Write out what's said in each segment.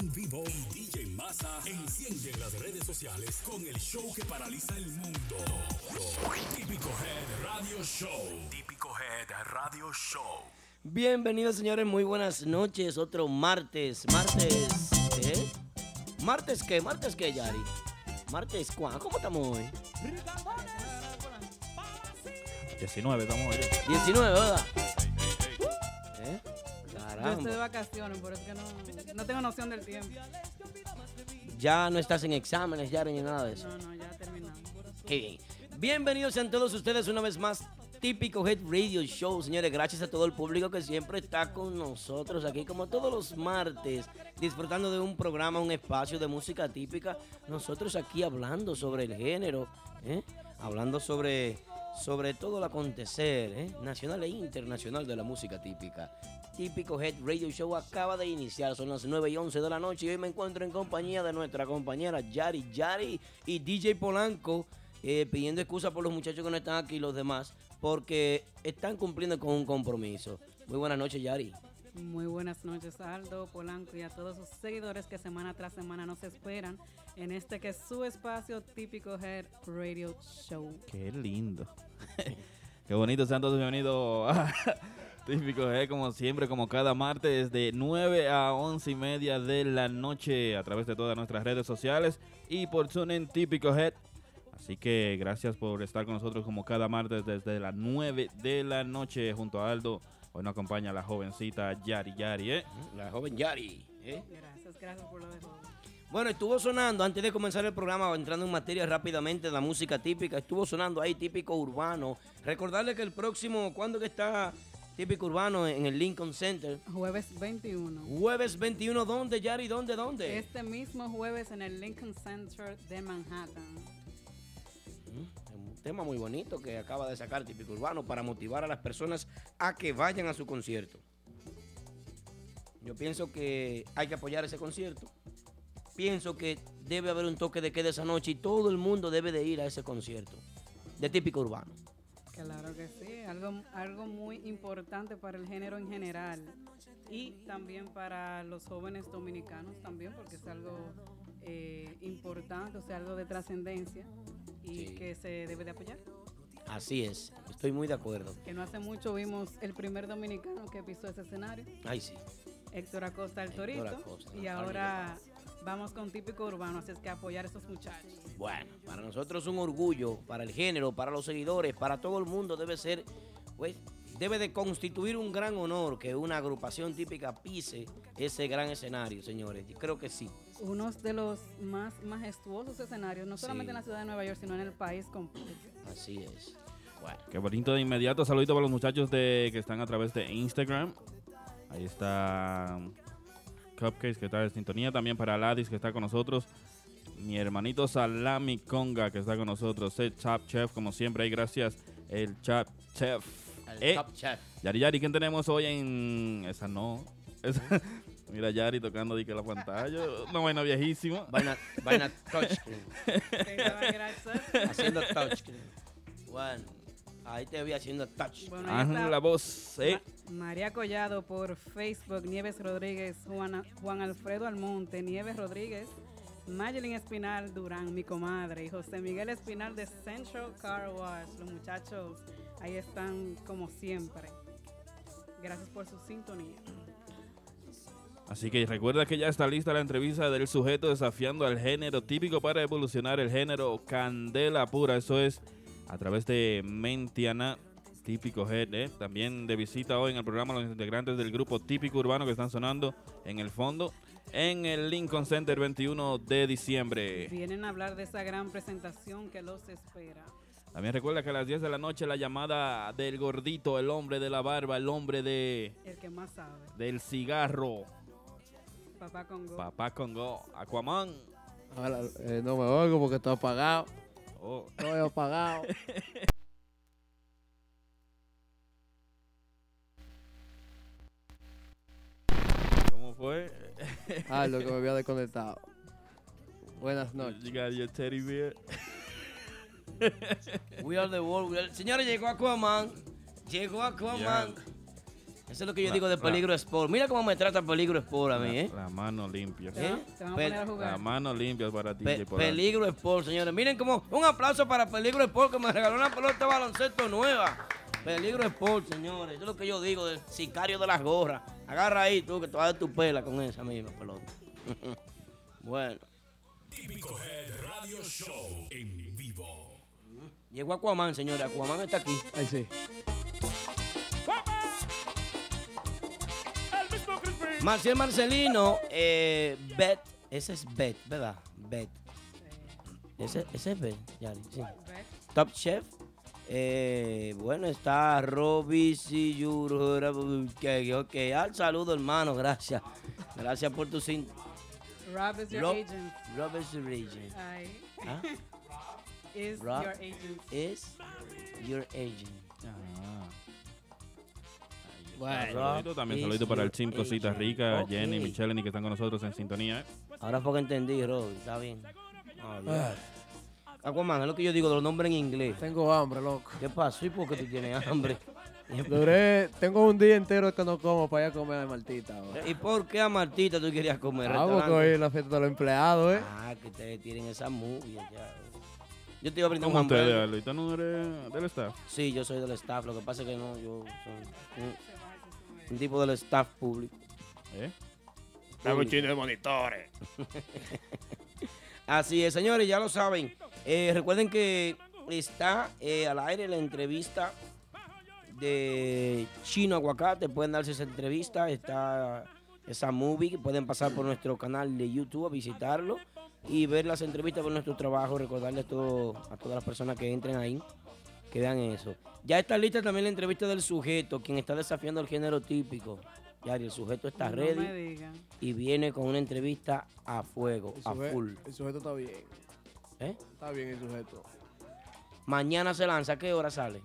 en vivo y DJ Massa encienden las redes sociales con el show que paraliza el mundo. Típico Head Radio Show. Típico Head Radio Show. Bienvenidos señores, muy buenas noches. Otro martes, martes, ¿eh? ¿Martes qué? ¿Martes qué, Yari? ¿Martes cuándo? ¿Cómo estamos hoy? 19, estamos hoy. 19, ¿verdad? Estoy de vacaciones, por eso que no, no tengo noción del tiempo. Ya no estás en exámenes, Yari, ni nada de eso. No, no, ya terminamos. Qué bien. Bienvenidos sean todos ustedes una vez más. Típico Head Radio Show, señores. Gracias a todo el público que siempre está con nosotros aquí, como todos los martes, disfrutando de un programa, un espacio de música típica. Nosotros aquí hablando sobre el género, ¿eh? hablando sobre, sobre todo el acontecer ¿eh? nacional e internacional de la música típica. Típico Head Radio Show acaba de iniciar, son las 9 y 11 de la noche y hoy me encuentro en compañía de nuestra compañera Yari Yari y DJ Polanco eh, pidiendo excusa por los muchachos que no están aquí y los demás, porque están cumpliendo con un compromiso. Muy buenas noches, Yari. Muy buenas noches, Aldo, Polanco y a todos sus seguidores que semana tras semana nos esperan en este que es su espacio típico Head Radio Show. Qué lindo. Qué bonito, sean todos bienvenidos Típico G, como siempre, como cada martes, de 9 a 11 y media de la noche, a través de todas nuestras redes sociales y por TuneIn Típico Head. Así que gracias por estar con nosotros como cada martes desde las 9 de la noche junto a Aldo. Hoy nos acompaña la jovencita Yari Yari, ¿eh? La joven Yari. ¿eh? Gracias, gracias por lo de joven. Bueno, estuvo sonando antes de comenzar el programa, entrando en materia rápidamente de la música típica, estuvo sonando ahí típico urbano. Recordarle que el próximo, ¿cuándo que está típico urbano en el Lincoln Center? Jueves 21. Jueves 21, ¿dónde, Yari? ¿Dónde, dónde? Este mismo jueves en el Lincoln Center de Manhattan. Un tema muy bonito que acaba de sacar Típico Urbano para motivar a las personas a que vayan a su concierto. Yo pienso que hay que apoyar ese concierto. Pienso que debe haber un toque de queda esa noche y todo el mundo debe de ir a ese concierto de Típico Urbano. Claro que sí, algo, algo muy importante para el género en general y también para los jóvenes dominicanos también porque es algo eh, importante, o sea, algo de trascendencia y Sí. que se debe de apoyar. Así es, estoy muy de acuerdo. Que no hace mucho vimos el primer dominicano que pisó ese escenario, Ay, sí. Héctor Acosta el Héctor Torito, Acosta, y ahora vamos con típico urbano, así es que apoyar a esos muchachos. Bueno, para nosotros es un orgullo, para el género, para los seguidores, para todo el mundo debe ser, pues, debe de constituir un gran honor que una agrupación típica pise ese gran escenario, señores. Yo creo que sí. Uno de los más majestuosos escenarios, no solamente Sí. en la ciudad de Nueva York, sino en el país completo. Así es. Bueno, Qué bonito de inmediato. Saludito para los muchachos de, que están a través de Instagram. Ahí está Cupcakes que está en sintonía. También para Ladis que está con nosotros. Mi hermanito Salami Conga que está con nosotros. El Chap Chef, como siempre. Ahí gracias. El Chap Chef. al Eh, Top Chef. Yari Yari, ¿quién tenemos hoy en esa no? Esa- Mira Yari tocando di que la pantalla. Una vaina viejísima. Vaina, vaina touchscreen. Haciendo touchscreen. Bueno, ahí te vi haciendo touch. Bueno, la voz. eh. Ma- María Collado por Facebook, Nieves Rodríguez, Juana- Juan Alfredo Almonte, Nieves Rodríguez, Mayelin Espinal Durán, mi comadre, y José Miguel Espinal de Central Car Wash. Los muchachos ahí están como siempre. Gracias por su sintonía. Así que recuerda que ya está lista la entrevista del sujeto desafiando al género típico para evolucionar el género candela pura. Eso es a través de Mentiana Típico Head. ¿eh? También de visita hoy en el programa los integrantes del grupo Típico Urbano que están sonando en el fondo en el Lincoln Center 21 de diciembre. Vienen a hablar de esa gran presentación que los espera. También recuerda que a las 10 de la noche la llamada del gordito, el hombre de la barba, el hombre de El que más sabe. del cigarro, Papá Congo. Papá Congo, Aquaman. Ahora, eh, no me oigo porque estoy apagado. Oh. Estoy apagado. ¿Cómo fue? Ah, lo que me había desconectado. Buenas noches. You got your teddy bear. We are the world. Señores, llegó Aquaman. Llegó Aquaman. Ya. Eso es lo que yo La- digo de la- Peligro Sport. Mira cómo me trata Peligro Sport a mí, ¿eh? La, la mano limpia. ¿Eh? te van a Pe- poner a La mano limpia para ti. Pe-. Peligro Sport, señores. Miren cómo. Un aplauso para Peligro Sport que me regaló una pelota de baloncesto nueva. Peligro Sport, señores. Eso es lo que yo digo del sicario de las gorras. Agarra ahí tú que te vas a dar tu pela con esa misma pelota. bueno. Típico Head Radio Show en vivo. Llegó Aquaman, señores. Aquaman está aquí. Ahí sí. Marcial Marcelino, eh, Bet. Ese es Bet, ¿verdad? Bet. Ese, ese es Bet, Yari, sí. Top Chef. Eh, bueno, está Robbie Siyura. Ok, ok. Al saludo, hermano. Gracias. Gracias por tu sin. Rob is your Rob- agent. Robert Surgeon. Ay. ¿Ah? Is Rob your agent. is your agent. Ah. Bueno. Saludito también, saludito para el Team Cositas. Ricas. Jenny, Michelle, que están con nosotros en sintonía. ¿eh? Ahora fue que entendí, Robbie. Está bien. Aquaman, es lo que yo digo de los nombres en inglés. Tengo hambre, loco. ¿Qué pasó? ¿Y por qué tú tienes hambre? Duré, tengo un día entero que no como para ir a comer a Martita ahora. ¿Y por qué a Martita tú querías comer? Ah, porque hoy la fiesta de los empleados, ¿eh? Ah, que ustedes tienen esa movie ya. Yo te iba a brindar un ¿Cómo. Aldo? ¿Y tú no eres del staff? Sí, yo soy del staff. Lo que pasa es que no, yo soy un, un tipo del staff público. ¿Eh? Público. de monitores. Así es, señores, ya lo saben. Eh, recuerden que está eh, al aire la entrevista de Chino Aguacate. Pueden darse esa entrevista. Está esa movie. Pueden pasar por nuestro canal de YouTube a visitarlo y ver las entrevistas por nuestro trabajo. Recordarles todo, a todas las personas que entren ahí que vean eso. Ya está lista también la entrevista del sujeto, quien está desafiando el género típico. Yari, el sujeto está No ready me digan. y viene con una entrevista a fuego, El, a full. el sujeto está bien. ¿Eh? Está bien el sujeto. Mañana se lanza, ¿a qué hora sale?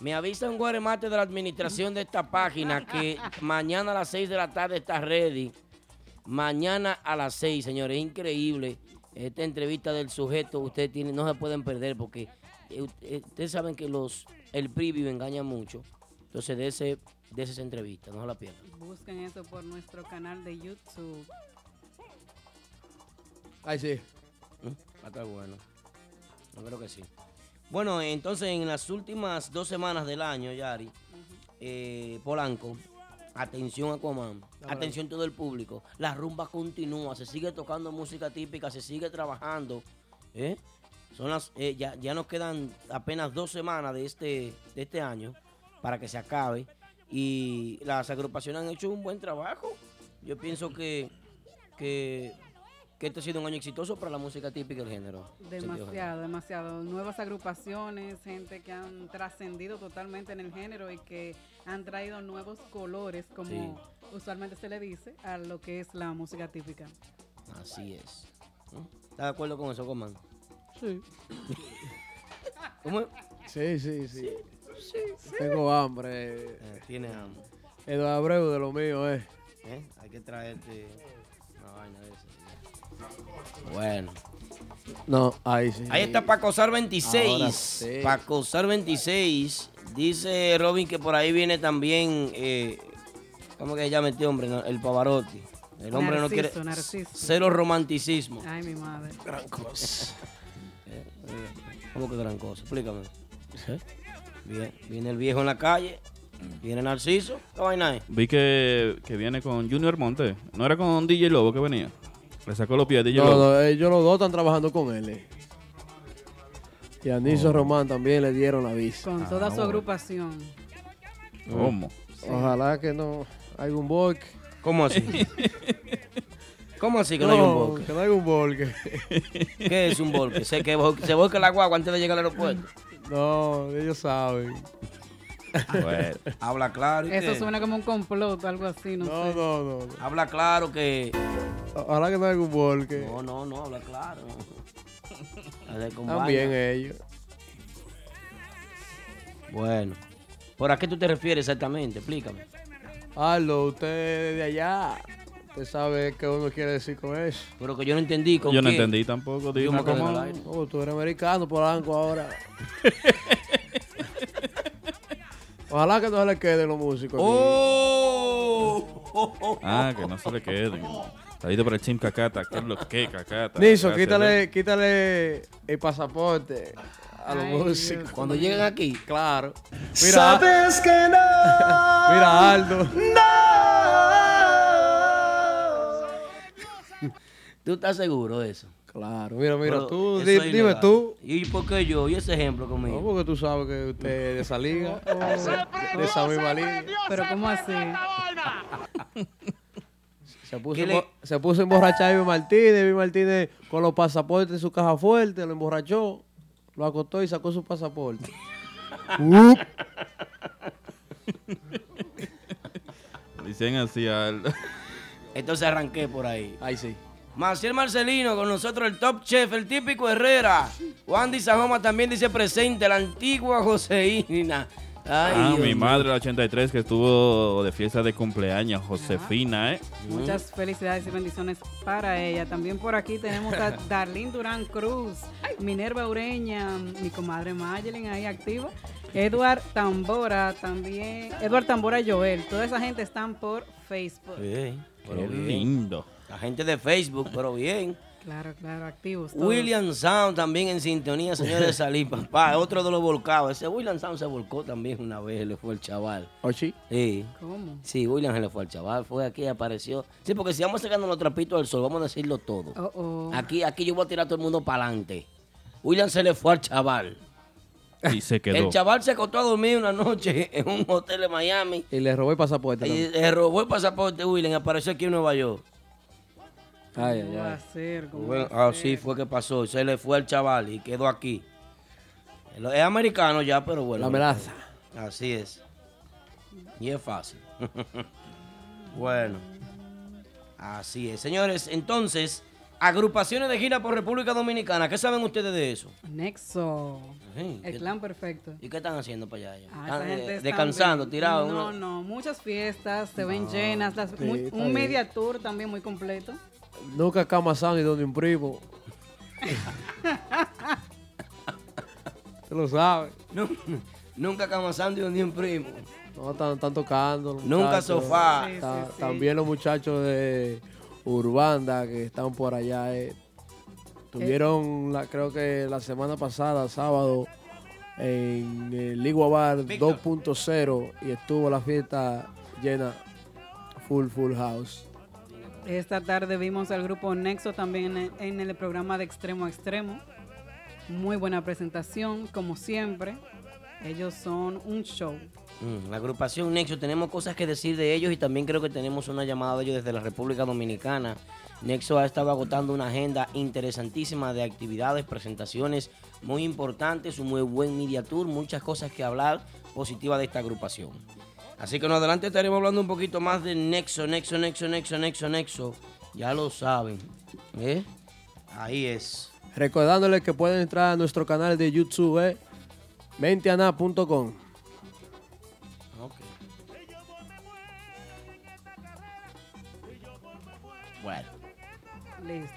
Me avisa un guaremate de la administración de esta página que mañana a las 6 de la tarde está ready. Mañana a las 6, señores, increíble. Esta entrevista del sujeto, ustedes tienen, no se pueden perder porque eh, eh, ustedes saben que los el preview engaña mucho. Entonces, de, ese, de esa entrevista, no se la pierdan. Busquen eso por nuestro canal de YouTube. Ahí sí. A estar bueno. Yo creo que sí. Bueno, entonces en las últimas dos semanas del año, Yari, eh, Polanco, atención Aquaman, Dale. atención todo el público, la rumba continúa, se sigue tocando música típica, se sigue trabajando. ¿eh? Son las, eh, ya, ya nos quedan apenas dos semanas de este, de este año para que se acabe y las agrupaciones han hecho un buen trabajo. Yo pienso que, que, que este ha sido un año exitoso para la música típica del género. Demasiado, demasiado. Nuevas agrupaciones, gente que han trascendido totalmente en el género y que han traído nuevos colores, como Sí. usualmente se le dice, a lo que es la música típica. Así es. ¿Estás de acuerdo con eso, Coman? Sí. ¿Cómo? es? Sí, sí, sí. Tengo hambre. Eh, tiene hambre. Eduardo Abreu de lo mío, ¿eh? ¿eh? Hay que traerte una vaina de esa. Bueno. No, ahí sí. Ahí está Pacosar Ahora 26. sí. Pacosar 26. Dice Robin que por ahí viene también. Eh, ¿Cómo que se llama este hombre? No, El Pavarotti. El hombre no quiere. Narciso. Cero romanticismo. Ay, mi madre. Gran cosa. ¿Cómo que gran cosa? Explícame. ¿Eh? Viene el viejo en la calle. Viene Narciso. ¿Qué vaina es? Vi que, que viene con Junior Monte. ¿No era con DJ Lobo que venía? Le sacó los pies DJ No, Lobo. no, ellos los dos están trabajando con él. eh. Y a Niso Román también le dieron la visa. Con toda su bueno. agrupación. ¿Cómo? Ojalá que no haya un volque. ¿Cómo así? ¿Cómo así que no, hay un volque? que no haya un volque. ¿Qué es un volque? ¿Se, que se volca la guagua antes de llegar al aeropuerto? No, ellos saben. Bueno, Habla claro. ¿y Eso qué? suena como un complot, algo así, no, No, sé. no, no. no. Habla claro que. Ojalá que no haya un volque. No, no, no, habla claro. También ellos. Bueno. ¿Por a qué tú te refieres exactamente? Explícame. Aldo, usted de allá. Usted sabe qué uno quiere decir con eso. Pero que yo no entendí. ¿con yo no entendí tampoco. Yo Dime cómo. Oh, tú eres americano, polanco ahora. Ojalá que no se le queden los músicos. ¡Oh! Ah, que no se le queden. Salito para el Chim Cacata. ¿Qué es lo que, Cacata? Niso, quítale, quítale el pasaporte a los Ay, músicos. Dios. Cuando lleguen aquí, Claro. Mira, que no. mira Aldo. ¿tú estás seguro de eso? Claro, mira, mira, Pero tú, di- dime tú. ¿Y por qué yo? ¿Y ese ejemplo No, conmigo? porque tú sabes que usted es de esa liga, de esa misma liga. Pero ¿cómo así? Se puso, ¿Qué le- se puso a emborrachar a Ivy Martínez. Ivy Martínez con los pasaportes en su caja fuerte, lo emborrachó, lo acostó y sacó su pasaporte. Dicen así al... Entonces arranqué por ahí. Ahí sí. Maciel Marcelino, con nosotros el top chef, el típico Herrera. Wandy Sajoma también dice presente, la antigua Joseína. Ay, Ah, Dios mi madre, la 83, que estuvo de fiesta de cumpleaños, Josefina, ¿eh? Muchas felicidades y bendiciones para ella. También por aquí tenemos a Darlene Durán Cruz, Minerva Ureña, mi comadre Mayelin ahí activa. Edward Tambora también. Edward Tambora Joel. Toda esa gente están por Facebook. Bien, pero Qué lindo. La gente de Facebook, pero bien. Claro, claro, activos. todos. William Sound también en sintonía, señores de Salí, papá. Otro de los volcados. Ese William Sound se volcó también una vez, le fue el chaval. Ochi. Sí. ¿Cómo? Sí, William se le fue al chaval, fue aquí, apareció. Sí, porque si vamos sacando los trapitos al sol, vamos a decirlo todo. Oh, oh. Aquí, aquí yo voy a tirar a todo el mundo para adelante. William se le fue al chaval. Y se El quedó. chaval se acostó a dormir una noche en un hotel de Miami Y le robó el pasaporte. y le robó el pasaporte William y apareció aquí en Nueva York. Ay, ay, ¿Cómo va ay. a ser? ¿Cómo Bueno, va a así ser? fue que pasó. Se le fue al chaval y quedó aquí. Es americano ya, pero bueno. La melaza. Así es. Y es fácil. bueno. Así es. Señores, entonces, agrupaciones de gira por República Dominicana. ¿Qué saben ustedes de eso? Nexo. Sí, El ¿qué- clan perfecto. ¿Y qué están haciendo para allá? Ah, ¿Están gente eh, descansando, bien. tirados? No, no, muchas fiestas, se ven llenas, las- sí, muy- está un bien. media tour también muy completo. Nunca cama sano y donde un primo. Tú lo sabes. Nu- Nunca camasando ni un primo. No, están, están tocando. los Nunca muchachos. sofá. Sí, Ta- sí, sí. También los muchachos de Urbanda que están por allá. eh, tuvieron, la, creo que la semana pasada, sábado, en el Ligua Bar Víctor. 2.0 y estuvo la fiesta llena, full, full house. Esta tarde vimos al grupo Nexo también en, el programa de Extremo a Extremo. Muy buena presentación, como siempre. Ellos son un show. Mm, La agrupación Nexo, tenemos cosas que decir de ellos y también creo que tenemos una llamada de ellos desde la República Dominicana. Nexo ha estado agotando una agenda interesantísima de actividades, presentaciones muy importantes, un muy buen media tour, muchas cosas que hablar positivas de esta agrupación. Así que en adelante estaremos hablando un poquito más de Nexo, Nexo, Nexo, Nexo, Nexo, Nexo. Ya lo saben. ¿eh? Ahí es. Recordándoles que pueden entrar a nuestro canal de YouTube, eh, menteana.com. Ok. Bueno. Listo.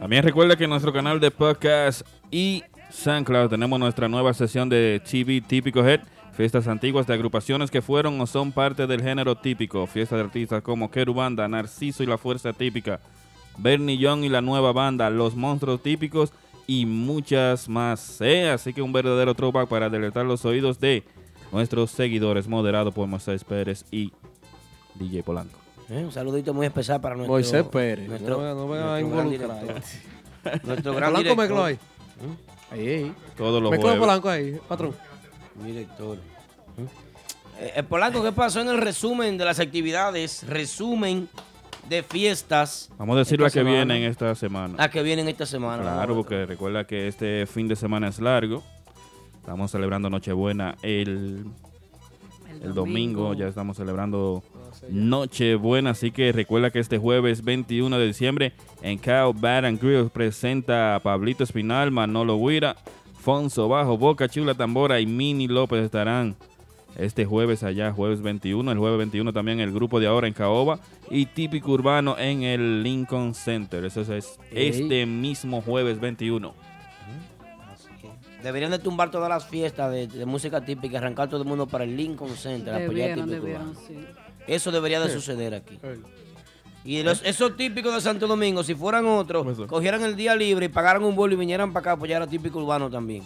También recuerda que en nuestro canal de podcast y SoundCloud tenemos nuestra nueva sesión de TV Típico Head, fiestas antiguas de agrupaciones que fueron o son parte del género típico, fiestas de artistas como Kerubanda, Narciso y la Fuerza Típica, Bernie Young y la nueva banda, Los Monstruos Típicos y muchas más. ¿eh? Así que un verdadero throwback para deletar los oídos de nuestros seguidores, moderado por Moisés Pérez y DJ Polanco. Eh, Un saludito muy especial para nuestro... Moisés Pérez. Nuestro, no, no me a nuestro gran involucrar. director. Nuestro gran Polanco director. mezcló ahí. Ahí, ahí. Todos los jueves. Polanco ahí, patrón. Director. Eh, eh, Polanco, ¿qué pasó en el resumen de las actividades? Resumen de fiestas Vamos a decir la que semana. vienen esta semana. a que vienen esta semana. Claro, porque recuerda que este fin de semana es largo. Estamos celebrando Nochebuena el, el domingo. Ya estamos celebrando Nochebuena. Así que recuerda que este jueves 21 de diciembre en Cow Bar and Grill presenta a Pablito Espinal, Manolo Huira, Fonso Bajo, Boca Chula Tambora y Mini López estarán este jueves allá, jueves 21. El jueves 21 también el grupo de ahora en Caoba y Típico Urbano en el Lincoln Center. Eso es este mismo jueves 21. Deberían de tumbar todas las fiestas de, de música típica, arrancar todo el mundo para el Lincoln Center, apoyar Debieron, típico debieron, urbano. sí. Eso debería de suceder aquí. Y los, esos típicos de Santo Domingo, si fueran otros, cogieran el día libre y pagaran un vuelo y vinieran para acá a apoyar a típico urbano también.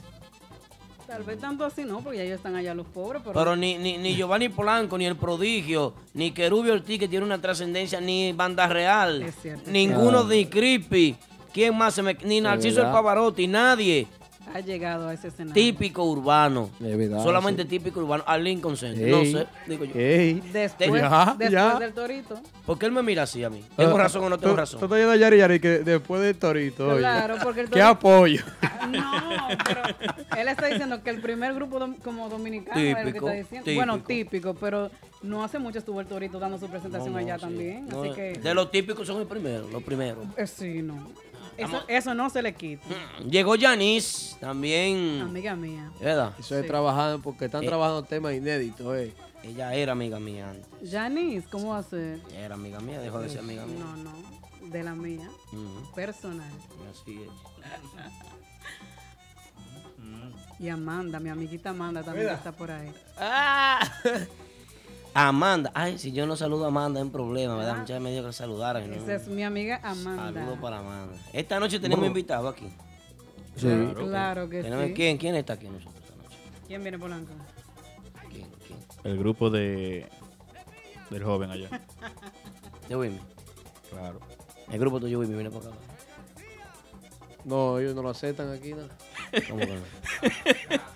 Tal vez tanto así no, porque ya ellos están allá los pobres, pero, Pero ni, ni, ni Giovanni Polanco, ni El Prodigio, ni Querubio Ortiz, que tiene una trascendencia, ni Banda Real, Es cierto. ninguno de Creepy. ¿Quién más se me.? Ni Narciso el. Pavarotti, nadie. Ha llegado a ese escenario. Típico urbano. Verdad, Solamente sí. típico urbano. Al Lincoln Center. Ey, No sé, digo yo. ey. Después, Ya, después ya. del torito. ¿Por qué él me mira así a mí? ¿Tengo Ah, razón o no tengo tú- razón? Tú estás yendo a Yari Yari que después del torito, oye. Claro, porque el ¿Qué torito. apoyo? No, pero él está diciendo que el primer grupo dom- como dominicano es el que Típico, está diciendo. típico. Bueno, típico, pero no hace mucho estuvo el torito dando su presentación No, no, allá sí. también. No, así que. De los típicos son los primeros, los primeros. Eh, sí, no. Eso, eso no se le quita. Llegó Yanis, también. Amiga mía. ¿Verdad? Eso es Sí. trabajando porque están Eh. trabajando temas inéditos, eh. Ella era amiga mía antes. Janice, ¿cómo va a ser? Era amiga mía, dejó de ser amiga mía. No, no. De la mía. Personal. Así es. Y Amanda, mi amiguita Amanda también está por ahí. Ah. Amanda. Ay, si yo no saludo a Amanda, es un problema, ¿verdad? Ah. Muchas me dijo que saludara. y no. Esa es mi amiga Amanda. Saludos para Amanda. Esta noche tenemos invitado aquí. Sí. Claro que ¿Tenemos sí. quién? ¿Quién está aquí nosotros esta noche? ¿Quién viene Polanco? ¿Quién? ¿Quién? El grupo de del joven allá. De Wimmy. Claro. El grupo tuyo Wimmy viene para acá. No, ellos no lo aceptan aquí, nada. ¿Cómo que no?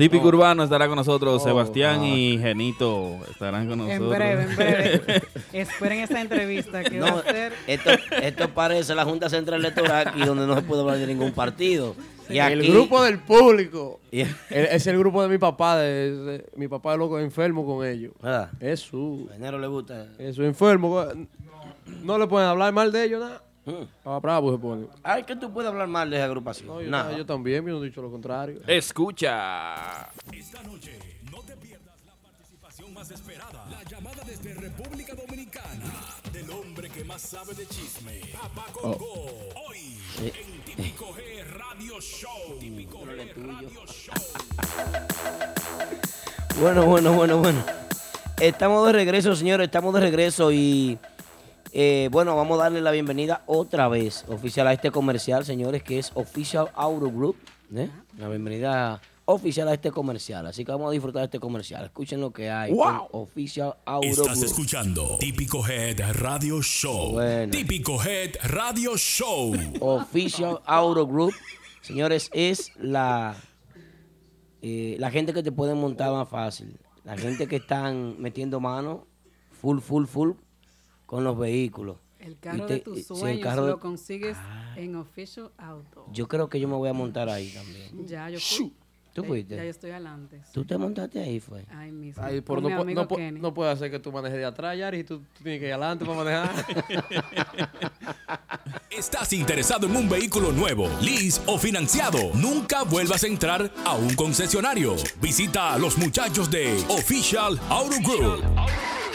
Típico Urbano estará con nosotros, Oh, Sebastián ah. y Genito estarán con nosotros. En breve, en breve. Esperen esa entrevista que va No, a ser. esto, esto parece la Junta Central Electoral aquí donde no se puede hablar de ningún partido. Y el grupo del público. y- El- es el grupo de mi papá. De, de- mi papá es loco enfermo con ellos. ¿Verdad? Es su. A enero le gusta. Es su enfermo. No le pueden hablar mal de ellos, nada. Mm. Ah, bravo se pone. Ay, que tú puedes hablar mal de esa agrupación. No, yo, Nada. yo también, yo no he dicho lo contrario. Escucha. Esta noche no te pierdas la participación más esperada. La llamada desde República Dominicana del hombre que más sabe de chisme. Papá Congo. Hoy en Típico G Radio Show. Típico G Radio Show. Bueno, bueno, bueno, bueno. Estamos de regreso, señores. Estamos de regreso y eh, bueno, vamos a darle la bienvenida otra vez oficial a este comercial, señores, que es Official Auto Group. ¿eh? La bienvenida oficial a este comercial. Así que vamos a disfrutar de este comercial. Escuchen lo que hay. con Official Auto Estás Group. escuchando Típico Head Radio Show. Bueno. Típico Head Radio Show. Official Auto Group, señores, es la, eh, la gente que te puede montar más fácil. La gente que están metiendo mano full, full, full con los vehículos. El carro te- de tus si sueños carro lo consigues en Official Auto. Yo creo que yo me voy a montar ahí también. Ya, yo fui. ¿Tú Ya- fuiste? Ya yo estoy adelante. ¿Tú te montaste ahí, fue? Ay, mismo. Ay, por no, mi pu- amigo no, pu- Kenny. no puede hacer que tú manejes de atrás, Yari, y tú, tú tienes que ir adelante para manejar. ¿Estás interesado en un vehículo nuevo, lease o financiado? Nunca vuelvas a entrar a un concesionario. Visita a los muchachos de Official Auto Group.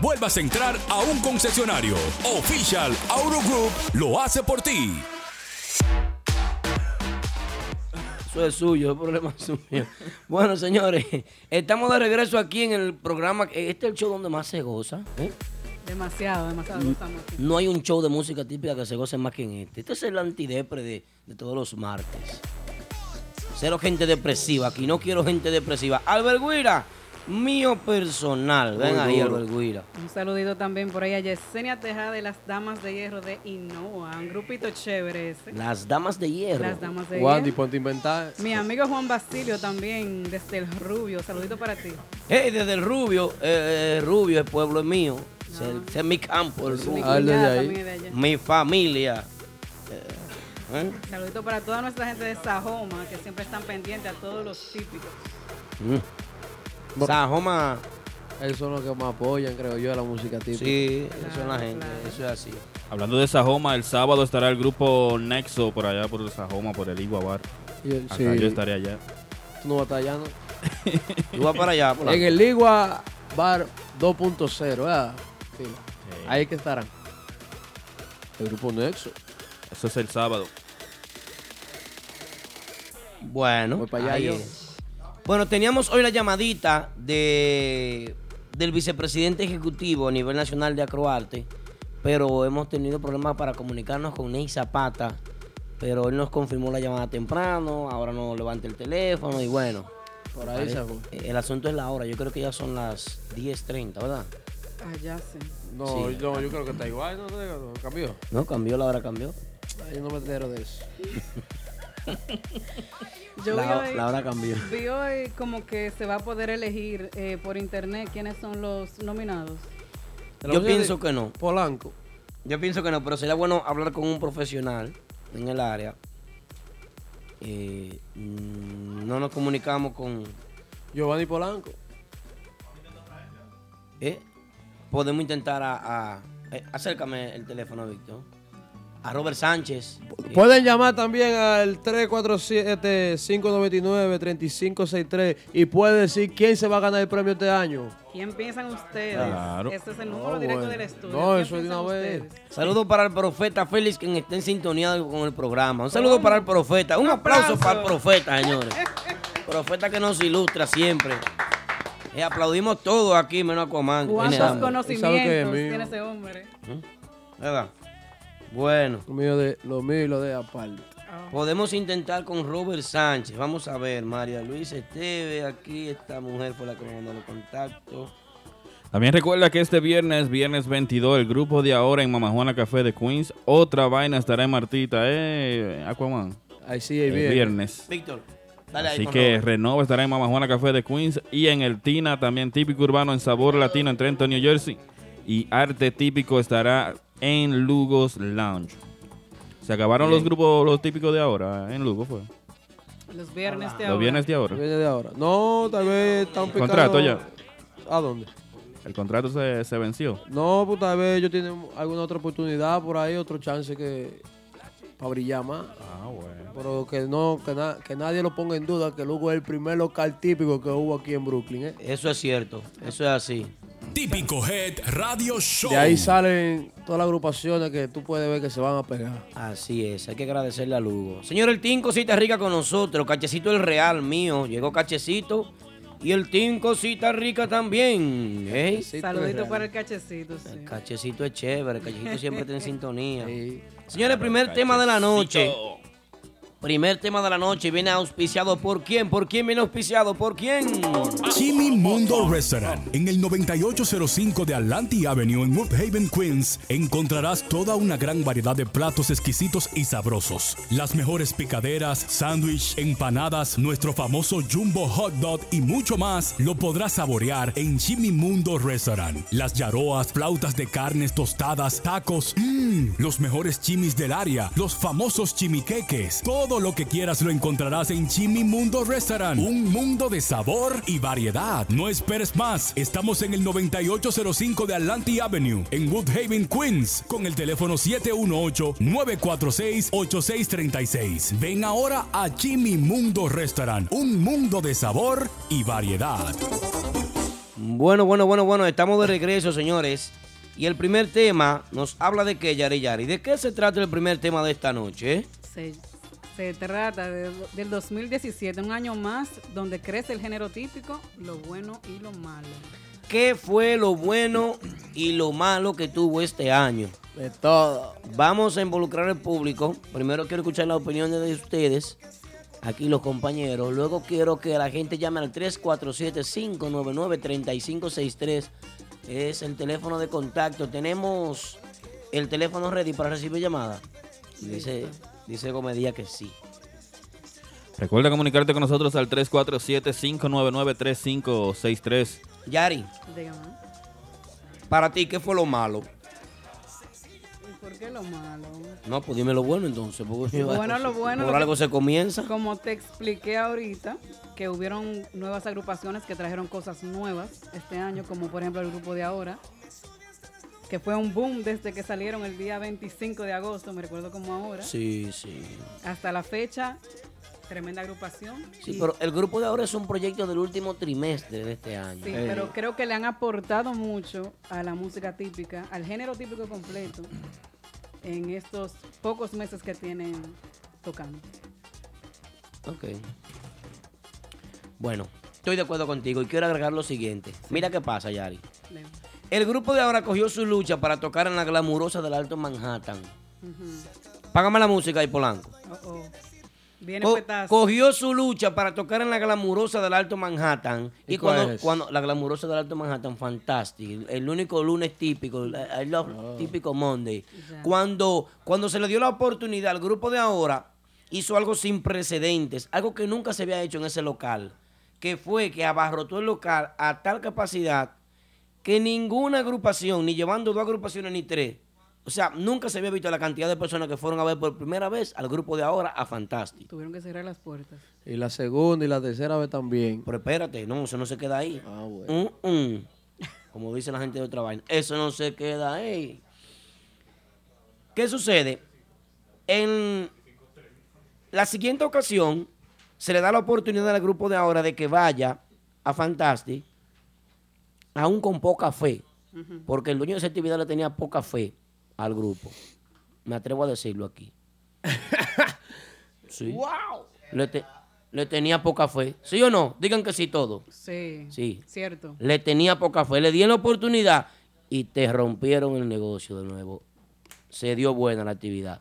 vuelvas a entrar a un concesionario. Official Auto Group lo hace por ti. Eso es suyo, el problema es suyo. Bueno, señores, estamos de regreso aquí en el programa. Este es el show donde más se goza. ¿eh? Demasiado, demasiado gozamos aquí. No hay un show de música típica que se goce más que en este. Este es el antidepre de, de todos los martes. Cero gente depresiva. Aquí no quiero gente depresiva. Albert Guira, mío personal. Ven ahí. Albert Guira. Un saludito también por ahí a Yesenia Tejada de las Damas de Hierro de Inoa. Un grupito chévere ese. Las damas de hierro. Las Damas de Wandy, Hierro. ponte a inventar. Mi amigo Juan Basilio también, desde el Rubio. Saludito para ti. Hey, desde el Rubio. eh, eh, Rubio, el pueblo es mío. Ese, ese es mi campo, el Mi Rubio. Ah, cuñada de allá. Mi familia. Eh, ¿eh? Saludito para toda nuestra gente de Sajoma, que siempre están pendientes a todos los típicos. Mm. Sajoma, Esos son los que más apoyan, creo yo, a la música típica. sí, eso es la gente, claro. eso es así. Hablando de Sajoma, el sábado estará el grupo Nexo por allá por Sajoma, por el Igua Bar. Yo- Acá sí. yo estaré allá. Tú no vas a estar allá, ¿no? Tú vas para allá. En el Ligua Bar 2.0, ¿verdad? Sí. Ahí que estarán. El grupo Nexo. Eso es el sábado. Bueno, Voy para allá ahí yo. es. Bueno, teníamos hoy la llamadita de del vicepresidente ejecutivo a nivel nacional de Acroarte, pero hemos tenido problemas para comunicarnos con Ney Zapata, pero él nos confirmó la llamada temprano, ahora no levanta el teléfono y bueno, Por ahí se parece- fue. el asunto es la hora, yo creo que ya son las 10.30, ¿verdad? Allá sí. No, Sí. no, yo creo que está igual, ¿no? ¿No cambió? No, cambió, la hora cambió. Ay, no me entero de eso. Yo vi La, hoy, la hora cambió. vi hoy como que se va a poder elegir eh, por internet quiénes son los nominados. Yo pienso que no. Polanco. Yo pienso que no, pero sería bueno hablar con un profesional en el área. Eh, no nos comunicamos con... Giovanni Polanco. eh, podemos intentar a... a- eh, acércame el teléfono, Víctor. A Robert Sánchez. Eh, Pueden llamar también al 347-599-3563 y puede decir quién se va a ganar el premio este año. ¿Quién piensan ustedes? Claro. Este es el No, número directo bueno. del estudio. No, ¿Quién eso de piensan una vez. Saludos para el profeta Félix, quien está en sintonía con el programa. Un saludo para el profeta. Un aplauso para el profeta, señores. Profeta que nos ilustra siempre. Eh, aplaudimos todos aquí, menos a tiene ¿Cuántos. ¿Y es conocimientos tiene ese hombre? ¿Verdad? Bueno. Lo mío, de, lo mío y lo de aparte. Ah, Podemos intentar con Robert Sánchez. Vamos a ver, María Luisa Esteve. Aquí esta mujer fue la que me mandó el contacto. También recuerda que este viernes, viernes 22, el grupo de ahora en Mamajuana Café de Queens, otra vaina estará en Martita, eh, Aquaman. Ahí sí, El ahí viene. viernes. Víctor, dale ahí Así que Robert. Renova estará en Mamajuana Café de Queens y en el Tina, también típico urbano en Sabor Latino en Trenton, New Jersey. Y Arte Típico estará en Lugos Lounge. Se acabaron Bien. los grupos, los típicos de ahora, en Lugo fue. Los viernes de Los ahora. viernes de ahora. Viene de ahora. No, tal vez están picando. Contrato ya. ¿A dónde? El contrato se, se venció. No, pues tal vez ellos tienen alguna otra oportunidad por ahí, otro chance que para brillar más. Ah, bueno. Pero que no, que, na- que nadie lo ponga en duda que Lugo es el primer local típico que hubo aquí en Brooklyn. ¿eh? Eso es cierto, eso es así. Típico Head Radio Show. De ahí salen todas las agrupaciones que tú puedes ver que se van a pegar. Así es, hay que agradecerle a Lugo. Señor, el Team Cosita Rica con nosotros. Cachecito el real mío. Llegó Cachecito. Y el Team Cosita Rica también. ¿eh? Saludito para el cachecito. sí. El cachecito es chévere, el cachecito siempre está en sintonía. Sí. Señores, primer tema de la noche. Primer tema de la noche viene auspiciado por quién? ¿Por quién viene auspiciado? ¿Por quién? Jimmy Mundo Restaurant. En el 9805 de Atlantic Avenue en Woodhaven, Queens, encontrarás toda una gran variedad de platos exquisitos y sabrosos. Las mejores picaderas, sándwich, empanadas, nuestro famoso Jumbo Hot Dog y mucho más lo podrás saborear en Jimmy Mundo Restaurant. Las yaroas, flautas de carnes tostadas, tacos, mmm, los mejores chimis del área, los famosos chimiqueques. Todo lo que quieras lo encontrarás en Jimmy Mundo Restaurant. Un mundo de sabor y variedad. No esperes más. Estamos en el 9805 de Atlantic Avenue, en Woodhaven, Queens, con el teléfono 718-946-8636. Ven ahora a Jimmy Mundo Restaurant. Un mundo de sabor y variedad. Bueno, bueno, bueno, bueno, estamos de regreso, señores. Y el primer tema nos habla de qué, Yari Yari. ¿De qué se trata el primer tema de esta noche? Se, se trata de- del 2017, un año más donde crece el género típico, lo bueno y lo malo. ¿Qué fue lo bueno y lo malo que tuvo este año? De todo. Vamos a involucrar al público. Primero quiero escuchar las opiniones de ustedes, aquí los compañeros. Luego quiero que la gente llame al 347-599-3563. Es el teléfono de contacto. Tenemos el teléfono ready para recibir llamadas. Dice, dice Gomedía que sí. Recuerda comunicarte con nosotros al 347-599-3563. Yari, Dígame. para ti, ¿qué fue lo malo? ¿Y por ¿Por qué lo malo? No, pues dime lo bueno entonces. porque- Bueno, lo bueno, Por lo algo que- se comienza. Como te expliqué ahorita, que hubieron nuevas agrupaciones que trajeron cosas nuevas este año, como por ejemplo el grupo de ahora, que fue un boom desde que salieron el día 25 de agosto, me recuerdo como ahora, Sí, sí. hasta la fecha, tremenda agrupación. Sí, Y- pero el grupo de ahora es un proyecto del último trimestre de este año. Sí, pero creo que le han aportado mucho a la música típica, al género típico completo, en estos pocos meses que tienen tocando. Ok. Bueno, estoy de acuerdo contigo y quiero agregar lo siguiente. Mira qué pasa, Yari. Leo. El grupo de ahora cogió su lucha para tocar en la glamurosa del Alto Manhattan. Págame la música ahí, Polanco. Oh, oh. Viene Co- petazo. cogió su lucha para tocar en la glamurosa del Alto Manhattan. Y, ¿Y cuál cuando, es? cuando la glamurosa del Alto Manhattan, fantástico. El único lunes típico, el- I love típico Monday. Ya. Cuando, cuando se le dio la oportunidad al grupo de ahora, hizo algo sin precedentes, algo que nunca se había hecho en ese local, que fue que abarrotó el local a tal capacidad que ninguna agrupación, ni llevando dos agrupaciones ni tres, o sea, nunca se había visto la cantidad de personas que fueron a ver por primera vez al grupo de ahora a Fantastic. Tuvieron que cerrar las puertas. Y la segunda y la tercera vez también. Pero espérate, no, eso no se queda ahí. Ah, bueno. Mm, mm. Como dice la gente de otra vaina, eso no se queda ahí. ¿Qué sucede? En la siguiente ocasión se le da la oportunidad al grupo de ahora de que vaya a Fantastic, aún con poca fe, porque el dueño de esa actividad le tenía poca fe al grupo. Me atrevo a decirlo aquí. Sí. Le, te- le tenía poca fe. ¿Sí o no? Digan que sí todo. Sí. Sí. Cierto. Le tenía poca fe. Le dieron la oportunidad y te rompieron el negocio de nuevo. Se dio buena la actividad.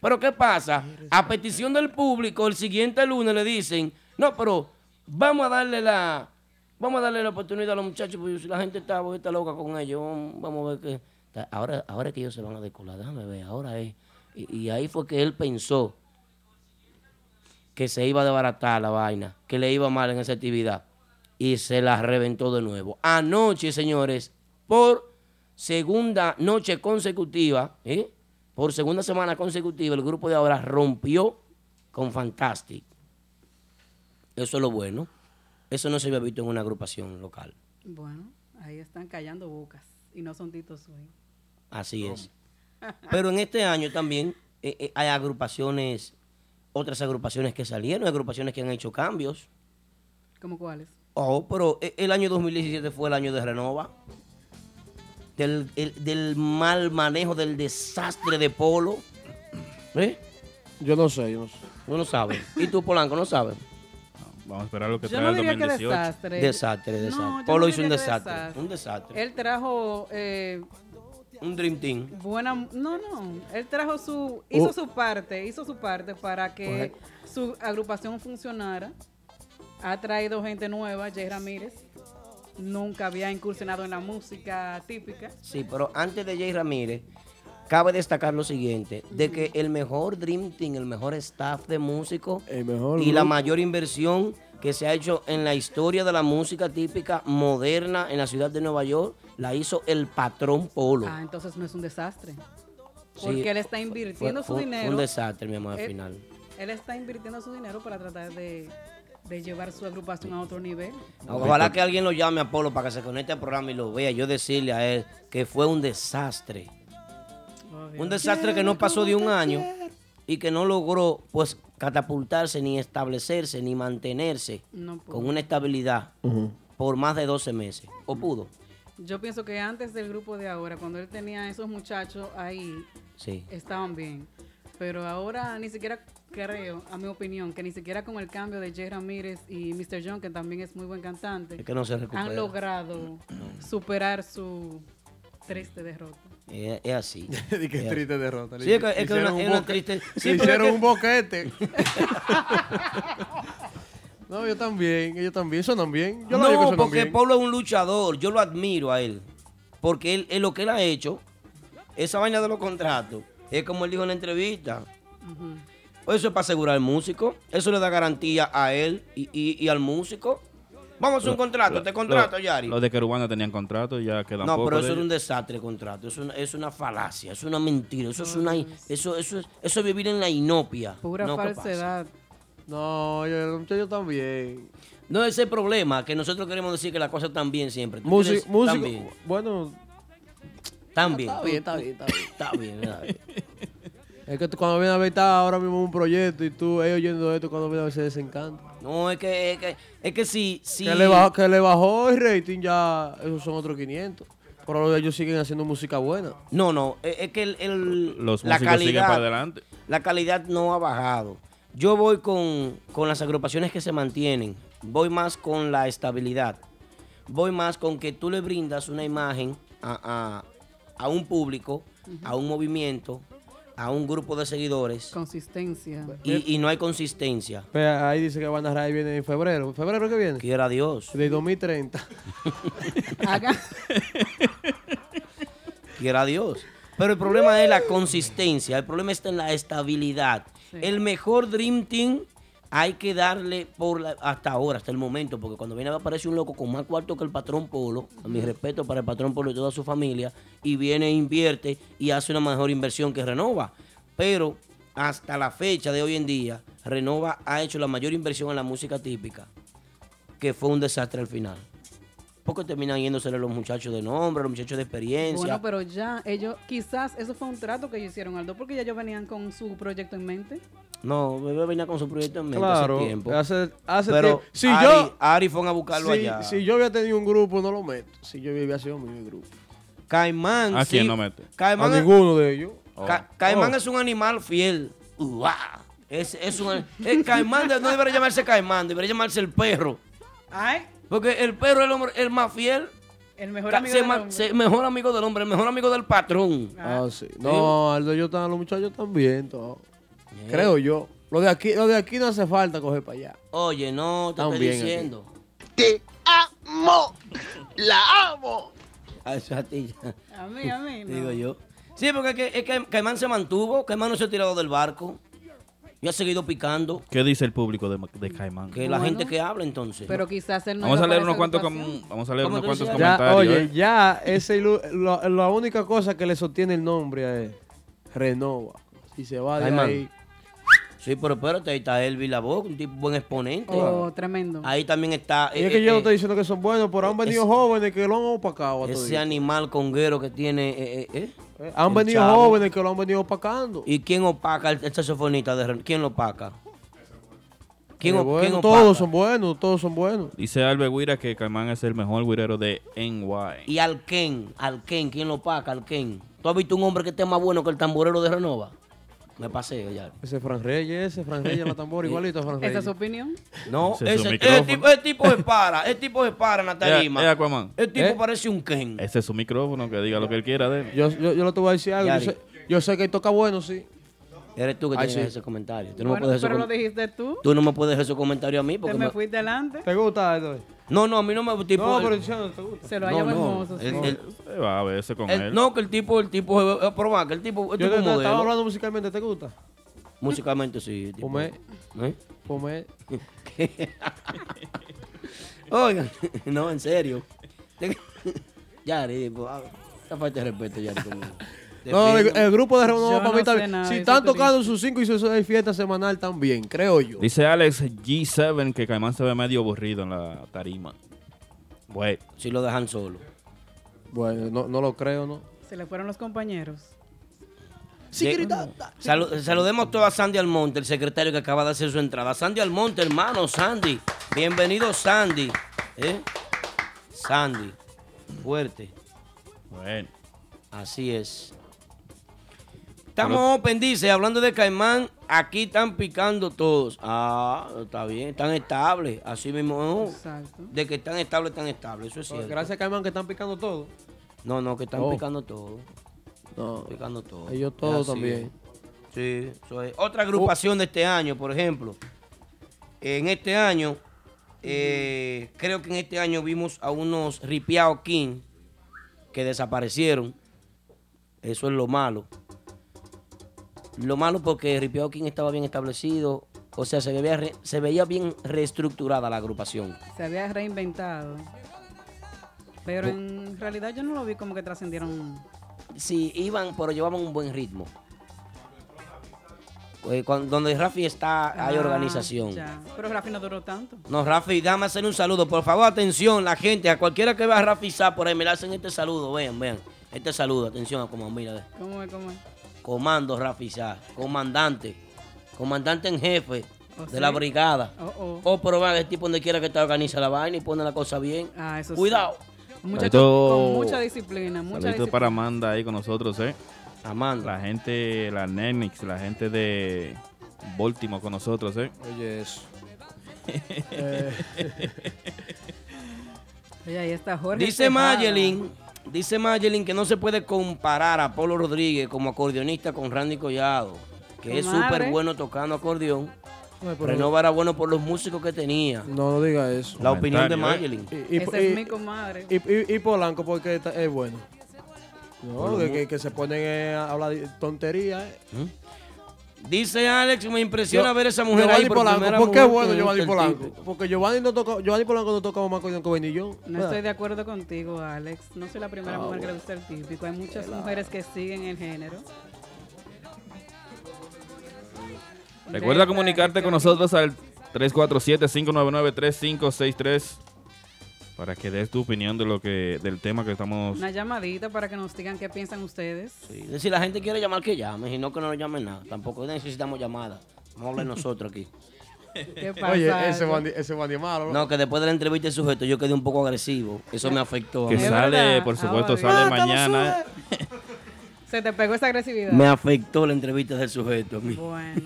Pero ¿qué pasa? A petición del público, el siguiente lunes le dicen, no, pero vamos a darle la, vamos a darle la oportunidad a los muchachos, porque si la gente está, está loca con ellos, vamos a ver qué. Ahora, ahora es que ellos se van a descolar, déjame ver, ahora es. Y, y ahí fue que él pensó que se iba a desbaratar la vaina, que le iba mal en esa actividad. Y se la reventó de nuevo. Anoche, señores, por segunda noche consecutiva, ¿eh? por segunda semana consecutiva, el grupo de ahora rompió con Fantastic. Eso es lo bueno. Eso no se había visto en una agrupación local. Bueno, ahí están callando bocas. Y no son Tito Swing. Así es. Pero en este año también eh, eh, hay agrupaciones, otras agrupaciones que salieron, agrupaciones que han hecho cambios. ¿Cómo cuáles? Oh, pero e- el año 2017 fue el año de Renova. Del, el- del mal manejo, del desastre de Polo. ¿Eh? Yo no sé, yo no sé. No lo saben. ¿Y tú, Polanco, no sabes? Vamos a esperar lo que Yo trae no el diría que 2018. desastre. Desastre, desastre. No, Polo no hizo un desastre. desastre. Un desastre. Él trajo eh, Un Dream Team. buena... No, no. Él trajo su... Hizo Oh. su parte. Hizo su parte para que su agrupación funcionara. Ha traído gente nueva. Jay Ramírez. Nunca había incursionado en la música típica. Sí, pero antes de Jay Ramírez, cabe destacar lo siguiente, de que el mejor Dream Team, el mejor staff de músicos y la mayor inversión que se ha hecho en la historia de la música típica moderna en la ciudad de Nueva York, la hizo el patrón Polo. Ah, entonces no es un desastre. Sí, Porque él está Fue, invirtiendo fue- su fue dinero. un desastre, mi amor, al Él- final. Él está invirtiendo su dinero para tratar de, de llevar su agrupación a otro nivel. Ojalá que alguien lo llame a Polo para que se conecte al programa y lo vea. Yo decirle a él que fue un desastre. Un desastre que no pasó de un año y que no logró pues catapultarse ni establecerse ni mantenerse No con una estabilidad por más de 12 meses. ¿O pudo? Yo pienso que antes del grupo de ahora, cuando él tenía a esos muchachos ahí, Sí. estaban bien. Pero ahora ni siquiera creo, a mi opinión, que ni siquiera con el cambio de Jay Ramírez y Mr. John, que también es muy buen cantante, Es que no se recupera. han logrado superar su triste derrota. Es, es así. Di que Es triste derrota. Sí, es que- es que Hicieron una- un es una boque- triste- sí, le pero es hicieron que- un boquete. no, yo también, ellos también, suenan bien. Yo no, que no, porque bien. Pablo es un luchador. Yo lo admiro a él. Porque él, él lo que él ha hecho, esa vaina de los contratos, es como él dijo en la entrevista. Eso es para asegurar al músico. Eso le da garantía a él y, y- y al músico. Vamos a hacer un contrato, Lo- te contrato, lo- Yari. Los de Querubanda tenían contrato, ya quedan No, pero eso es ellos. un desastre el contrato. Es una, es una falacia, es una mentira. Eso es una eso, eso, es- eso es vivir en la inopia. Pura falsedad. No, yo, también. No es el problema, que nosotros queremos decir que las cosas están bien siempre. Música, bien. bueno, bien. está bien, está bien, está bien. Está bien, está bien. Es que tú cuando vienes a ver, está ahora mismo un proyecto y tú, ellos oyendo esto, cuando vienes a ver, se desencantan. No, es que, es que, es que si, si Que, le bajó, que le bajó el rating, ya, esos son otros 500. Pero ellos siguen haciendo música buena. No, no, es es que el, el- Los la músicos siguen para calidad, adelante. la calidad no ha bajado. Yo voy con, con las agrupaciones que se mantienen, voy más con la estabilidad, voy más con que tú le brindas una imagen a, a- a un público, a un movimiento, a un grupo de seguidores Consistencia. y, y no hay consistencia. Pero ahí dice que Banda Ray viene en febrero. ¿Febrero que viene? Quiera Dios, De 2030. Haga- quiera Dios. Pero el problema es la consistencia, el problema está en la estabilidad. Sí. El mejor Dream Team hay que darle por la- hasta ahora, hasta el momento, porque cuando viene a aparecer un loco con más cuarto que el patrón Polo, a mi respeto para el patrón Polo y toda su familia, y viene, invierte y hace una mejor inversión que Renova. Pero hasta la fecha de hoy en día, Renova ha hecho la mayor inversión en la música típica, que fue un desastre al final. Porque terminan yéndosele los muchachos de nombre, los muchachos de experiencia. Bueno, pero ya ellos, quizás eso fue un trato que ellos hicieron, Aldo, porque ya ellos venían con su proyecto en mente. No, Bebé venía con su proyecto en mente Claro. hace tiempo. Hace, hace Pero tiempo. Si Ari, yo, Ari fue a buscarlo si, allá. si yo había tenido un grupo, no lo meto. Si yo hubiera sido mi grupo. Caimán, ¿A sí. quién no mete? Caimán, a es- ninguno de ellos. Ca- Caimán Oh. es un animal fiel. Uah. Es, es un, el Caimán de- no debería llamarse Caimán, debería llamarse el perro. Ay, Porque el perro es el, hombre, el más fiel. el mejor amigo se del ma- hombre. se- mejor amigo del hombre, el mejor amigo del patrón. Ah, sí. No, Aldo, yo están, los muchachos también. Creo yo. Lo de aquí, lo de aquí no hace falta coger para allá. Oye, no, te Están estoy bien aquí. diciendo. Te amo. La amo. A eso a ti ya. A mí, a mí. no. Digo yo. Sí, porque es que, es que Caimán se mantuvo, Caimán no se ha tirado del barco. Y ha seguido picando. ¿Qué dice el público de, de Caimán? Que la Bueno. gente que habla entonces. Pero quizás él no Vamos a leer unos cuantos, com- vamos a leer ¿Cómo unos cuantos decías? Ya, comentarios. oye, ¿eh? ya ese lo- la única cosa que le sostiene el nombre es Renova. Si se va de Caimán. ahí. Sí, pero espérate, ahí está Elvi La Voz, un tipo buen exponente. Oh, tremendo. Ahí también está Y eh, es que eh, yo no eh, estoy diciendo que son buenos, pero han venido es- jóvenes que lo han opacado. a ese animal conguero que tiene. eh, eh, eh. Eh, Han el venido chavo. jóvenes que lo han venido opacando. ¿Y quién opaca el, el saxofonista? De, Ren- ¿Quién lo opaca? ¿Quién, Eh, o- bueno, quién opaca? todos son buenos, todos son buenos. Dice Albe Guira que Caimán es el mejor guirero de NY. Y al Ken, al Ken, ¿quién lo opaca? Al Ken. ¿Tú has visto un hombre que esté más bueno que el tamborero de Renova? Me paseo ya. Ese Fran Reyes, ese Fran Reyes, la tambor, igualito a Fran ¿Esa es Reyes. su opinión? No, Ese es su ese, el, tipo, el tipo se para, el tipo se para en la tarima. Eh, eh. El tipo ¿Eh? parece un Ken. Ese es su micrófono, que diga lo que él quiera de él. Yo, yo, yo le te voy a decir algo. Yo sé, yo sé que él toca bueno, sí. Eres tú que Ay, tienes sí. ese comentario. Tú no, me puedes pero ese lo dijiste tú. tú no me puedes dejar ese comentario a mí Te porque me me- fuiste delante. ¿Te gusta esto? No, no, a mí no me tipo No, el- pero diciendo, ¿te gusta? Se lo no, hallaba no, hermoso. sí. el- el- Se va a verse con el- él. no, que el tipo, el tipo, eh, probar, que el tipo, el Yo tipo te, te modelo. estaba hablando musicalmente, ¿te gusta? Musicalmente sí. el tipo. Pomé, ¿Eh? pomé. Oigan, no, en serio. Yari, pues, ah, esta falta de respeto, conmigo. No, el, grupo de no sé bien. nada Si están tocando sus 5 y sus 6 fiestas semanal también, creo yo. Dice Alex G7 que Caimán se ve medio aburrido en la tarima. Bueno, Si lo dejan solo. Bueno, no, no lo creo, ¿no? Se le fueron los compañeros. Salu- saludemos todos a Sandy Almonte, el secretario que acaba de hacer su entrada. Sandy Almonte, hermano, Sandy. Bienvenido, Sandy. ¿Eh? Sandy. Fuerte. bueno. Así es. Estamos open, dice, hablando de Caimán, aquí están picando todos. Ah, está bien, están estables. Así mismo. Exacto. de que están estables, están estables. Eso es cierto. Gracias a Caimán que están picando todo. No, no, que están Oh. picando todo. No, Picando todo. ellos todos también. Sí, eso es. Otra agrupación de este año, por ejemplo. En este año, eh, creo que en este año vimos a unos Ripiao King que desaparecieron. Eso es lo malo. Lo malo porque Ripiao King estaba bien establecido. O sea, se veía, re- se veía bien reestructurada la agrupación. Se había reinventado. Pero en realidad yo no lo vi como que trascendieron. Sí, iban, pero llevaban un buen ritmo. Pues, cuando- donde Rafi está, hay Ah, organización. ya. Pero Rafi no duró tanto. No, Rafi, déjame hacer un saludo. Por favor, atención, la gente, a cualquiera que vea a Rafi Sá por ahí, me le hacen este saludo. Vean, vean. Este saludo, atención, a como mira. ve. ¿Cómo es? ¿Cómo es? Comando Rafi Sá, comandante, comandante en jefe ¿Oh, de sí? la brigada. Oh, oh. Oh, pero vean, el tipo donde quiera que está organiza la vaina y pone la cosa bien. Ah, eso sí. Cuidado. Muchacho Saludito- con mucha disciplina. Mucha disciplina. para Amanda ahí con nosotros, ¿eh? Amanda. La gente, la Nenix, la gente de Baltimore con nosotros, ¿eh? Oye, eso. Eh, Oye, ahí está Jorge. Dice. Mayelin, dice Mayelin que no se puede comparar a Polo Rodríguez como acordeonista con Randy Collado, que es súper bueno tocando acordeón. no, Renova era bueno por los músicos que tenía. no, no diga eso. La opinión de Comentario, Mayelin. Y, y- Esa es y- mi comadre. y- y- y Polanco porque está- es bueno. Por No, lo que, mu- que- que se ponen eh, a hablar de tonterías. eh. Dice Alex, me impresiona Yo- ver a esa mujer Giovanni ahí por Polanco, ¿por qué bueno Giovanni Polanco? tipo. Porque Giovanni no toca, Giovanni Polanco no toca más acordeón que Benillón. No estoy de acuerdo contigo, Alex. No soy la primera Ah, mujer que le gusta el típico. Hay muchas mujeres que siguen el género. Recuerda comunicarte con nosotros al 347-599-3563 para que des tu opinión de lo que del tema que estamos Una llamadita para que nos digan qué piensan ustedes. Sí, decir, la gente quiere llamar que llame, y no que no nos llamen nada. Tampoco necesitamos llamadas. Vamos a hablar nosotros aquí. ¿Qué pasa? Oye, ese? Bandy, ese Bandy es malo. ¿no? No, que después de la entrevista del sujeto yo quedé un poco agresivo. Eso me afectó. a que sale, por supuesto, Ah, sale obvio. mañana. Se te pegó esa agresividad. Me afectó la entrevista del sujeto a mí. Bueno.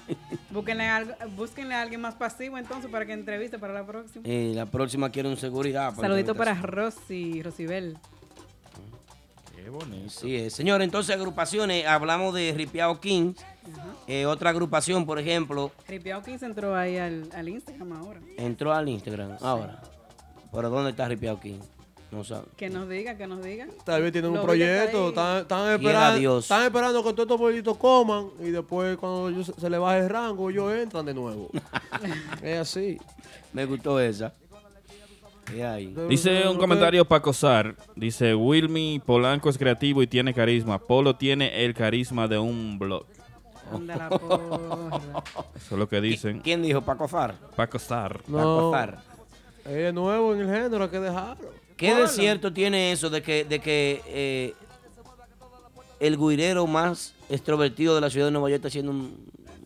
Búsquenle, algo- búsquenle a alguien más pasivo entonces para que entreviste para la próxima. Eh, la próxima quiero un seguridad. Saludito para. Rosy, Rosibel. Qué bonito. Sí, es. señor, entonces agrupaciones, hablamos de Ripiao King. Eh, otra agrupación, por ejemplo, Ripiao 15 entró ahí al, al Instagram ahora. entró al Instagram ahora. ¿Pero dónde está Ripiao King? No sabe. Que nos diga, que nos diga. Tal vez tienen un Lo proyecto, están, esperando, están esperando que todos estos pueblitos coman y después cuando ellos se, se les baje el rango, ellos entran de nuevo. es así. Me gustó esa. Dice un comentario para acosar. Dice, Wilmy Polanco es creativo y tiene carisma. Polo tiene el carisma de un blog. Anda la porra. Eso es lo que dicen. ¿Quién dijo? Paco Far. Para acosar. No, Paco Far. es nuevo en el género, hay que dejarlo. ¿Qué de cierto tiene eso de que, de que eh, el guirero más extrovertido de la ciudad de Nueva York está haciendo un,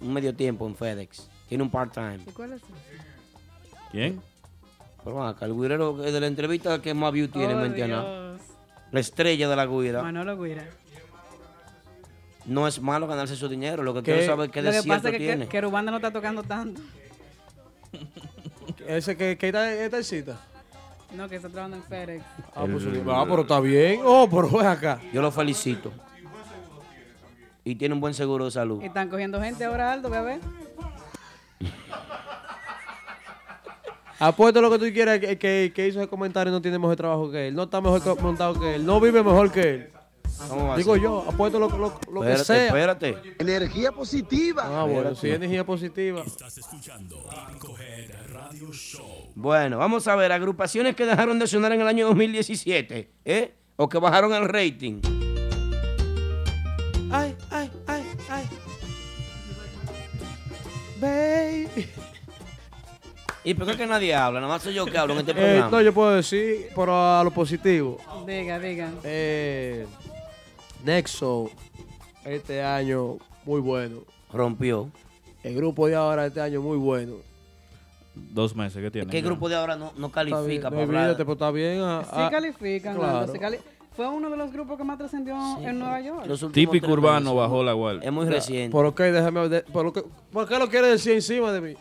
un medio tiempo en FedEx? Tiene un part-time. ¿Y cuál es? ¿Quién? Pero acá, el guirero de la entrevista que más view tiene, Oh, ¿me entiendes? Dios. La estrella de la guira. Manolo Guira. No es malo ganarse su dinero, lo que ¿Qué? quiero saber es qué Lo de que cierto pasa es que, tiene. que, que Rubanda no está tocando tanto. Ese que, que está, está cita. No, que está trabajando en FedEx. Ah, pues, ah, pero está bien. Oh, pero ven acá. Yo lo felicito. Y tiene un buen seguro de salud. Y están cogiendo gente ahora, Aldo, ve a ver. Apuesto lo que tú quieras que, que, que hizo ese comentario no tiene mejor trabajo que él. No está mejor co- montado que él. No vive mejor que él. ¿Cómo va a Digo yo, apuesto lo, lo, lo que Espérate, sea. espérate. Energía positiva. Ah, bueno, es energía positiva. Estás escuchando Radio Show. Bueno, vamos a ver, agrupaciones que dejaron de sonar en el año 2017, ¿eh? O que bajaron el rating. Ay, ay, ay, ay. Baby. ¿Y por qué que nadie habla? Nada más soy yo que hablo en este Eh, programa. no, yo puedo decir, pero a lo positivo. Diga, diga. Eh, Nexo, este año, muy bueno. Rompió. El grupo de ahora, este año, muy bueno. Dos meses que tiene. ¿Qué ya. grupo de ahora no, no Está bien, califica para hablar? olvídate, pero está bien. ah, Sí ah, califican, claro. Cali- Fue uno de los grupos que más trascendió en Nueva York. Típico urbano meses. bajó la guardia. Es muy reciente. ¿Por qué? Déjame de- ¿por, qué, ¿Por qué lo quiere decir encima de mí?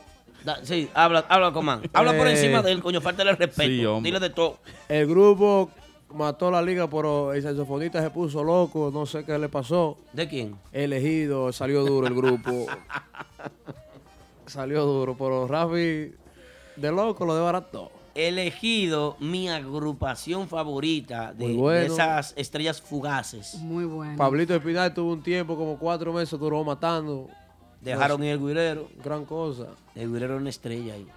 Da- sí, habla, habla con man. Habla por Eh, encima de él, coño, falta el respeto. Sí. Dile de todo. El grupo mató la liga, pero el saxofonista se puso loco, no sé qué le pasó. ¿De quién? Elegido, salió duro el grupo. salió duro, pero Rafi de loco lo desbarató. Elegido mi agrupación favorita de, Muy bueno. de esas estrellas fugaces. Muy bueno. Pablito Espinal tuvo un tiempo, como cuatro meses, duró matando. Dejaron ir el guirero. Gran cosa. El guirero era una estrella ahí.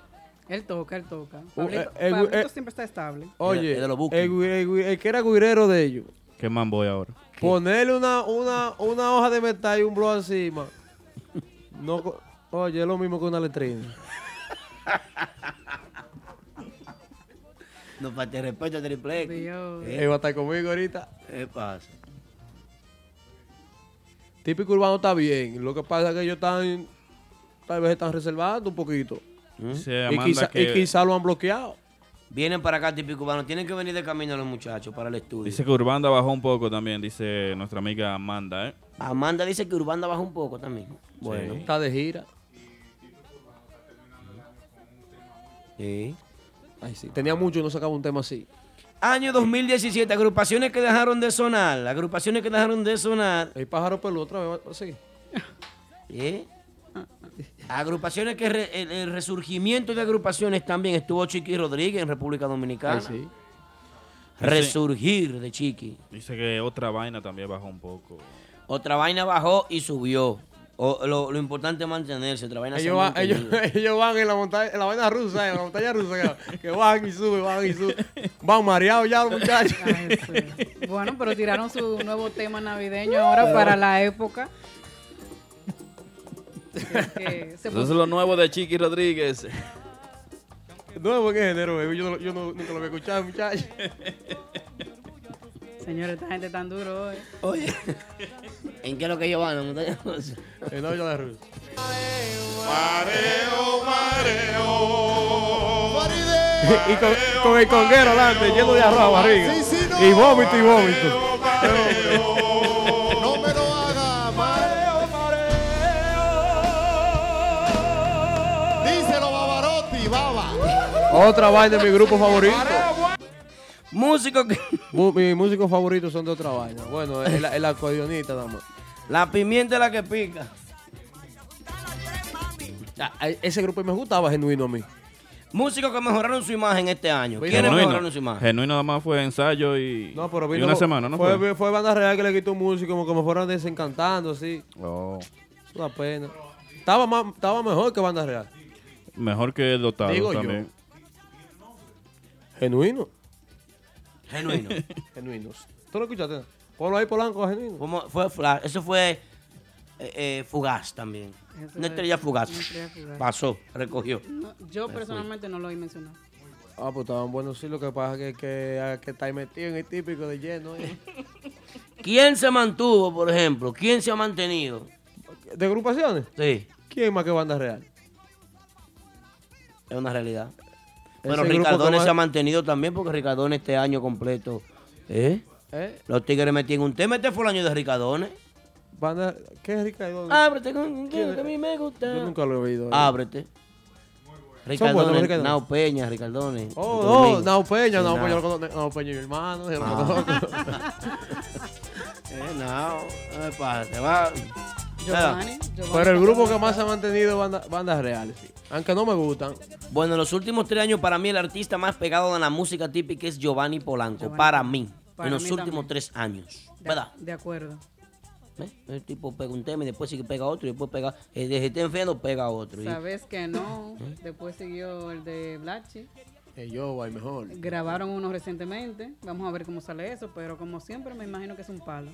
Él toca, él toca. Uh, Pablito, eh, eh, Pablito eh. siempre está estable. Oye, el, que era guirero de ellos, ¿Qué man voy ahora? ponerle una, una, una hoja de metal y un blog encima. No, oye, es lo mismo que una letrina. No falta el respeto, triple X. Dios. ¿Eh? Él va a estar conmigo ahorita. ¿Qué pasa? Típico urbano está bien. Lo que pasa es que ellos están, tal vez están reservando un poquito. Dice Y quizá, que, y quizá lo han bloqueado. Vienen para acá, típico cubano. Tienen que venir de camino los muchachos para el estudio. dice que Urbanda bajó un poco también, dice nuestra amiga Amanda, ¿eh? Amanda dice que Urbanda baja un poco también. Bueno. Está de gira. Sí. Ay, sí. Tenía mucho y no sacaba un tema así. Año 2017, agrupaciones que dejaron de sonar. Agrupaciones que dejaron de sonar. El pájaro pelú otra vez, así. ¿eh? Agrupaciones que re- el, el resurgimiento de agrupaciones también estuvo Chiqui Rodríguez en República Dominicana. Ay, sí. Resurgir de Chiqui. Dice que otra vaina también bajó un poco. Otra vaina bajó y subió. O- lo, lo importante es mantenerse. Otra vaina Ellos, ellos, van en la montaña, en la vaina rusa, en la montaña rusa, que, que van y suben, van y suben. Van mareados ya los muchachos. Ay, sí. Bueno, pero tiraron su nuevo tema navideño ahora para la época. Que se Eso es lo nuevo de Chiqui Rodríguez. Nuevo en género, baby. Yo, no- yo no- nunca lo había escuchado, muchachos. Señores, esta gente tan duro hoy. Oye, ¿en qué es lo que ellos van? ¿La montaña rusa? En la vaina de rusa. y con, con el conguero adelante, lleno de arroz a barriga. Y vómito y vómito. Otra vaina de mi grupo favorito. Músicos que... Mis músicos favoritos son de otra vaina. Bueno, el, el acordeonista nada más. La pimienta es la que pica. Ah, a- Ese grupo me gustaba genuino a mí. Músicos que mejoraron su imagen este año. ¿Quiénes Genuino, mejoraron su imagen? Genuino nada más fue ensayo y, No, pero y vino. una semana, ¿no? fue, Fue, fue banda real que le quitó música, como que me fueron desencantando, así. Oh, Una pena. Estaba, más, estaba mejor que banda real. Mejor que dotado Digo yo. también. Genuino. Genuino. Genuinos. ¿Tú lo escuchaste? Ponlo ahí Polanco, genuino. Fue. Eso fue eh, eh, fugaz también. Eso Una es- estrella fugaz. una estrella fugaz. Pasó, recogió. No, yo personalmente no lo oí mencionar. Ah, pues estaban buenos, sí. Lo que pasa es que, que, que está ahí metido en el típico de lleno. ¿eh? ¿Quién se mantuvo, por ejemplo? ¿Quién se ha mantenido? ¿De agrupaciones? Sí, ¿Quién más que banda real? Es una realidad. Pero Ricardones se ha mantenido también porque Ricardones este año completo. ¿Eh? ¿Eh? Los tigres metían un tema. Este fue el año de Ricardones. Banda, ¿Qué es Ricardo? Ábrete con ¿Quién que a mí me gusta. Yo nunca lo he oído. ¿eh? Ábrete. Ricardones, Ricardones. Nao Peña, Ricardones. Oh, Santo no. Nao Peña, Sí, Nao Peña, Nao. yo lo conozco, Nao Peña, mi hermano, yo lo Ah. conozco. Eh, Nao, no me pasa, te va. Giovanni, Giovanni Pero el grupo que más se ha mantenido es banda- bandas reales, sí. Aunque no me gustan. Bueno, en los últimos tres años, para mí, el artista más pegado de la música típica es Giovanni Polanco. Giovanni para mí. Para en los mí últimos también. tres años. De- ¿Verdad? De acuerdo. ¿Eh? El tipo pega un tema y después sigue pega otro y después pega. El de está enfriando pega otro. y- Sabes que no. Después siguió el de Blachi. Eh, yo, hay mejor. Grabaron uno recientemente. Vamos a ver cómo sale eso. Pero como siempre, me imagino que es un palo.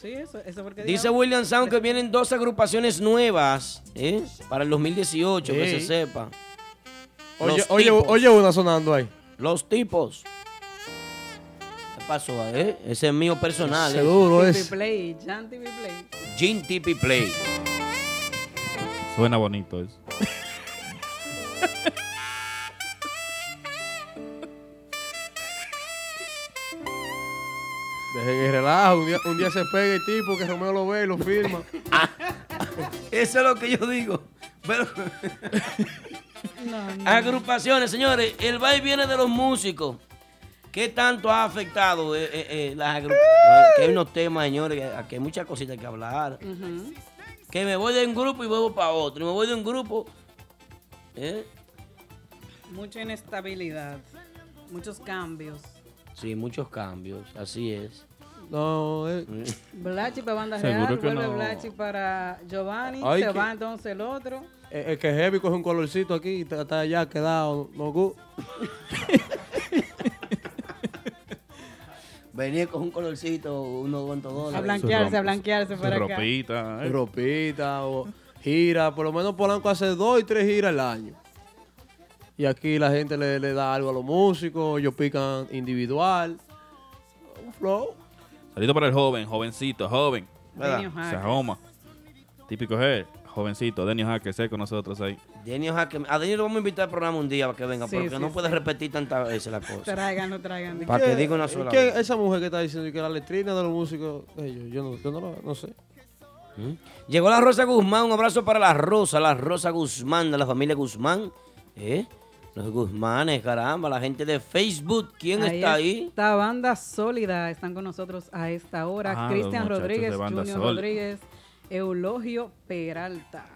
Sí, eso, eso porque Dice William Sound que vienen dos agrupaciones nuevas ¿eh? para el 2018, que se sepa. Oye, Los oye, tipos. oye una sonando ahí. Los tipos. ¿Qué pasó? Eh? Ese es mío personal. ¿eh? Seguro es. Play, Jan TV Play. Gin Tipi Play. Suena bonito eso. Dejen el relajo. Un día, un día se pega el tipo que Romeo lo ve y lo firma. Eso es lo que yo digo. Pero No, no. agrupaciones, señores, el baile viene de los músicos. ¿Qué tanto ha afectado eh, eh, eh, las agrupaciones? Que hay unos temas, señores, que, que hay muchas cositas que hablar. Que me voy de un grupo y vuelvo para otro. Y me voy de un grupo. ¿eh? Mucha inestabilidad. Muchos cambios. Sí, muchos cambios, así es. No, eh, Blachi para Banda Seguro Real, que vuelve no. Blachi para Giovanni, Ay, se que- va entonces el otro. eh, el que heavy coge un colorcito aquí y está allá quedado. No, Venía con un colorcito, unos cuantos A dólares. blanquearse, a blanquearse para acá. ropita. ¿eh? ropita o gira. Por lo menos Polanco hace dos y tres giras al año. Y aquí la gente le, le da algo a los músicos, ellos pican individual. Un flow. Salito para el joven, jovencito, joven. Denio Se ajoma. Típico G, jovencito, Denio Jaque, sé con nosotros ahí. Denio Jaque- A Denio lo vamos a invitar al programa un día para que venga, Sí, porque sí, no puede sí. repetir tantas veces la cosa. Tráiganlo, tráiganlo. Para que ¿Qué- diga una sola vez. esa mujer que está diciendo que la letrina de los músicos, ellos, yo no, yo no, la- no sé. ¿Mm? Llegó la Rosa Guzmán, un abrazo para la Rosa, la Rosa Guzmán, de la familia Guzmán. ¿Eh? Los Guzmanes, caramba, la gente de Facebook. ¿Quién está ahí? Esta banda sólida están con nosotros a esta hora. Ah, Cristian Rodríguez, Junior Sol. Rodríguez, Eulogio Peralta.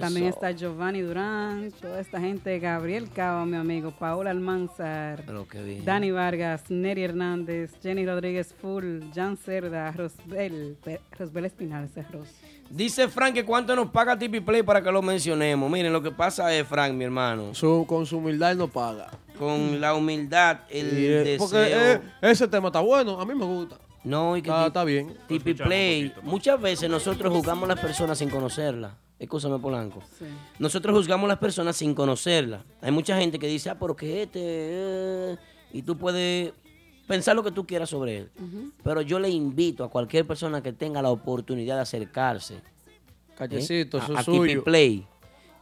También está Giovanni Durán, toda esta gente, Gabriel Cava, mi amigo, Paola Almanzar, Pero qué bien. Dani Vargas, Neri Hernández, Jenny Rodríguez Full, Jan Cerda, Rosbel, Rosbel Espinal, ese es Ros. Dice Frank que cuánto nos paga Tipi Play para que lo mencionemos. Miren, lo que pasa es, Frank, mi hermano, Su, con su humildad él no paga. con la humildad, el eh, deseo. porque eh, ese tema está bueno, a mí me gusta. no, y que Está, Ti- está bien. Tipi Play, muchas veces nosotros juzgamos a las personas sin conocerlas. Escúchame, Polanco. Sí. Nosotros juzgamos a las personas sin conocerlas. Hay mucha gente que dice, ah, pero que este. eh", y tú puedes pensar lo que tú quieras sobre él. Pero yo le invito a cualquier persona que tenga la oportunidad de acercarse. ¿eh? Callecito, eso a, a suyo. Play.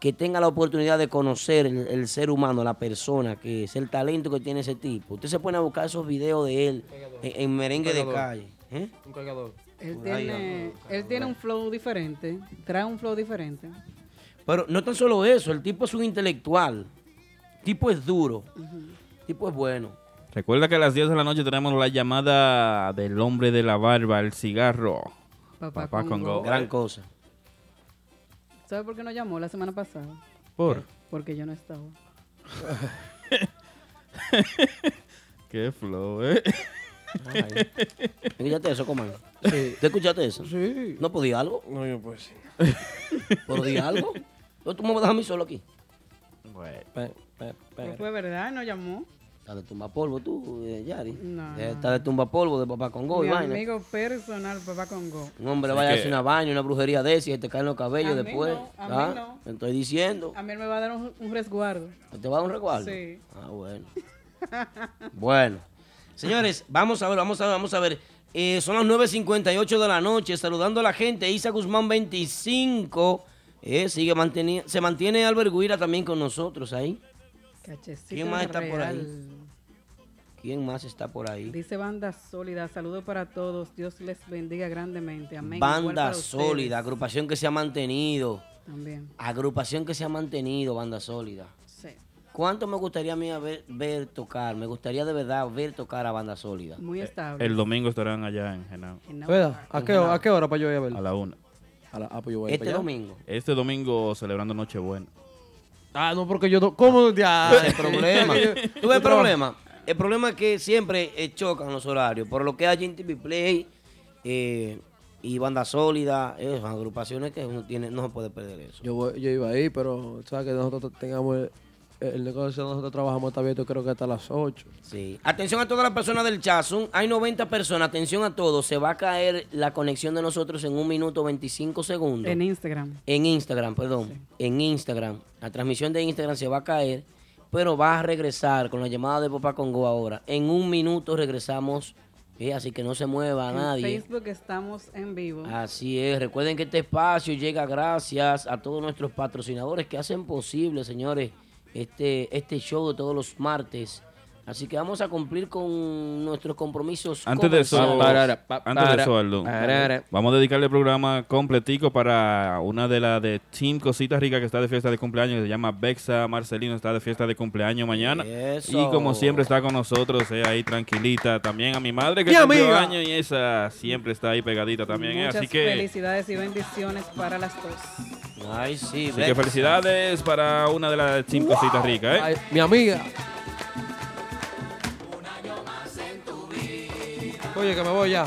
Que tenga la oportunidad de conocer el, el ser humano, la persona, que es el talento que tiene ese tipo. Usted se pone a buscar esos videos de él en, en merengue de calle. ¿eh? Un cargador. Tiene, él tiene un flow diferente, trae un flow diferente. Pero no tan solo eso, el tipo es un intelectual. El tipo es duro. El tipo es bueno. Recuerda que a las 10 de la noche tenemos la llamada del hombre de la barba, el cigarro. Papá, Papá Congo. Congo. Gran cosa. ¿Sabe por qué no llamó la semana pasada? Por. Porque yo no estaba. Qué flow, eh. Ay. ¿Escuchaste eso, Coman? Sí. ¿Te escuchaste eso? Sí. ¿No podía algo? No, yo pues sí. ¿Podía algo? ¿O tú me vas a dejar a mí solo aquí? Pe- pe- Pero pe- fue verdad, no llamó. Está de tumba polvo tú, eh, Yari. No, Eh, no. Está de tumba polvo de papá Congo y Mi vaina. amigo personal, papá Congo. Un hombre Es vaya a hacer una baña, una brujería de esa y te caen los cabellos A mí después. no, a mí ¿Ah? no. Te estoy diciendo. A mí él me va a dar un, un resguardo. ¿Te va a dar un recuerdo? Sí. Ah, bueno. bueno. Señores, vamos a ver, vamos a ver, vamos a ver. Eh, son las 9.58 de la noche. Saludando a la gente. Isa Guzmán 25. Eh, sigue manteni- se mantiene Albert Guira también con nosotros ahí. Cachecito ¿Quién más está por ahí? ¿Quién más está por ahí? Dice banda sólida, saludos para todos, Dios les bendiga grandemente, amén. Banda sólida, agrupación que se ha mantenido. También, Agrupación que se ha mantenido, banda sólida. sí, ¿Cuánto me gustaría a mí ver, ver tocar? Me gustaría de verdad ver tocar a banda sólida. muy estable. El domingo estarán allá en Genao. ¿A qué, hora- ¿A qué hora para yo ir a A verlo? la una. A la, ah, pues yo voy a Este para allá. domingo. Este domingo celebrando Nochebuena. Ah, no, porque yo... no- ¿Cómo? Ya. Ese es el problema. ¿Tú ves el problema? El problema es que siempre eh, chocan los horarios. Por lo que hay en TV Play eh, y Banda Sólida, eh, son agrupaciones que uno tiene, no se puede perder eso. Yo, voy- yo iba ahí, pero sabes que nosotros tengamos el, el negocio, nosotros trabajamos está abierto creo que hasta las 8. Sí. Atención a todas las personas del Chazun. Hay 90 personas. Atención a todos. Se va a caer la conexión de nosotros en un minuto 25 segundos. En Instagram. En Instagram, perdón. En Instagram. La transmisión de Instagram se va a caer, pero va a regresar con la llamada de Papá Congo ahora. En un minuto regresamos, eh, así que no se mueva En nadie. Facebook estamos en vivo. Así es. Recuerden que este espacio llega gracias a todos nuestros patrocinadores que hacen posible, señores, este, este show todos los martes. Así que vamos a cumplir con nuestros compromisos. Antes de eso, comerciales. antes de eso, Aldo, vamos a dedicarle el programa completico para una de las de Team Cositas Ricas que está de fiesta de cumpleaños, que se llama Bexa Marcelino, está de fiesta de cumpleaños mañana. Eso. Y como siempre está con nosotros, eh, ahí tranquilita. También a mi madre que Mi cumplió años y esa siempre está ahí pegadita también. eh. Muchas Así que, felicidades y bendiciones para las dos. Ay, sí, así Bex. que felicidades para una de las Team Cositas Ricas. ¿eh? Ay, mi amiga. Oye, que me voy ya.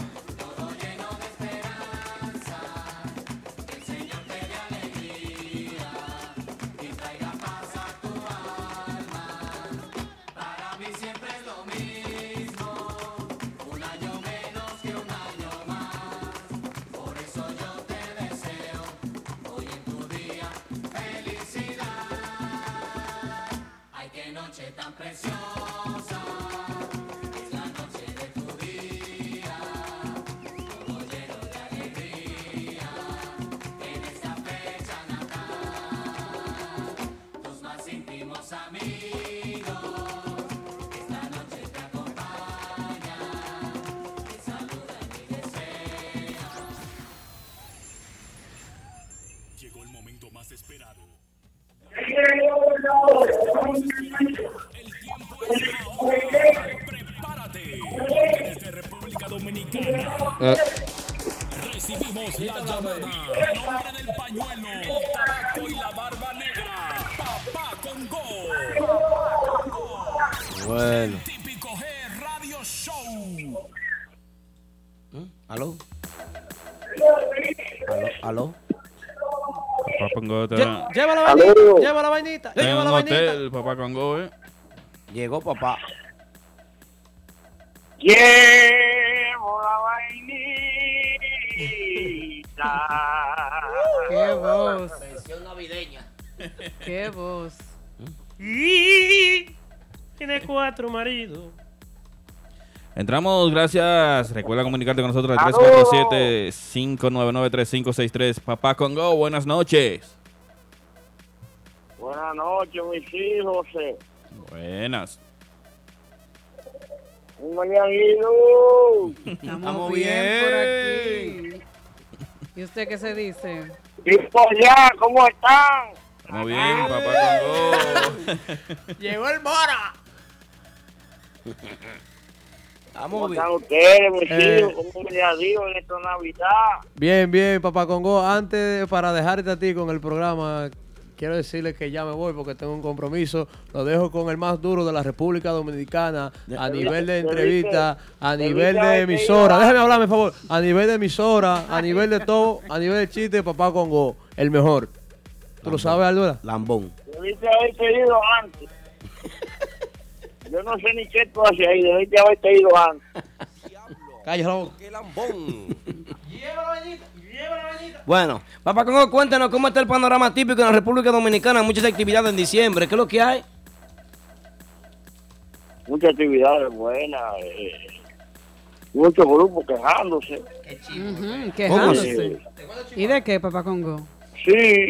Lleva la vainita, lleva la vainita, está en lleva un la vainita. hotel, Papá Congo, ¿eh? Llegó papá. Llevo la vainita. Qué voz, Versión navideña. qué voz. Y tiene cuatro maridos. Entramos, gracias. Recuerda comunicarte con nosotros al ¡Aló! 347-599-3563. Papá Congo, buenas noches. Buenas noches, mis hijos. eh. Buenas. ¿Cómo me han ido? Estamos, Estamos bien, por aquí. ¿Y usted qué se dice? ¿Y por allá, cómo están? Estamos bien, Papá Congo. Llegó el Mora. ¿Cómo Estamos bien. están ustedes, mis Eh. hijos? ¿Cómo me han ido en esta Navidad? Bien, bien, papá Congo. Antes, de- para dejarte a ti con el programa, quiero decirle que ya me voy porque tengo un compromiso. Lo dejo con el más duro de la República Dominicana a nivel de entrevista, a nivel de emisora. Déjame hablar, por favor. A nivel de emisora, a nivel de todo, a nivel de chiste, papá Congo, el mejor. ¿Tú lo sabes, Alduela? Lambón. Debiste haberte ido antes. Yo no sé ni qué tú haces ahí. Debiste haberte ido antes. Cállalo. ¡Qué lambón! Bueno, papá Congo, cuéntanos cómo está el panorama típico en la República Dominicana. Muchas actividades en diciembre. ¿Qué es lo que hay? Muchas actividades buenas. eh, muchos grupos quejándose. Ujú, quejándose. ¿Y de qué, papá Congo? Sí,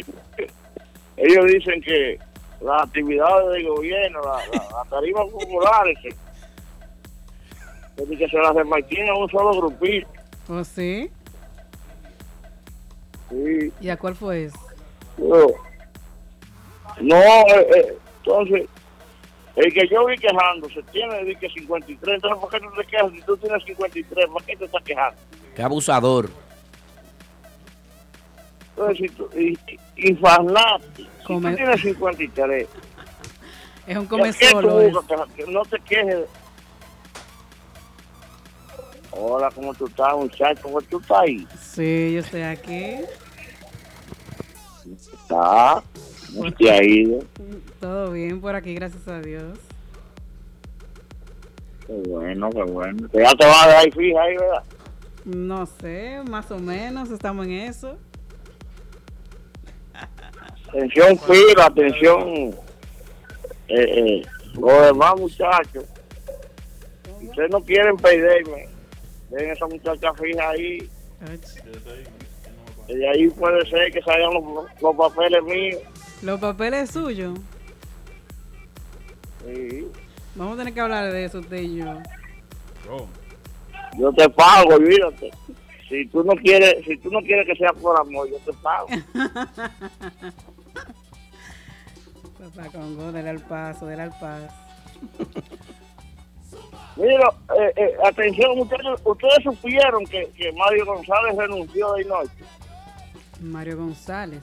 ellos dicen que las actividades del gobierno, la- la- las tarifas populares, que, que, que se las repartían a un solo grupito. ¿Oh, sí? Sí, ¿Y a cuál fue eso? pero- no, eh, eh, entonces, el que yo vi quejándose tiene di que 53, entonces ¿por qué tú te quejas si tú tienes 53? ¿Por qué te estás quejando? ¡Qué abusador! Entonces, si tú, y, y Farnati, si tú tienes 53, Es un ¿por qué tú come solo. es. buscas quejar? Que no te quejes. Hola, ¿cómo tú estás, muchacho? ¿Cómo tú estás ahí? Sí, yo estoy aquí. Está, ¿cómo te ha ido? Todo bien por aquí, gracias a Dios. Qué bueno, qué bueno. Ya te vas a dejar fija ahí, ¿verdad? No sé, más o menos estamos en eso. Atención, fila, atención. Eh, eh, los demás muchachos. Ustedes no quieren perderme, dejen esa muchacha fija ahí. Y de ahí puede ser que salgan los, los papeles míos. Los papeles suyos. Sí. Vamos a tener que hablar de eso usted y yo. Yo te pago, olvídate. Si tú no quieres, si tú no quieres que sea por amor, yo te pago. Papá Congo, dale al paso, dale al paso. Mira, eh, eh, atención, muchachos, ustedes supieron que, que Mario González renunció de noche. Mario González.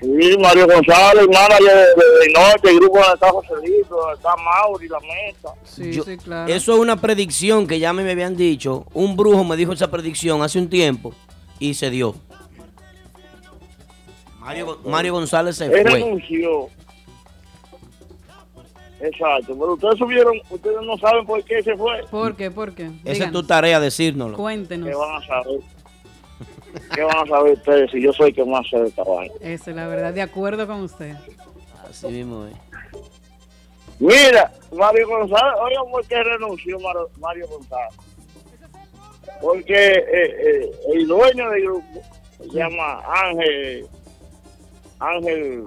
Sí, Mario González, manager de, de, Norte, el grupo donde está Joselito, donde está Mauri, la meta. Sí, Yo- sí, claro. Eso es una predicción que ya me habían dicho. Un brujo me dijo esa predicción hace un tiempo y se dio. Mario, Mario González se Él fue. renunció. Exacto, pero ustedes subieron, ustedes no saben por qué se fue. ¿Por qué? ¿Por qué? Esa es tu tarea, decírnoslo. Cuéntenos. ¿Qué van a saber? ¿Qué van a saber ustedes si yo soy el que más sé de vaina? Esa es la verdad, de acuerdo con usted. Así mismo es. Mira, Mario González, oigan por qué renunció Mario, Mario González. Porque eh, eh, el dueño del grupo se llama Ángel, Ángel,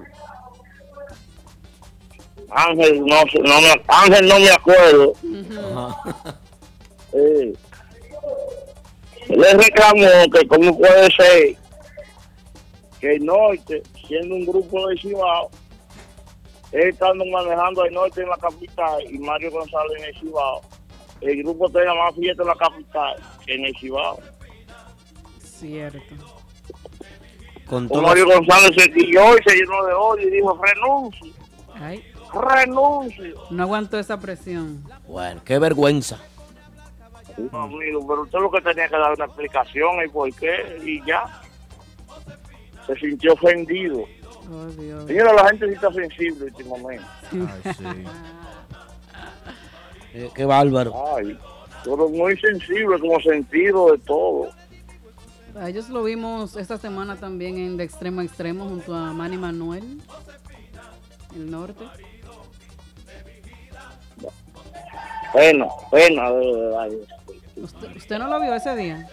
Ángel, no no me, Ángel no me acuerdo. Ajá. Eh, le reclamó que cómo puede ser que el norte, siendo un grupo de Cibao, él estando manejando el norte en la capital y Mario González en el Cibao, el grupo tenga más fiesta en la capital que en el Cibao. Cierto. Con todo. Mario González se quilló y se llenó de odio y dijo, renuncio, Ay, renuncio. no aguantó esa presión. Bueno, qué vergüenza. No, amigo, pero usted lo que tenía que dar una explicación y por qué y ya. Se sintió ofendido. Oh, Dios. Señora, la gente sí está sensible últimamente. Ay, sí. Eh, qué bárbaro. Ay, pero muy sensible como sentido de todo. A ellos lo vimos esta semana también en De Extremo a Extremo junto a Manny Manuel, el norte. Pena, pena de verdad. ¿Usted, usted no lo vio ese día?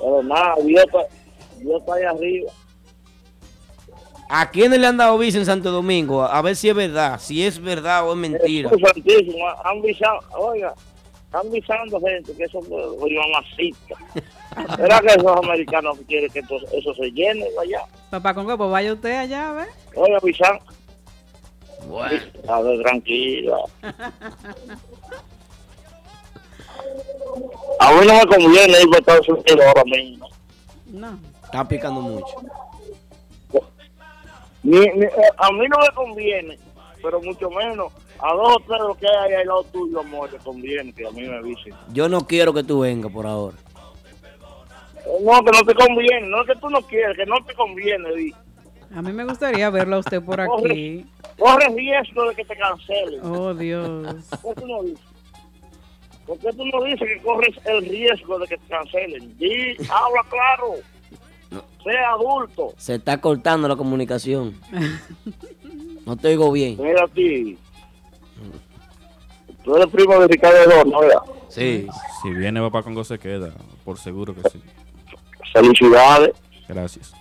Pero nada, Dios está, Dios está ahí arriba. ¿A quiénes le han dado visa en Santo Domingo? A ver si es verdad, si es verdad o es mentira. Jesús Santísimo, han visado, oiga, están visando gente que eso es mamacita. ¿Será que esos americanos quieren que eso se llene allá? Papá Congo, pues vaya usted allá, a ver. Oiga, avisan. Bueno, A ver, tranquila. A mí no me conviene ir para Estados Unidos ahora mismo. No. está picando mucho. Ni, ni- eh, a mí no me conviene, pero mucho menos a dos o tres de los que hay al lado tuyo, amor, le conviene que a mí me avisen. Yo no quiero que tú vengas por ahora. No, que no te conviene, no es que tú no quieres, que no te conviene, di. A mí me gustaría verlo a usted por aquí. Corre riesgo de que te cancelen. Oh, Dios. ¿Por qué tú no dices? ¿Por qué tú no dices que corres el riesgo de que te cancelen? Di, habla claro. Sea adulto. Se está cortando la comunicación. No te oigo bien. Mira a ti. Tú eres primo de Ricardo ¿verdad? Sí. Si viene papá Congo se queda, por seguro que sí. Felicidades. Gracias.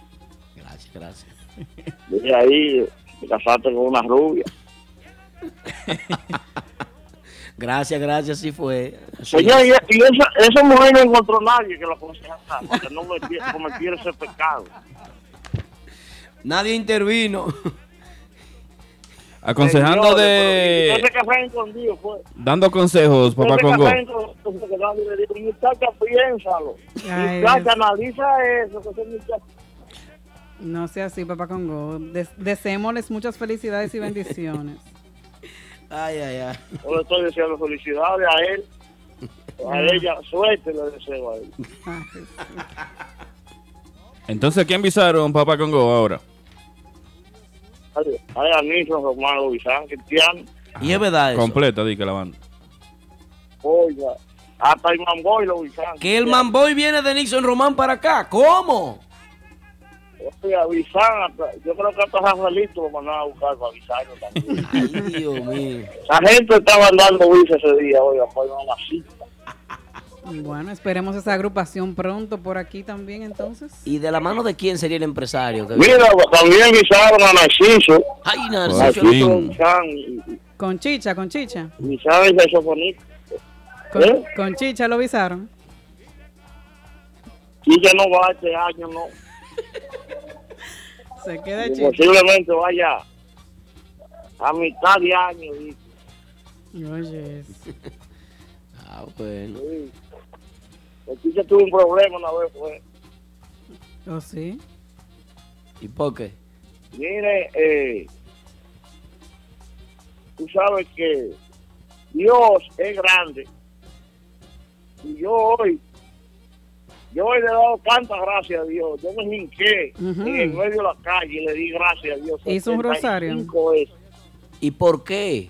Gracias, gracias. Desde ahí te casaste con una rubia. Gracias, gracias, sí fue. Señor, y, y esa, esa mujer no encontró nadie que la aconsejara para que no meti- cometiera ese pecado. Nadie intervino. Aconsejando de... pero escondido fue. Dando consejos, papá Congo. muchacha, piénsalo. Muchacha, analiza eso. Que No sea así, papá Congo. Des- deseémosles muchas felicidades y bendiciones. Ay, ay, ay. Yo le estoy deseando felicidades a él. A ella, suerte le deseo a él. Entonces, ¿quién visaron, papá Congo, ahora? Ay, ay, a Nilson Romano Bizán, Cristiano. Y es verdad eso. Completa, di que la banda. Oiga, hasta el Mamboy lo Bizán. Que el Manboy viene de Nixon Román para acá. ¿Cómo? Bizán, hasta- yo creo que hasta Rafaelito lo mandaron a buscar para avisarlo también. Ay, Dios mío. La gente estaba dando visa ese día, oiga, fue una cita. Bueno, esperemos esa agrupación pronto por aquí también entonces. ¿Y de la mano de quién sería el empresario? Mira, también visaron a Narciso. Ay, Narciso. Narciso Con Chicha, con Chicha. y saxofonista. Con, ¿Eh? con Chicha lo avisaron. Y ya no va este año, no. Se queda Y Chicha. posiblemente vaya a mitad de año. Y, Oye, Ah, bueno. y, el chico tuvo un problema una vez, fue. ¿oh sí? ¿Y por qué? Mire, eh, tú sabes que Dios es grande. Y yo hoy, yo hoy le he dado tantas gracias a Dios. Yo me hinqué Ujú. en el medio de la calle y le di gracias a Dios. Hizo un rosario. 75 veces. ¿Y por qué?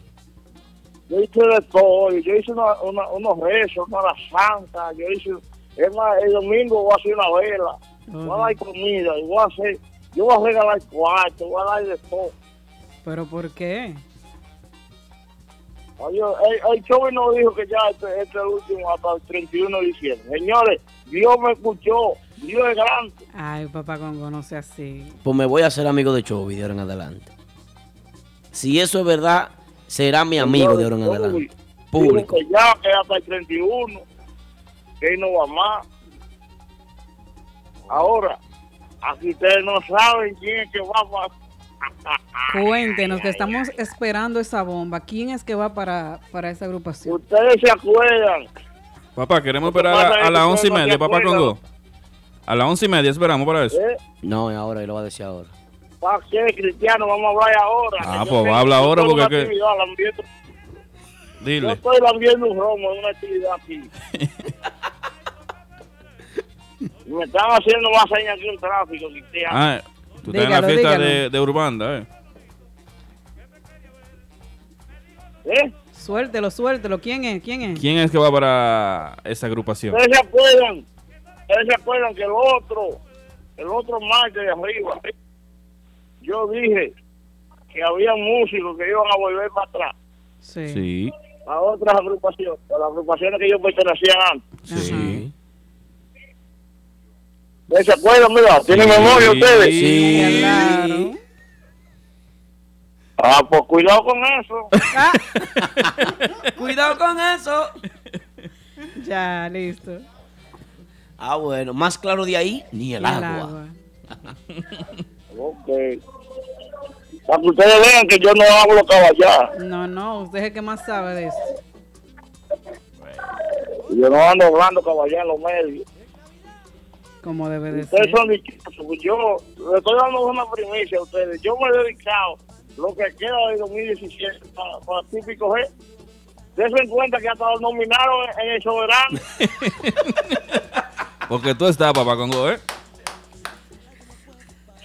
Yo hice de todo. Yo hice una, una- unos rezos, una la santa. Yo hice, es más, el domingo voy a hacer una vela. Voy a dar comida y voy a hacer, yo voy a regalar cuarto, voy a dar de todo. ¿Pero por qué? Oye, el, el Chovi nos dijo que ya este, este es el último hasta el 31 de diciembre. Señores, Dios me escuchó. Dios es grande. Ay, papá Congo, no sea así. Pues me voy a hacer amigo de Chovy de ahora en adelante. Si eso es verdad, será mi amigo de ahora en adelante. Público. que ya, que hasta el 31, que él no va más. Ahora, aquí ustedes no saben quién es que va más. Cuéntenos que estamos esperando esa bomba. ¿Quién es que va para, para esa agrupación? Ustedes se acuerdan Papá, queremos esperar a, a las once y media, papá. Congo. A las once y media esperamos para eso. ¿Eh? No, ahora, él lo va a decir ahora. ¿Para qué, Cristiano? Vamos a hablar ahora. Ah, pues tengo- habla ahora tengo porque que- lambiendo- Yo Dile. estoy lambiendo un romo en una actividad aquí. Me están haciendo más señas que un tráfico, Cristiano. Ah, tú estás en la Dígalo, fiesta dígalo. de, de Urbanda, ¿eh? ¿Eh? Suéltelo, suéltelo. ¿Quién es? ¿Quién es? ¿Quién es que va para esa agrupación? ¿Ustedes se acuerdan? ¿Ustedes se acuerdan que el otro, el otro martes de arriba, yo dije que había músicos que iban a volver para atrás, Sí. Sí, a otras agrupaciones, a las agrupaciones que ellos pertenecían antes? Sí. ¿Ustedes se acuerdan, mira? ¿Tienen Sí. memoria ustedes? Sí. Claro. Ah, pues cuidado con eso. Ah, Cuidado con eso. ya, listo. Ah, bueno, más claro de ahí, ni el El agua. agua. Ok. Para que ustedes vean que yo no hablo caballar. No, no, usted es el que más sabe de eso. Yo no ando hablando caballar en los medios. Como debe de Ustedes ser. son dichosos. pues Yo le estoy dando una primicia a ustedes. Yo me he dedicado lo que queda de 2017 para, para típico G. Dense en cuenta que hasta los nominaron en el soberano. porque tú estás, papá Congo, ¿eh?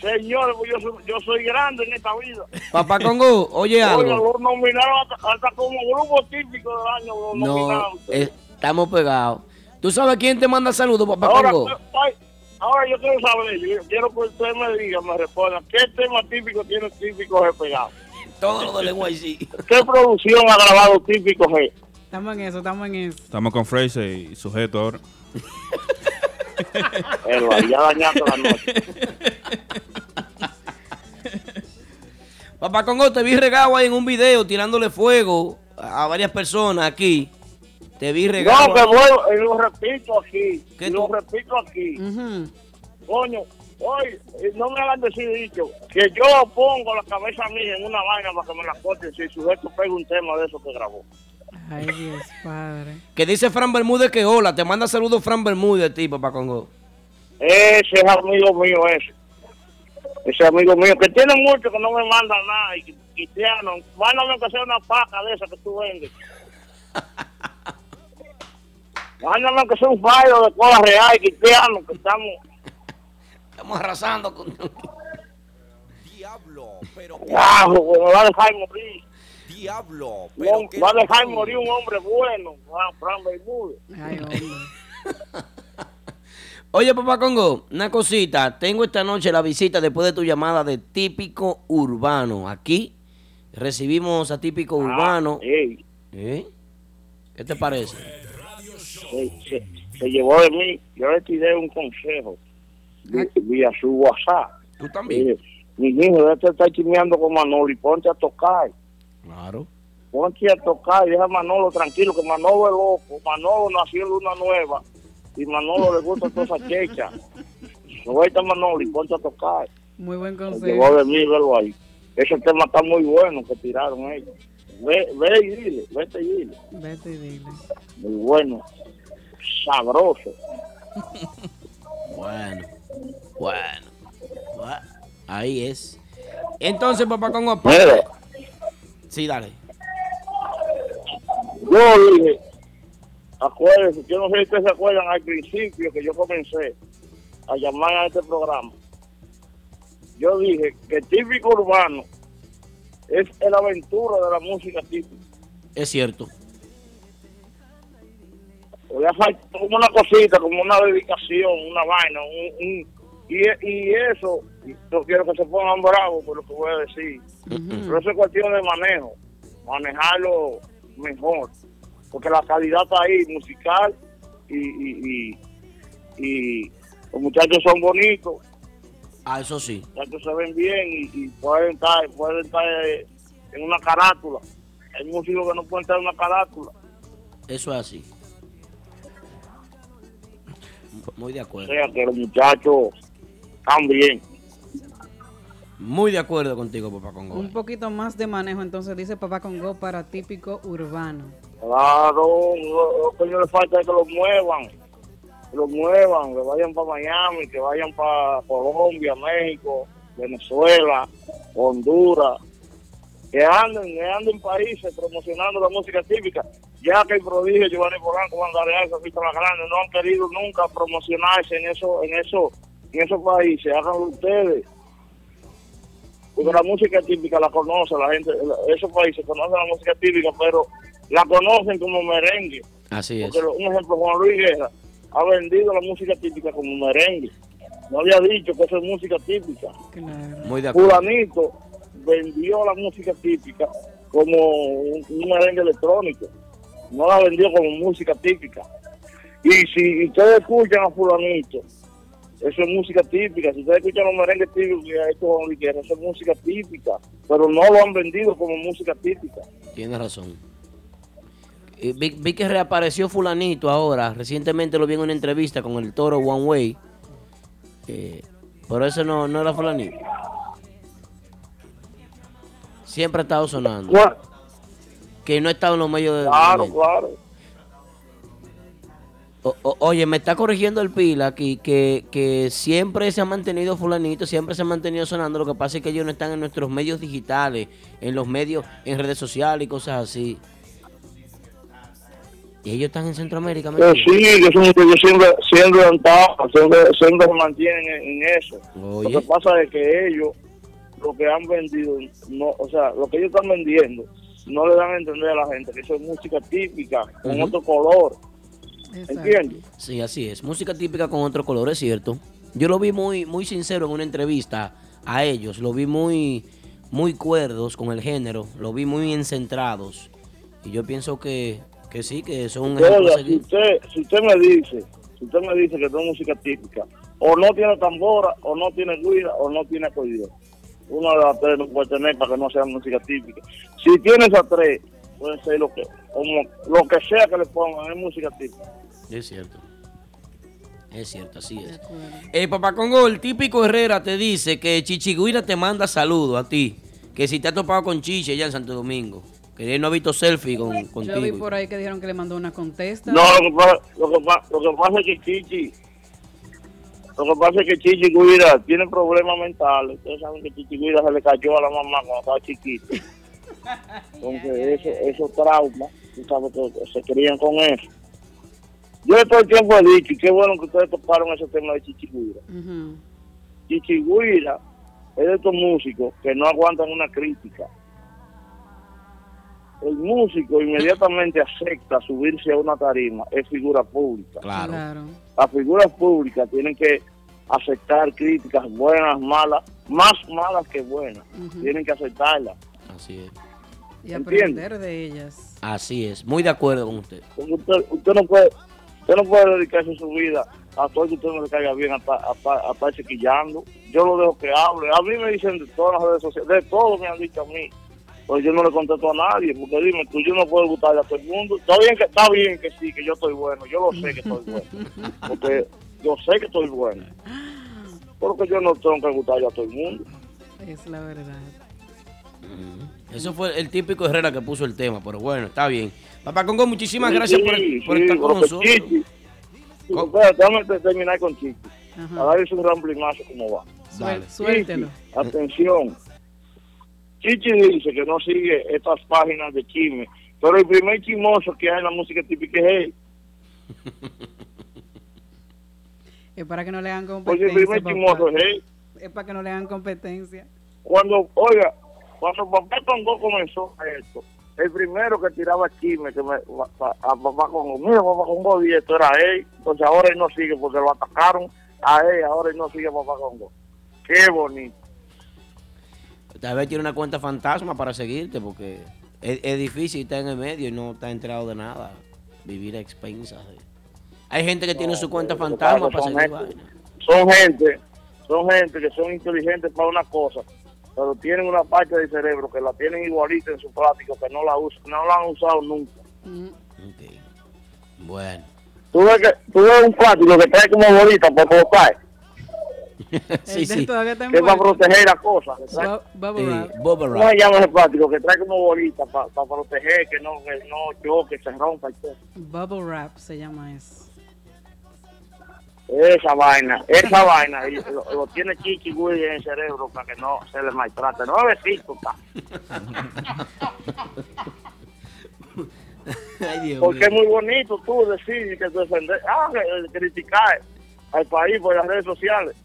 Señores, pues yo soy, yo soy grande en esta vida. Papá Congo, oye algo. los nominaron hasta, hasta como grupo típico del año. Los No, nominaron. eh, estamos pegados. ¿Tú sabes quién te manda saludos, papá Ahora, Congo? Ahora yo quiero saber, yo quiero que usted me diga, me responda, ¿qué tema típico tiene típico G pegado? Todo lo del NYC. ¿Qué producción ha grabado típico G? Estamos en eso, estamos en eso. Estamos con Fraser y sujeto ahora. Va, ya dañando la noche. Papá Congo, te vi regado ahí en un video tirándole fuego a varias personas aquí. Te vi regado. No, que vuelvo, y lo repito aquí, ¿Qué y lo tú? repito aquí. Coño, hoy no me hagan decir dicho que yo pongo la cabeza mía en una vaina para que me la corten si el sujeto pega un tema de eso que grabó. Ay, Dios, padre. Que dice Fran Bermúdez que hola. Te manda saludos Fran Bermúdez a ti, papá Congo. Ese es amigo mío ese. Ese amigo mío, que tiene mucho que no me manda nada, y cristiano, mándame que sea una paca de esa que tú vendes. mándame que sea un fallo de cola real, cristiano, que estamos... Estamos arrasando con... Diablo, pero pues me va a dejar morir. diablo, No, pero qué va a dejar morir un hombre bueno, Fran- Bermúdez. Ay, hombre. Oye, papá Congo, una cosita. Tengo esta noche la visita después de tu llamada de Típico Urbano. Aquí recibimos a Típico Urbano. Ah, ey, ¿Eh? ¿Qué te parece? Se, se- se llevó de mí, yo le tiré un consejo vi- vía su WhatsApp. ¿Tú también? Mire, mi hijo, ya te está chismeando con Manolo y ponte a tocar. Claro. Ponte a tocar y deja a Manolo tranquilo, que Manolo es loco. Manolo nació en Luna Nueva y Manolo le gusta toda esa checha. Suelta a Manolo y ponte a tocar. Muy buen Se consejo. llevó de mí, velo ahí. Ese tema está muy bueno que tiraron ellos. Ve, ve y dile, vete y dile. Vete y dile. Muy bueno, sabroso. Bueno. Bueno. Bueno. Ahí es. Entonces, papá Congo, Mira, sí, dale. yo dije, acuérdense, yo no sé si ustedes se acuerdan al principio que yo comencé a llamar a este programa. Yo dije que el típico urbano es la aventura de la música típica. Es cierto. Le falta como una cosita, como una dedicación, una vaina, un, un- y, y eso, no quiero que se pongan bravos por lo que voy a decir, pero eso es cuestión de manejo, manejarlo mejor, porque la calidad está ahí, musical, y, y, y, y los muchachos son bonitos, Ah, eso sí. los muchachos se ven bien y, y pueden estar, pueden estar eh, en una carátula. Hay músicos que no pueden estar en una carátula. Eso es así. Muy de O acuerdo. sea que los muchachos bien. Muy de acuerdo contigo, papá Congo. Un poquito más de manejo, entonces dice Papá Congo para típico urbano. Claro, lo, que no le falta es que lo muevan, que lo muevan, que vayan para Miami, que vayan para Colombia, México, Venezuela, Honduras, que anden, que anden países promocionando la música típica, ya que el prodigio Giovanni Polanco, Juan Sofía La Grande no han querido nunca promocionarse en eso, en eso, en esos países, háganlo ustedes. Porque la música típica la conoce la gente, esos países conocen la música típica, pero la conocen como merengue. Así es. Porque un ejemplo, Juan Luis Guerra ha vendido la música típica como merengue. No había dicho que eso es música típica. Claro. Muy de acuerdo. Fulanito vendió la música típica como un, merengue electrónico. No la vendió como música típica. Y si ustedes escuchan a Fulanito, eso es música típica. Si ustedes escuchan los merengues típicos que ha hecho eso es música típica. Pero no lo han vendido como música típica. Tienes razón. Eh, Vi, vi que reapareció fulanito ahora. Recientemente lo vi en una entrevista con el toro One Way. Eh, pero ese no, no era fulanito. Siempre ha estado sonando. Bueno, Que no ha estado en los medios de... claro, de- claro. O- o- oye, me está corrigiendo el pila aquí que, que siempre se ha mantenido fulanito, siempre se ha mantenido sonando. Lo que pasa es que ellos no están en nuestros medios digitales, en los medios, en redes sociales y cosas así. Y ellos están en Centroamérica. ¿me Que entiendes? sí, que siempre, siempre han estado, siempre, siempre se mantienen en, en eso. Oye. Lo que pasa es que ellos, lo que han vendido, no, o sea, lo que ellos están vendiendo, no le dan a entender a la gente que eso es música típica, con otro color, Exacto. ¿entiendes? Sí, así es. Música típica con otro color, es cierto. Yo lo vi muy, muy sincero en una entrevista a ellos. Lo vi muy, muy cuerdos con el género. Lo vi muy encentrados. Y yo pienso que, que sí, que son un ejemplo a Oiga, si usted, si usted me dice, si usted me dice que es música típica, o no tiene tambora, o no tiene guira, o no tiene acordeón. Una de las tres no puede tener para que no sea música típica. Si tiene esas tres, puede ser lo que, como lo que sea que le pongan, es música típica. Es cierto. Es cierto, así es. Eh, papá Congo, el típico Herrera te dice que Chichiguira te manda saludos a ti. Que si te ha topado con Chiche allá en Santo Domingo. Que él no ha visto selfie con, Yo vi contigo. por ahí que dijeron que le mandó una contesta. No, lo que, pasa, lo, que pa- lo que pasa es que Chichi, lo que pasa es que Chichi Guira tiene problemas mentales. Ustedes saben que Chichi Guira se le cayó a la mamá cuando estaba chiquito. Entonces, eso, esos traumas, tú sabes que se crían con eso. Yo todo el tiempo he dicho, y qué bueno que ustedes toparon ese tema de Chichi Guira. Ujú. Chichi Guira es de estos músicos que no aguantan una crítica. El músico inmediatamente acepta subirse a una tarima, es figura pública. Claro. Claro. Las figuras públicas tienen que aceptar críticas buenas, malas, más malas que buenas. Tienen que aceptarlas. Así es. Y aprender de ellas. Así es. Muy de acuerdo con usted. Usted, usted no puede usted no puede dedicarse su vida a todo el que usted no le caiga bien, a, estar- a, estar- a estar chiquillando. Yo lo dejo que hable. A mí me dicen de todas las redes sociales, de todo me han dicho a mí. Pues yo no le contesto a nadie, porque dime, tú yo no puedo gustarle a todo el mundo. Está bien que está bien que sí, que yo estoy bueno, yo lo sé que estoy bueno. Porque yo sé que estoy bueno. Porque yo no tengo que gustarle a todo el mundo. Es la verdad. Eso fue el típico Herrera que puso el tema, pero bueno, está bien. Papá Congo, muchísimas Sí, gracias sí, por, por sí, estar con nosotros. Chichi- Sí, Co- espérate, déjame te- terminar con Chichi. Ajá. A darle un ramblimazo como va. Dale. Suéltelo. Chichi, atención. Chichi dice que no sigue estas páginas de chisme, pero el primer chismoso que hay en la música típica es él. Es para que no le hagan Porque el competencia. primer chismoso papá. es él. Es para que no le hagan competencia. Cuando, oiga, cuando Papá Congo comenzó esto, el primero que tiraba chisme que me, a, a Papá Congo, mira, Papá Congo y esto era él, entonces ahora él no sigue porque lo atacaron a él, ahora él no sigue a Papá Congo. Qué bonito. Tal vez tiene una cuenta fantasma para seguirte porque es, es difícil estar en el medio y no estar enterado de nada. Vivir a expensas. de- Hay gente que tiene su cuenta fantasma para seguir gente- vaina. Son gente, son gente que son inteligentes para una cosa, pero tienen una parte del cerebro que la tienen igualita en su práctica, que no la usan, no la han usado nunca. Mm. Bueno. Tú ves, que, tú ves un plástico que trae como bolita para colocar, sí, sí. que es para envuelto. proteger la cosa. ¿Cómo wrap. se llama ese plástico que trae como bolita para proteger que no, que no choque, se rompa y todo? Bubble wrap se llama eso. Esa vaina, esa vaina, y lo, lo tiene Chiqui Willy en el cerebro para que no se le maltrate. Está. Ay, Dios Porque es muy bonito tú decir que defender, ah, que- criticar al país por las redes sociales.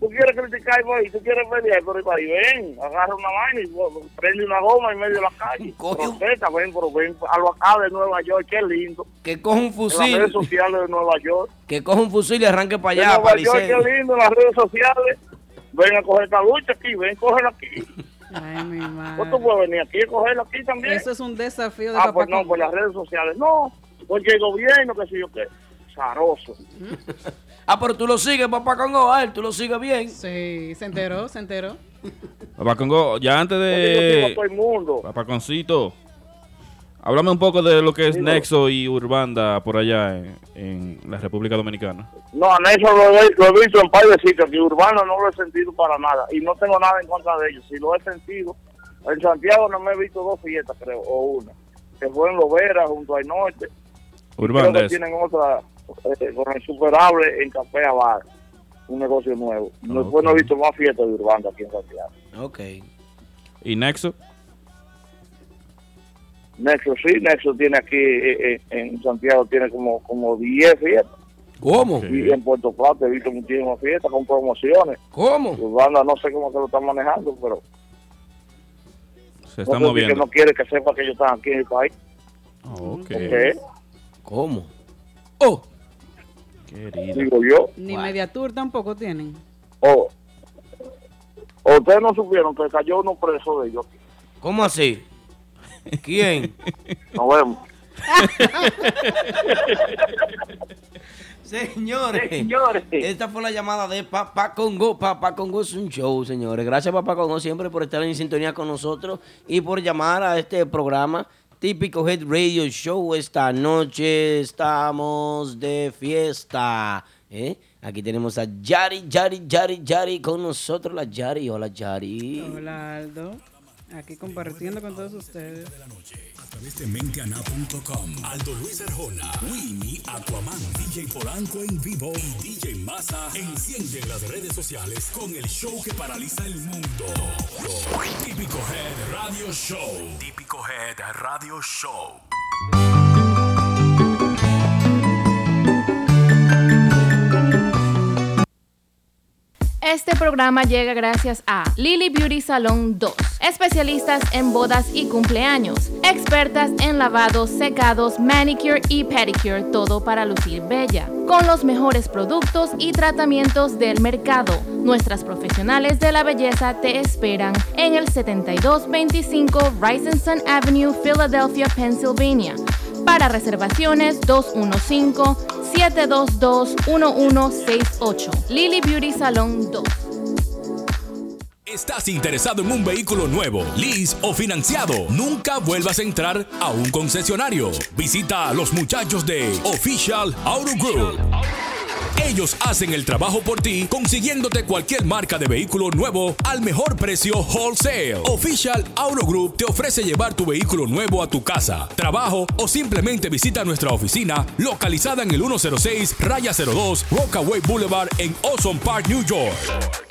Tú quieres criticar país, tú quieres pelear por el país, ven, agarra una vaina y prende una goma en medio de la calle. Protesta, ven, pero ven a lo acá de Nueva York, qué lindo. Que coja un En las fusil. redes sociales de Nueva York. Que coja un fusil y arranque para allá, Nueva York, qué lindo en las redes sociales. Ven a coger esta lucha aquí, ven, cógela aquí. Ay, mi ¿Pues tú madre. puedes venir aquí a cogerla aquí también? Eso es un desafío de Ah, papá. pues no, por las redes sociales. No, porque el gobierno, que sé yo qué, zaroso. Ah, pero tú lo sigues, papá Congo. Ah, tú lo sigues bien. Sí, se enteró, se enteró. Papá Congo, ya antes a de... todo el mundo. Papá Concito, háblame un poco de lo que es. Nexo y Urbanda por allá en, en la República Dominicana. No, a eso lo he, lo he visto en par de sitios, que Urbano no lo he sentido para nada. Y no tengo nada en contra de ellos. Si lo he sentido, en Santiago no me he visto dos fiestas, creo, o una. Que fue en Lovera, junto al norte. Creo Urbanda que es... tienen otra eh, con el superable en Café Abar, un negocio nuevo. Después no he visto más fiestas de Urbanda aquí en Santiago. Ok. ¿Y Nexo? Nexo sí, Nexo tiene aquí eh, eh, en Santiago tiene como como 10 fiestas. ¿Cómo? Y en Puerto Plata he visto muchísimas fiestas con promociones. ¿Cómo? Urbanda no sé cómo se lo están manejando, pero Se no está sé si que moviendo. no quiere que sepa que ellos están aquí en el país. Ok. ¿Qué? ¿Cómo? Oh, Querido. Digo yo. Ni Bueno. media tour tampoco tienen. O, o ustedes no supieron que cayó uno preso de ellos. ¿cómo así? ¿Quién? Nos vemos. Señores, esta fue la llamada de Papá Congo. Papá Congo es un show, señores. Gracias, Papá Congo, siempre por estar en sintonía con nosotros y por llamar a este programa típico Head Radio Show. Esta noche estamos de fiesta. ¿eh? Aquí tenemos a Yari, Yari, Yari, Yari con nosotros. La Yari, hola Yari. Hola, Aldo. Aquí compartiendo con todos ustedes. Través de menteana.com. Aldo Luis Arjona, Winnie, Aquaman, DJ Polanco en vivo y DJ Massa encienden las redes sociales con el show que paraliza el mundo. Típico Head Radio Show. Típico Head Radio Show. Este programa llega gracias a Lily Beauty Salon 2, especialistas en bodas y cumpleaños, expertas en lavados, secados, manicure y pedicure, todo para lucir bella, con los mejores productos y tratamientos del mercado. Nuestras profesionales de la belleza te esperan en el 7225 Sun Avenue, Philadelphia, Pennsylvania. Para reservaciones 215-722-1168. Lily Beauty Salon 2. ¿Estás interesado en un vehículo nuevo, lease o financiado? Nunca vuelvas a entrar a un concesionario. Visita a los muchachos de Official Auto Group. Ellos hacen el trabajo por ti, consiguiéndote cualquier marca de vehículo nuevo al mejor precio wholesale. Official Auto Group te ofrece llevar tu vehículo nuevo a tu casa, trabajo o simplemente visita nuestra oficina localizada en el 106 Raya 02 Rockaway Boulevard en Ozone Park, New York.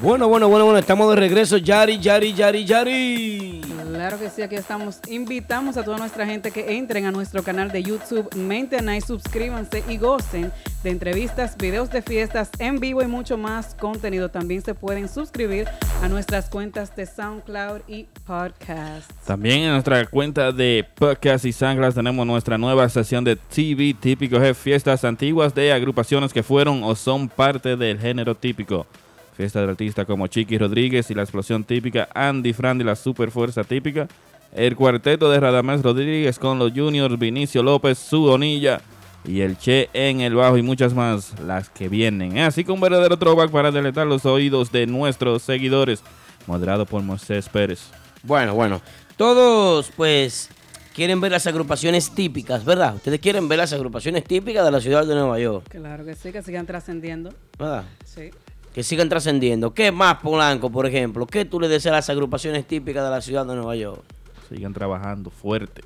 Bueno, bueno, bueno, bueno, estamos de regreso. Yari, Yari, Yari, Yari. Claro que sí, aquí estamos. Invitamos a toda nuestra gente que entren a nuestro canal de YouTube Mente Night, suscríbanse y gocen de entrevistas, videos de fiestas en vivo y mucho más contenido. También se pueden suscribir a nuestras cuentas de SoundCloud y Podcast. También en nuestra cuenta de podcast y sangras tenemos nuestra nueva sesión de TV típico G, fiestas antiguas de agrupaciones que fueron o son parte del género típico. Fiestas de artistas como Chiqui Rodríguez y la explosión típica, Andy Frandy, la super fuerza típica, el cuarteto de Radamés Rodríguez con los juniors, Vinicio López, su Donilla y el Che en el bajo y muchas más las que vienen. Así que un verdadero throwback para deletar los oídos de nuestros seguidores, moderado por Moisés Pérez. Bueno, bueno. Todos, pues, quieren ver las agrupaciones típicas, ¿verdad? Ustedes quieren ver las agrupaciones típicas de la ciudad de Nueva York, Claro que sí, que sigan trascendiendo. ¿verdad? Sí. Que sigan trascendiendo. ¿Qué más, Polanco, por ejemplo? ¿Qué tú le deseas a las agrupaciones típicas de la ciudad de Nueva York? Sigan trabajando fuerte.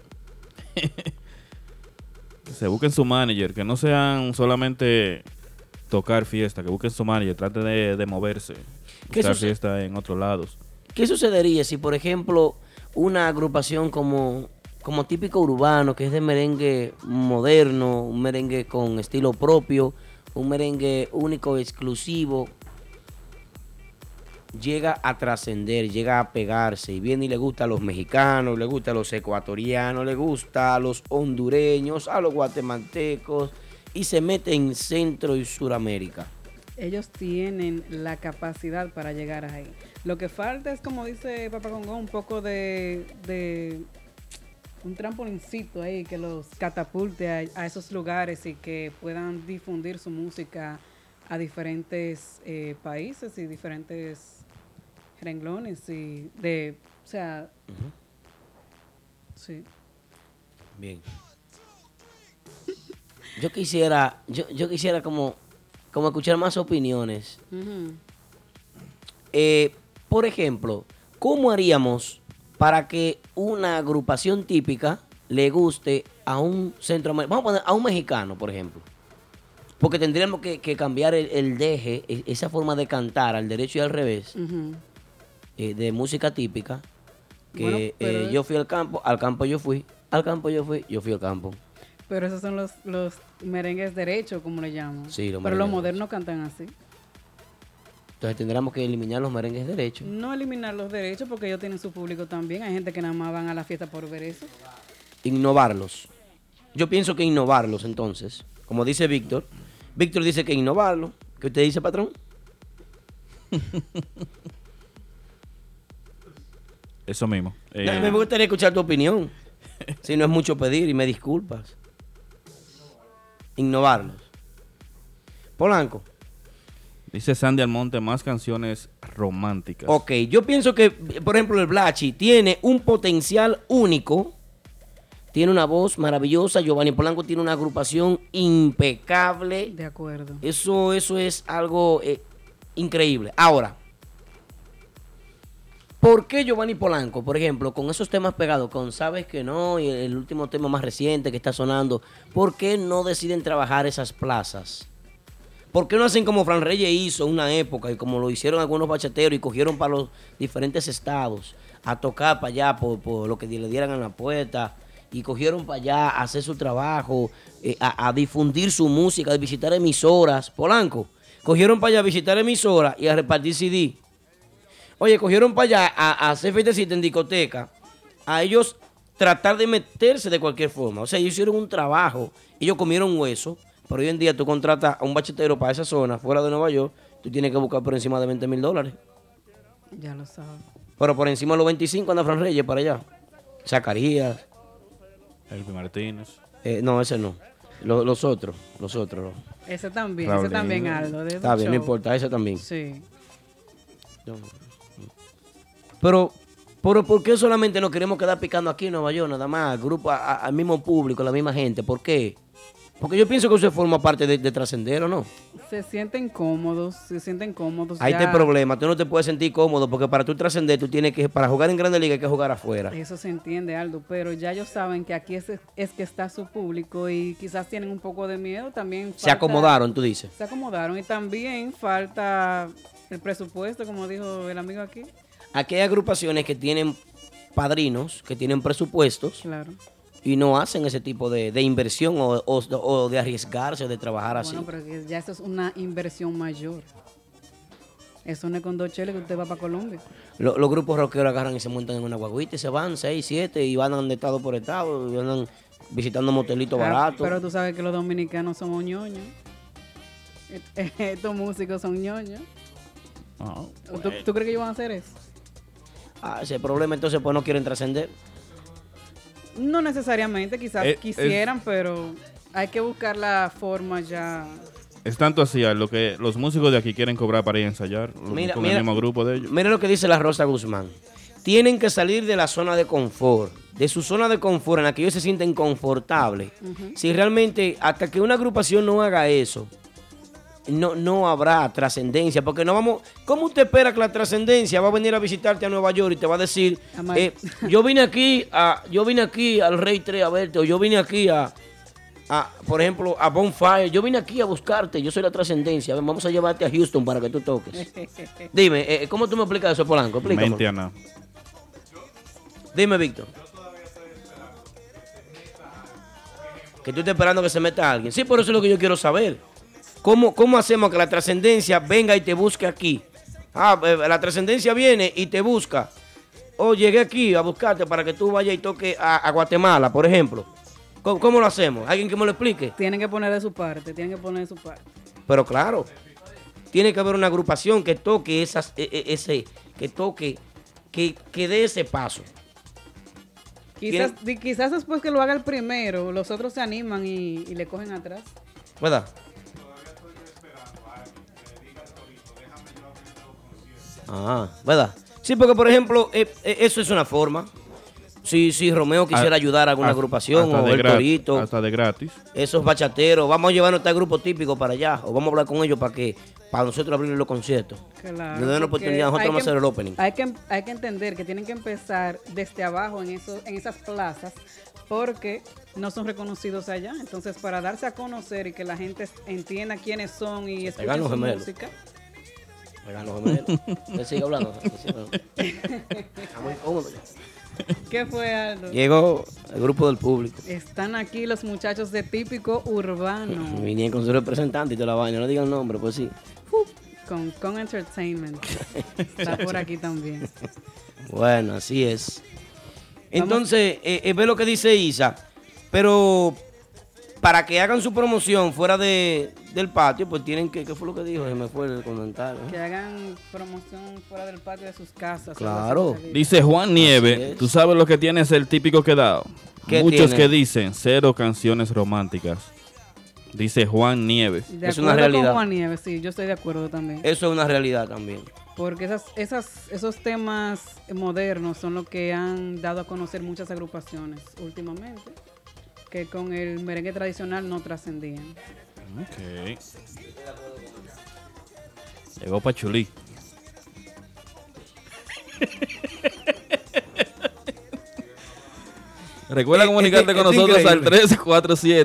que se busquen su manager, que no sean solamente tocar fiesta, que busquen su manager, traten de, de moverse, ¿Qué buscar fiesta en otros lados. ¿Qué sucedería si, por ejemplo, una agrupación como, como típico urbano, que es de merengue moderno, un merengue con estilo propio, un merengue único, exclusivo, llega a trascender, llega a pegarse y viene y le gusta a los mexicanos, le gusta a los ecuatorianos, le gusta a los hondureños, a los guatemaltecos y se mete en Centro y Suramérica? Ellos tienen la capacidad para llegar ahí. Lo que falta es, como dice Papá Congo, un poco de, un trampolincito ahí que los catapulte a, a esos lugares y que puedan difundir su música a diferentes eh, países y diferentes renglones y de, o sea, sí. Bien. Yo quisiera, yo, yo quisiera como, como escuchar más opiniones. Eh, por ejemplo, ¿cómo haríamos para que una agrupación típica le guste a un centroamericano? Vamos a poner a un mexicano, por ejemplo. Porque tendríamos que, que cambiar el, el deje, e- esa forma de cantar al derecho y al revés, Ujú. Eh, de música típica. Que Bueno, eh, yo fui al campo, al campo yo fui, al campo yo fui, yo fui al campo. Pero esos son los, los merengues derechos, como le llaman. Sí, los Pero los modernos cantan así. Entonces tendríamos que eliminar los merengues derechos. No eliminar los derechos porque ellos tienen su público también. Hay gente que nada más van a la fiesta por ver eso. innovarlos. Yo pienso que innovarlos entonces. Como dice Víctor. Víctor dice que innovarlo. ¿Qué usted dice, patrón? Eso mismo. Eh, Me gustaría escuchar tu opinión. si no es mucho pedir y me disculpas. Innovarlos. Polanco. dice Sandy Almonte, más canciones románticas. Ok, yo pienso que, por ejemplo, el Blachi tiene un potencial único. Tiene una voz maravillosa. Giovanni Polanco tiene una agrupación impecable. De acuerdo. Eso, eso es algo eh, increíble. Ahora, ¿por qué Giovanni Polanco, por ejemplo, con esos temas pegados, con Sabes que no y el último tema más reciente que está sonando, ¿por qué no deciden trabajar esas plazas? ¿Por qué no hacen como Fran Reyes hizo en una época y como lo hicieron algunos bachateros y cogieron para los diferentes estados a tocar para allá por, lo que le dieran en la puerta y cogieron para allá a hacer su trabajo, eh, a, a difundir su música, a visitar emisoras? Polanco, cogieron para allá a visitar emisoras y a repartir CD. Oye, cogieron para allá a, a hacer fiestecita en discoteca, a ellos tratar de meterse de cualquier forma. O sea, ellos hicieron un trabajo, ellos comieron hueso, pero hoy en día tú contratas a un bachetero para esa zona, fuera de Nueva York, tú tienes que buscar por encima de 20 mil dólares. Ya lo sabes. Pero por encima de los 25 anda Fran Reyes para allá. Zacarías. Elvi Martínez. eh, no, ese no. Lo- los otros, los otros. Ese también, Raulín. ese también, Aldo. de Está bien, no importa, ese también. Sí. Pero, Pero ¿por qué solamente nos queremos quedar picando aquí en Nueva York, nada más, grupo, a- al mismo público, la misma gente? ¿Por qué? Porque yo pienso que eso forma parte de, de trascender, ¿o no? Se sienten cómodos, se sienten cómodos. Ahí ya. está el problema, tú no te puedes sentir cómodo porque para tú trascender, tú tienes que, para jugar en Grande Liga hay que jugar afuera. Eso se entiende, Aldo, pero ya ellos saben que aquí es, es que está su público y quizás tienen un poco de miedo también. Se acomodaron, tú dices. Se acomodaron y también falta el presupuesto, como dijo el amigo aquí. Aquí hay agrupaciones que tienen padrinos, que tienen presupuestos Claro. y no hacen ese tipo de, de inversión o, o- o de arriesgarse, de trabajar así. Bueno, pero ya eso es una inversión mayor. Eso no es con dos cheles que usted va para Colombia. Lo- los grupos rockeros agarran y se montan en una guaguita y se van, seis, siete, y van de estado por estado, y andan visitando motelitos Ah, baratos. Pero tú sabes que los dominicanos somos ñoños. Est- Estos músicos son ñoños. ¿Tú, tú crees que ellos van a hacer eso? Ah, ese problema entonces pues no quieren trascender. No necesariamente, quizás Eh, es- quisieran, pero hay que buscar la forma ya. Es tanto así a lo que los músicos de aquí quieren cobrar para ir a ensayar Mira, con mira. el mismo grupo de ellos. Mira lo que dice la Rosa Guzmán. Tienen que salir de la zona de confort, de su zona de confort en la que ellos se sienten confortables. Si realmente, hasta que una agrupación no haga eso, no, no habrá trascendencia, porque no vamos... ¿Cómo usted espera que la trascendencia va a venir a visitarte a Nueva York y te va a decir, eh, yo vine aquí a, yo vine aquí al Rey 3 a verte, o yo vine aquí a, a, por ejemplo, a Bonfire, yo vine aquí a buscarte, yo soy la trascendencia, vamos a llevarte a Houston para que tú toques. Dime, eh, ¿cómo tú me explicas eso, Polanco? Explícame. Mente a nada. Dime, Víctor. Que tú estás esperando que se meta alguien. Sí, por eso es lo que yo quiero saber. ¿Cómo, cómo hacemos que la trascendencia venga y te busque aquí? Ah, eh, la trascendencia viene y te busca. O llegué aquí a buscarte para que tú vayas y toques a, a Guatemala, por ejemplo. ¿Cómo, cómo lo hacemos? ¿Alguien que me lo explique? Tienen que poner de su parte, tienen que poner de su parte. Pero claro, tiene que haber una agrupación que toque esas, e- e- ese, que toque, que, que dé ese paso. Quizás, quizás después que lo haga el primero, los otros se animan y, y le cogen atrás. ¿Verdad? Ah, ¿verdad? Sí, porque por ejemplo, eh, eh, eso es una forma. Si, si Romeo quisiera Ah, ayudar a alguna hasta- agrupación hasta o de el gra- Torito, Hasta de gratis. esos bachateros, vamos a llevarnos este grupo típico para allá o vamos a hablar con ellos para que para nosotros abrir los conciertos. Claro, Nos den la porque oportunidad, nosotros hay vamos a que- hacer el opening. Hay que, hay que entender que tienen que empezar desde abajo en, eso, en esas plazas porque no son reconocidos allá. Entonces, para darse a conocer y que la gente entienda quiénes son y escuchen pegan los su gemelos. música. Oigan, los gemelos. Usted sigue hablando. usted sigue hablando. Está muy cómodo ya. ¿Qué fue, Aldo? Llegó el grupo del público. Están aquí los muchachos de Típico Urbano Vinieron con su representante y toda la vaina. No digan nombre, pues sí. con, con Entertainment. Está por aquí también. Bueno, así es. Entonces, eh, eh, ve lo que dice Isa. Pero para que hagan su promoción fuera de, del patio, pues tienen que. ¿Qué fue lo que dijo? Se me fue el comentario. Que hagan promoción fuera del patio de sus casas. Claro. Dice Juan Nieve, tú sabes lo que tiene es el típico quedado. ¿Qué Muchos tiene? que dicen cero canciones románticas. Dice Juan Nieve. De Es una acuerdo realidad. con Juan Nieves, sí, yo estoy de acuerdo también. Eso es una realidad también. Porque esas, esas, esos temas modernos son los que han dado a conocer muchas agrupaciones últimamente, que con el merengue tradicional no trascendían. Ok. Llegó Pachulí. Recuerda Eh, comunicarte eh, con es nosotros al increíble.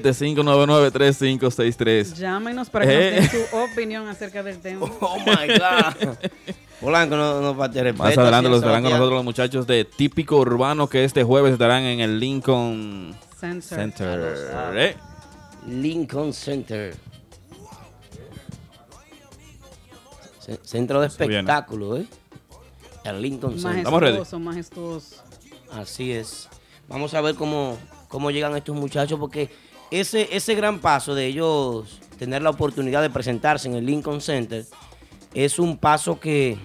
347-599-3563. Llámenos para que Eh. nos den su opinión acerca del tema. Oh my God. Polanco no, no va a tener Más adelante los estarán con nosotros los muchachos de Típico Urbano que este jueves estarán en el Lincoln Center. Center. Eh, Lincoln Center. Ce- Centro de espectáculo, ¿eh? El Lincoln Center. Majestuoso, majestuoso. Así es. Vamos a ver cómo, cómo llegan estos muchachos, porque ese, ese gran paso de ellos tener la oportunidad de presentarse en el Lincoln Center es un paso que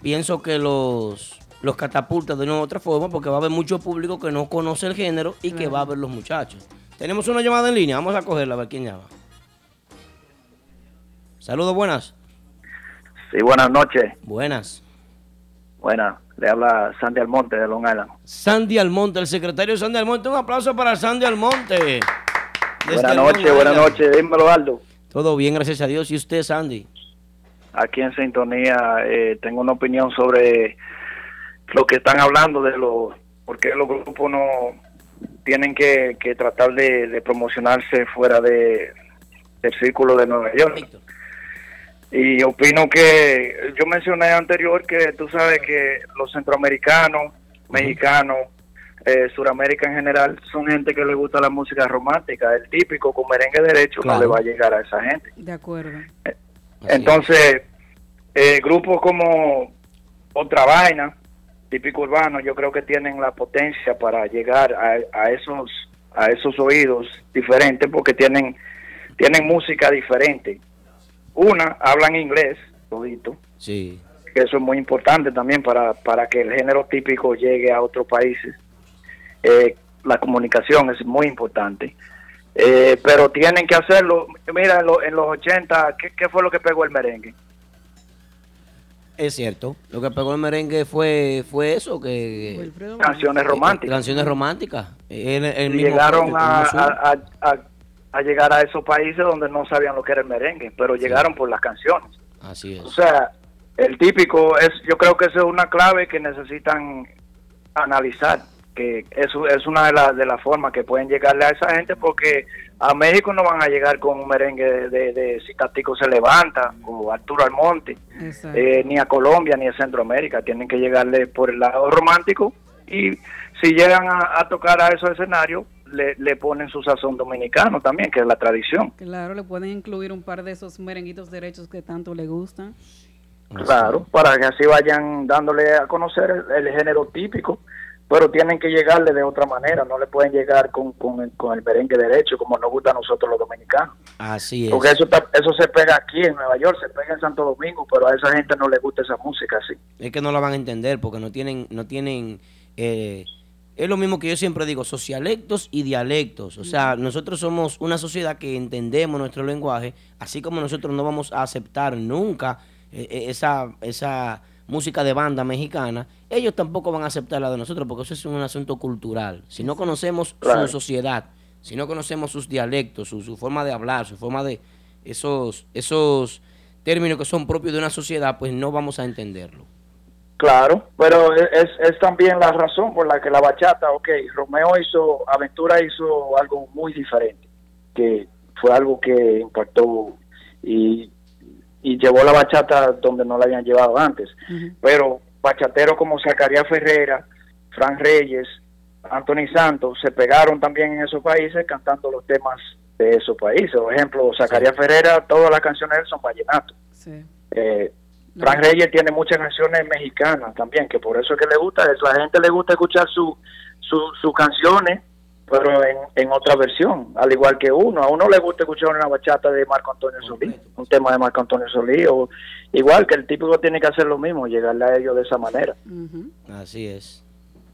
pienso que los, los catapulta de una u otra forma, porque va a haber mucho público que no conoce el género y que va a ver los muchachos. Tenemos una llamada en línea, vamos a cogerla a ver quién llama. Saludos, buenas. Sí, buenas noches. Buenas. Buena, le habla Sandy Almonte de Long Island. Sandy Almonte, el secretario Sandy Almonte. Un aplauso para Sandy Almonte. Buenas noches, buenas noches. Dímelo, Aldo. Todo bien, gracias a Dios. ¿Y usted, Sandy? Aquí en sintonía eh, tengo una opinión sobre lo que están hablando de los, porque los grupos no tienen que, que tratar de, de promocionarse fuera de, del círculo de Nueva York. Y opino que yo mencioné anterior que tú sabes que los centroamericanos, mexicanos, eh, Suramérica en general, son gente que le gusta la música romántica. El típico con merengue derecho Claro. no le va a llegar a esa gente. De acuerdo. Entonces, eh, grupos como Otra Vaina, típico urbano, yo creo que tienen la potencia para llegar a, a esos a esos oídos diferentes porque tienen tienen música diferente. Una, hablan inglés, todito, Sí. que eso es muy importante también para, para que el género típico llegue a otros países. Eh, la comunicación es muy importante. Eh, pero tienen que hacerlo. Mira, en, lo- en los 80, ¿qué, qué fue lo que pegó el merengue? Es cierto. Lo que pegó el merengue fue, fue eso, que... Canciones románticas. Canciones románticas. El, el mismo llegaron el a, mismo sur. a- a- a- a llegar a esos países donde no sabían lo que era el merengue, pero llegaron por las canciones. Así es. O sea, el típico es, yo creo que esa es una clave que necesitan analizar, que eso es una de las de las formas que pueden llegarle a esa gente, porque a México no van a llegar con un merengue de, de, de Si Catico se levanta o Arturo Almonte, eh, ni a Colombia ni a Centroamérica, tienen que llegarle por el lado romántico y si llegan a, a tocar a esos escenarios, le, le ponen su sazón dominicano también, que es la tradición. Claro, le pueden incluir un par de esos merenguitos derechos que tanto le gustan. Claro, para que así vayan dándole a conocer el, el género típico, pero tienen que llegarle de otra manera, no le pueden llegar con, con, el, con el merengue derecho como nos gusta a nosotros los dominicanos. Así es. Porque eso, está- eso se pega aquí en Nueva York, se pega en Santo Domingo, pero a esa gente no le gusta esa música así. Es que no la van a entender porque no tienen, no tienen, eh, es lo mismo que yo siempre digo, socialectos y dialectos. O sea, nosotros somos una sociedad que entendemos nuestro lenguaje, así como nosotros no vamos a aceptar nunca eh, eh, esa, esa música de banda mexicana, ellos tampoco van a aceptar la de nosotros porque eso es un asunto cultural. Si no conocemos Claro. su sociedad, si no conocemos sus dialectos, su, su forma de hablar, su forma de esos, esos términos que son propios de una sociedad, pues no vamos a entenderlo. Claro, pero es, es también la razón por la que la bachata, ok, Romeo hizo, Aventura hizo algo muy diferente, que fue algo que impactó y, y llevó la bachata donde no la habían llevado antes. Pero bachateros como Zacarías Ferrera, Fran Reyes, Anthony Santos se pegaron también en esos países cantando los temas de esos países. Por ejemplo, Zacarías Ferrera, todas las canciones de él son vallenatos. Sí. Eh, Frank Reyes tiene muchas canciones mexicanas también, que por eso es que le gusta, es la gente le gusta escuchar su, su, sus canciones, pero en, en otra versión, al igual que uno. A uno le gusta escuchar una bachata de Marco Antonio Solís, un tema de Marco Antonio Solís, o igual que el típico tiene que hacer lo mismo, llegarle a ellos de esa manera. Así es.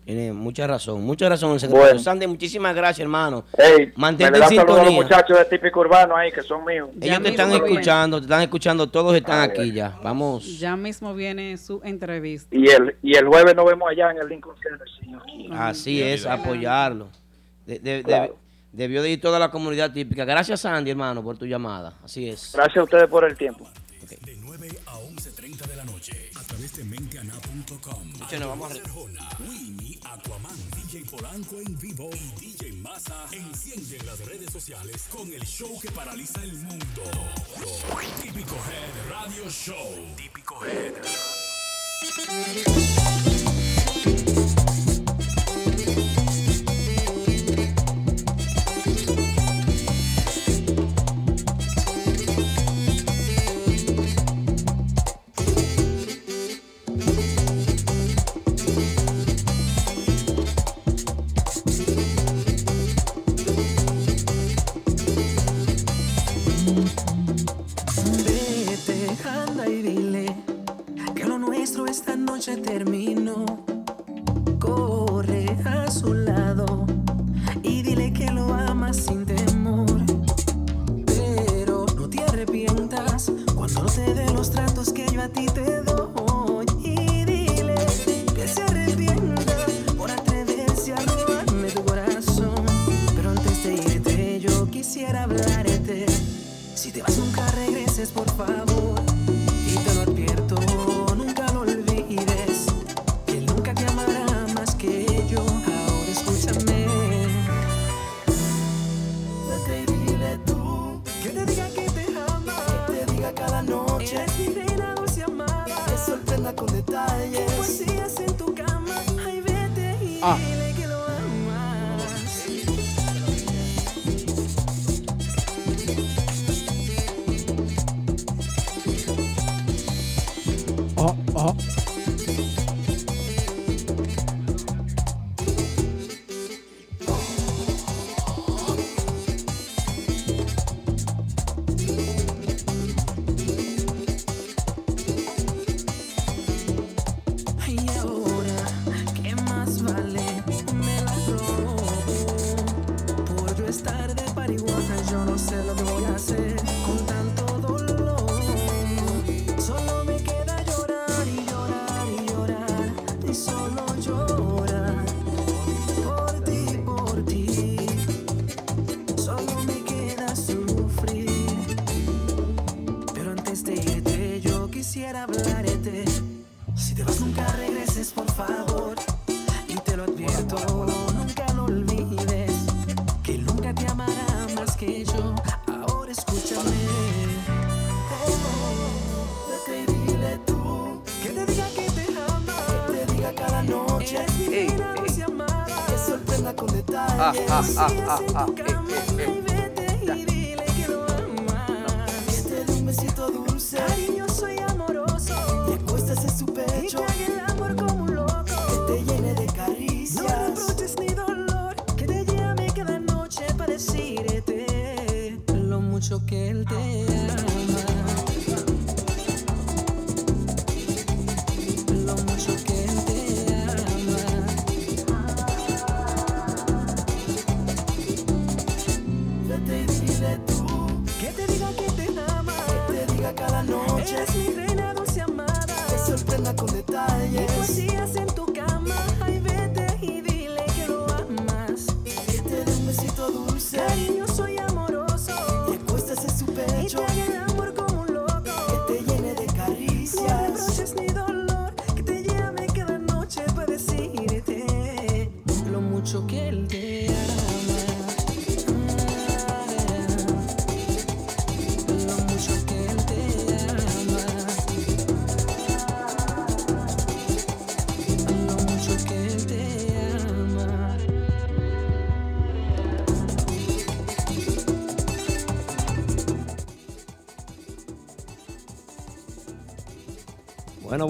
Tiene mucha razón, mucha razón el secretario. Bueno. Sandy, muchísimas gracias, hermano. Hey, Mantente me en a los muchachos de típico urbano ahí, que son míos. Ellos te están escuchando, te están escuchando, todos están aquí ya. Vamos. Ya mismo viene su entrevista. Y el, y el jueves nos vemos allá en el Lincoln Center, señor. Así es, apoyarlo. De- de- de- Claro. debió de ir toda la comunidad típica. Gracias, Sandy, hermano, por tu llamada. Así es. Gracias a ustedes por el tiempo. De 9 a 11.30 de la noche. A través de menteana.com. Nos vamos Arjona, Winnie, Aquaman, DJ Polanco en vivo y DJ Massa encienden las redes sociales con el show que paraliza el mundo. Típico Head Radio Show. Típico Head.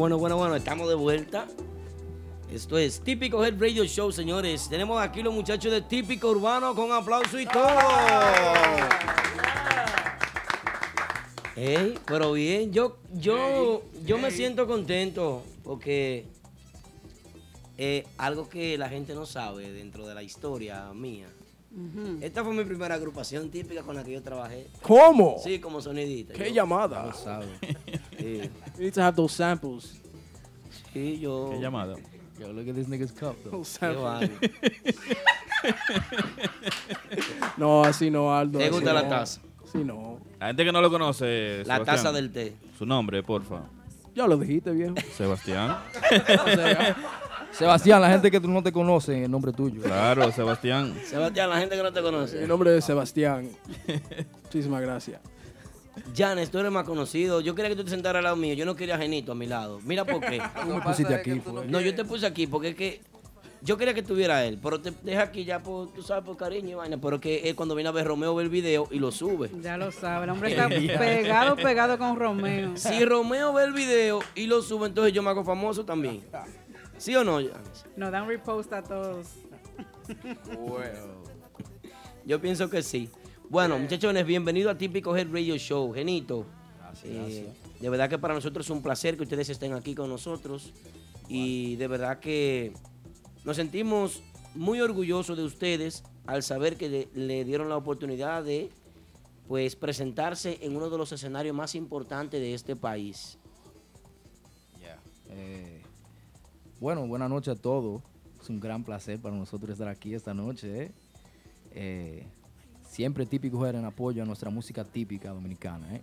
Bueno, bueno, bueno, estamos de vuelta. Esto es Típico Head Radio Show, señores. Tenemos aquí los muchachos de Típico Urbano con aplauso y todo. Pero bien, yo, yo, yo me siento contento porque eh, algo que la gente no sabe dentro de la historia mía. Esta fue mi primera agrupación típica con la que yo trabajé. ¿Cómo? Sí, como sonidista. ¿Qué llamada? No sabe. You need to have those samples. Sí, yo. ¿Qué llamada? Yo, look at this nigga's cup, though. Qué samples. vaina. No, así no, Aldo. ¿Te así gusta la no. taza? Sí, no. La gente que no lo conoce. La Sebastián, taza del té. Su nombre, porfa. Ya lo dijiste, viejo. Sebastián. Sebastián, la gente que tú no te conoce, el nombre tuyo. Claro, Sebastián. Sebastián, la gente que no te Mi conoce. nombre es Sebastián. Muchísimas gracias. Janes, tú eres más conocido. Yo quería que tú te sentaras al lado mío. Yo no quería a Genito a mi lado. Mira por qué. Tú me pusiste aquí, fue. No, yo te puse aquí porque es que yo quería que estuviera él, pero te deja aquí ya por, tú sabes, por cariño y vaina. Pero es que él cuando viene a ver Romeo ve el video y lo sube. Ya lo sabe, el hombre está pegado, pegado con Romeo. Si Romeo ve el video y lo sube, entonces yo me hago famoso también. ¿Sí o no, Janes? Nos dan repost a todos. Yo pienso que sí. Bueno, muchachones, bienvenido a Típico Head Radio Show. Genito. eh, de verdad que para nosotros es un placer que ustedes estén aquí con nosotros. Y de verdad que nos sentimos muy orgullosos de ustedes al saber que le, le dieron la oportunidad de pues presentarse en uno de los escenarios más importantes de este país. Eh, bueno, buenas noches a todos. Es un gran placer para nosotros estar aquí esta noche. ¿eh? Eh, siempre típico era en apoyo a nuestra música típica dominicana. ¿eh?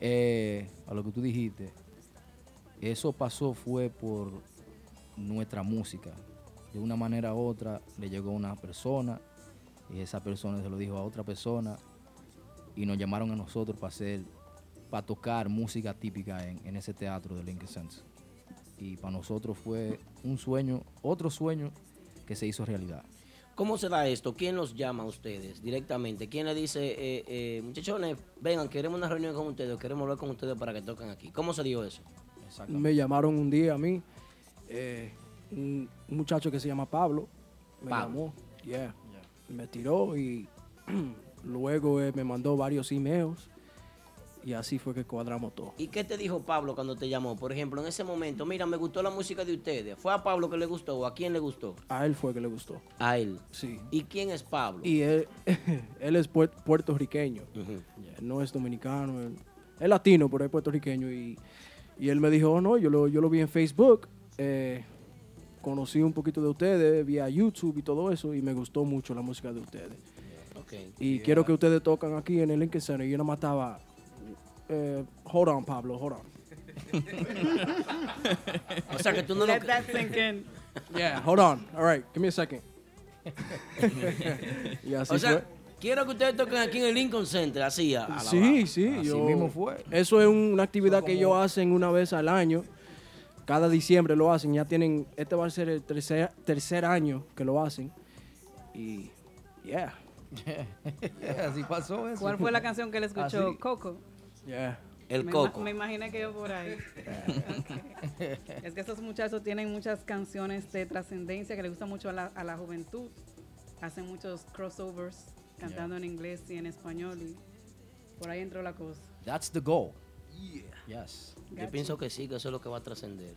Eh, a lo que tú dijiste, eso pasó fue por nuestra música. De una manera u otra le llegó una persona y esa persona se lo dijo a otra persona y nos llamaron a nosotros para hacer, para tocar música típica en, en ese teatro de Lincoln Center. Y para nosotros fue un sueño, otro sueño que se hizo realidad. ¿Cómo se da esto? ¿Quién los llama a ustedes directamente? ¿Quién le dice, eh, eh, muchachones, vengan, queremos una reunión con ustedes queremos hablar con ustedes para que toquen aquí? ¿Cómo se dio eso? Me llamaron un día a mí, eh, un muchacho que se llama Pablo, me Pablo. llamó, yeah, me tiró y luego eh, me mandó varios emails y así fue que cuadramos todo. ¿Y qué te dijo Pablo cuando te llamó? Por ejemplo, en ese momento, mira, me gustó la música de ustedes. ¿Fue a Pablo que le gustó o a quién le gustó? A él fue que le gustó. A él. Sí. ¿Y quién es Pablo? Y él, él es puer- puertorriqueño, Yeah, no es dominicano, él- es latino, pero es puertorriqueño. Y, y él me dijo, oh, no, yo lo, yo lo vi en Facebook, eh, conocí un poquito de ustedes vía YouTube y todo eso, y me gustó mucho la música de ustedes. Y quiero que ustedes tocan aquí en el Lincoln Center. Y yo nomás estaba, eh, hold on, Pablo, hold on. O sea que tú no lo... Let that sink in. Yeah, hold on. All right, give me a second. y así o sea, fue. quiero que ustedes toquen aquí en el Lincoln Center, así a, a la Sí, baja. sí. yo- Eso es una actividad que ellos hacen una vez al año. Cada diciembre lo hacen. Ya tienen, este va a ser el tercer, tercer año que lo hacen. Y, yeah. Así pasó eso. ¿Cuál fue la canción que él escuchó? Así. Coco. Yeah. El me Coco. ima- me imaginé que yo por ahí. Ok. Es que esos muchachos tienen muchas canciones de trascendencia que les gusta mucho a la, a la juventud. Hacen muchos crossovers cantando en inglés y en español. Y por ahí entró la cosa. That's the goal. Yes. Yo pienso que sí, que eso es lo que va a trascender.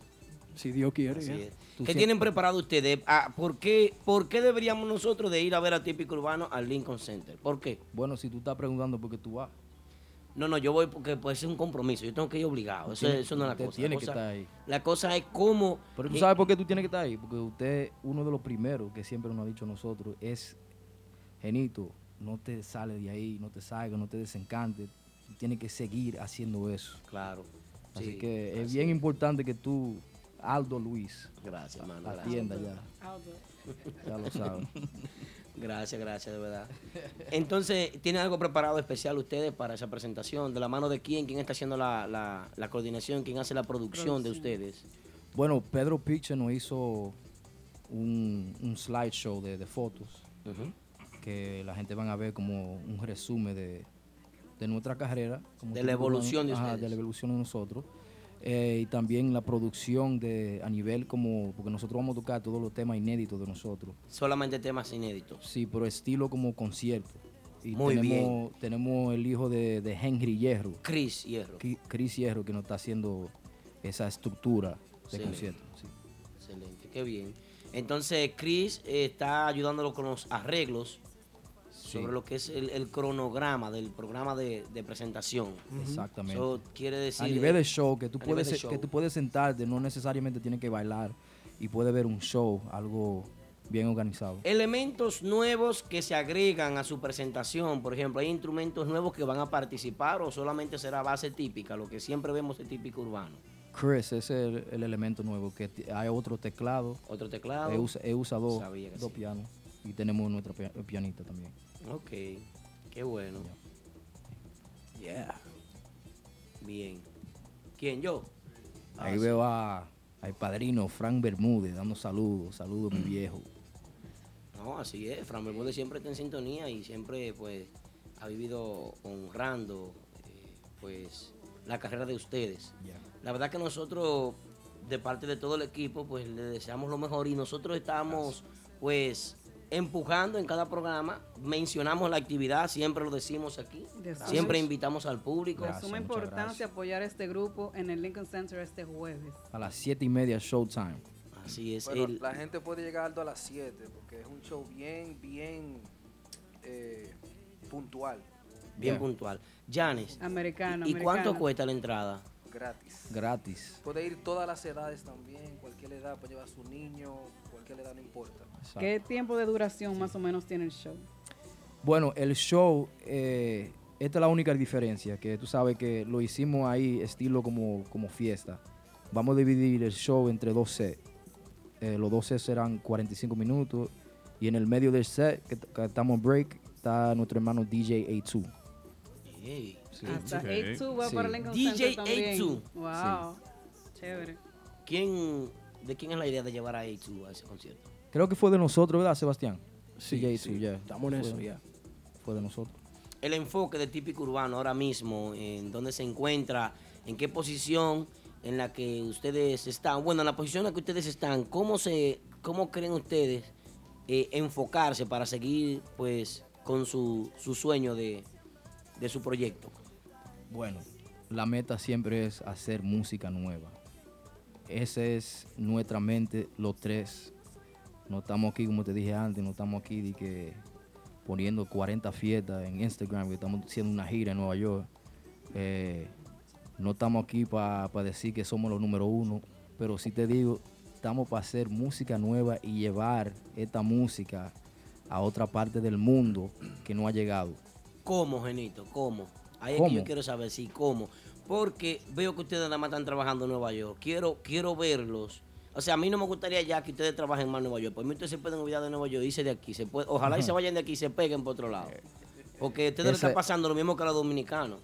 Si Dios quiere. Así yeah. es. Tú ¿Qué sí- tienen preparado ustedes? Ah, ¿por, qué, ¿Por qué deberíamos nosotros de ir a ver a Típico Urbano al Lincoln Center? ¿Por qué? Bueno, si tú estás preguntando por qué tú vas. No, no, yo voy porque pues, es un compromiso. Yo tengo que ir obligado. Eso, Tiene- eso no es la usted cosa. tiene la que cosa, estar ahí. La cosa es cómo... Pero tú eh, sabes por qué tú tienes que estar ahí. Porque usted, uno de los primeros que siempre nos ha dicho a nosotros es, Genito, no te sales de ahí, no te salgas, no te desencantes. Tú tienes que seguir haciendo eso. Claro. Así sí, que es bien importante que tú, Aldo Luis, Gracias, hermano. atienda gracias. ya. Ya lo sabes. Gracias, gracias, de verdad. Entonces, ¿tienen algo preparado especial ustedes para esa presentación? ¿De la mano de quién? ¿Quién está haciendo la, la- la coordinación? ¿Quién hace la producción de ustedes? Bueno, Pedro Picture nos hizo un, un slideshow de, de fotos que la gente van a ver como un resumen de, de nuestra carrera. como De la evolución de ajá, ustedes. de la evolución de nosotros. Eh, y también la producción de a nivel como, porque nosotros vamos a tocar todos los temas inéditos de nosotros. Solamente temas inéditos. Sí, pero estilo como concierto. Y Muy tenemos, tenemos el hijo de, de Henry Hierro. Chris Hierro. Chris Hierro que nos está haciendo esa estructura de Excelente. concierto. sí. Excelente, qué bien. Entonces, Chris eh, está ayudándolo con los arreglos sobre lo que es el, el cronograma del programa de, de presentación. Exactamente. Eso quiere decir... a nivel eh, de show, que tú, puedes, de que tú puedes sentarte, no necesariamente tienes que bailar y puedes ver un show, algo bien organizado. Elementos nuevos que se agregan a su presentación, por ejemplo, hay instrumentos nuevos que van a participar o solamente será base típica, lo que siempre vemos de típico urbano. Chris es el, el elemento nuevo, que hay otro teclado. Otro teclado. Él usa, él usa dos, Sabía que dos sí. pianos y tenemos nuestra pia- pianista también. Ok, qué bueno. Yeah. Bien. ¿Quién? ¿Yo? Ahí Ah, veo a, al padrino Frank Bermúdez dando saludos, saludos mi viejo. No, así es. Fran Bermúdez siempre está en sintonía y siempre pues ha vivido honrando eh, pues la carrera de ustedes. La verdad que nosotros, de parte de todo el equipo, pues le deseamos lo mejor y nosotros estamos pues empujando en cada programa, mencionamos la actividad, siempre lo decimos aquí, siempre invitamos al público. De suma importancia apoyar este grupo en el Lincoln Center este jueves. A las siete y media showtime. Así es. Bueno, el- la gente puede llegar alto a las 7 porque es un show bien, bien eh, puntual. bien puntual. Janes, Americano, ¿y cuánto cuesta la entrada? Gratis. Gratis. Puede ir todas las edades también, cualquier edad, puede llevar a su niño, cualquier edad no importa. ¿Qué tiempo de duración más o menos tiene el show? Bueno, el show eh, esta es la única diferencia, que tú sabes que lo hicimos ahí estilo como, como fiesta. Vamos a dividir el show entre dos sets. Eh, los dos sets serán 45 minutos y en el medio del set, que, que estamos en break, está nuestro hermano DJ A2. Ey. Sí. Hasta Sí. A2 va Sí. para el Lincoln DJ Center también. A2. Wow. Chévere. ¿Quién, ¿De quién es la idea de llevar a A2 a ese concierto? Creo que fue de nosotros, ¿verdad, Sebastián? Sí, DJ sí, A2, ya. estamos en Fue- eso, ya. Fue de nosotros. El enfoque del típico urbano ahora mismo, en dónde se encuentra, en qué posición en la que ustedes están. Bueno, en la posición en la que ustedes están, ¿cómo, se, cómo creen ustedes eh, enfocarse para seguir pues con su, su sueño de, de su proyecto? Bueno, la meta siempre es hacer música nueva. Esa es nuestra mente, los tres. No estamos aquí, como te dije antes, no estamos aquí de que poniendo 40 fiestas en Instagram, que estamos haciendo una gira en Nueva York. Eh, no estamos aquí para decir que somos los número uno, pero sí te digo, estamos para hacer música nueva y llevar esta música a otra parte del mundo que no ha llegado. ¿Cómo, Genito? ¿Cómo? Ahí es ¿Cómo? que yo quiero saber, sí, ¿cómo? Porque veo que ustedes nada más están trabajando en Nueva York. Quiero, quiero verlos. O sea, a mí no me gustaría ya que ustedes trabajen más en Nueva York. Por mí ustedes se pueden olvidar de Nueva York y irse de aquí. Se puede, ojalá y se vayan de aquí y se peguen por otro lado. Porque a ustedes les Ese- está pasando lo mismo que a los dominicanos.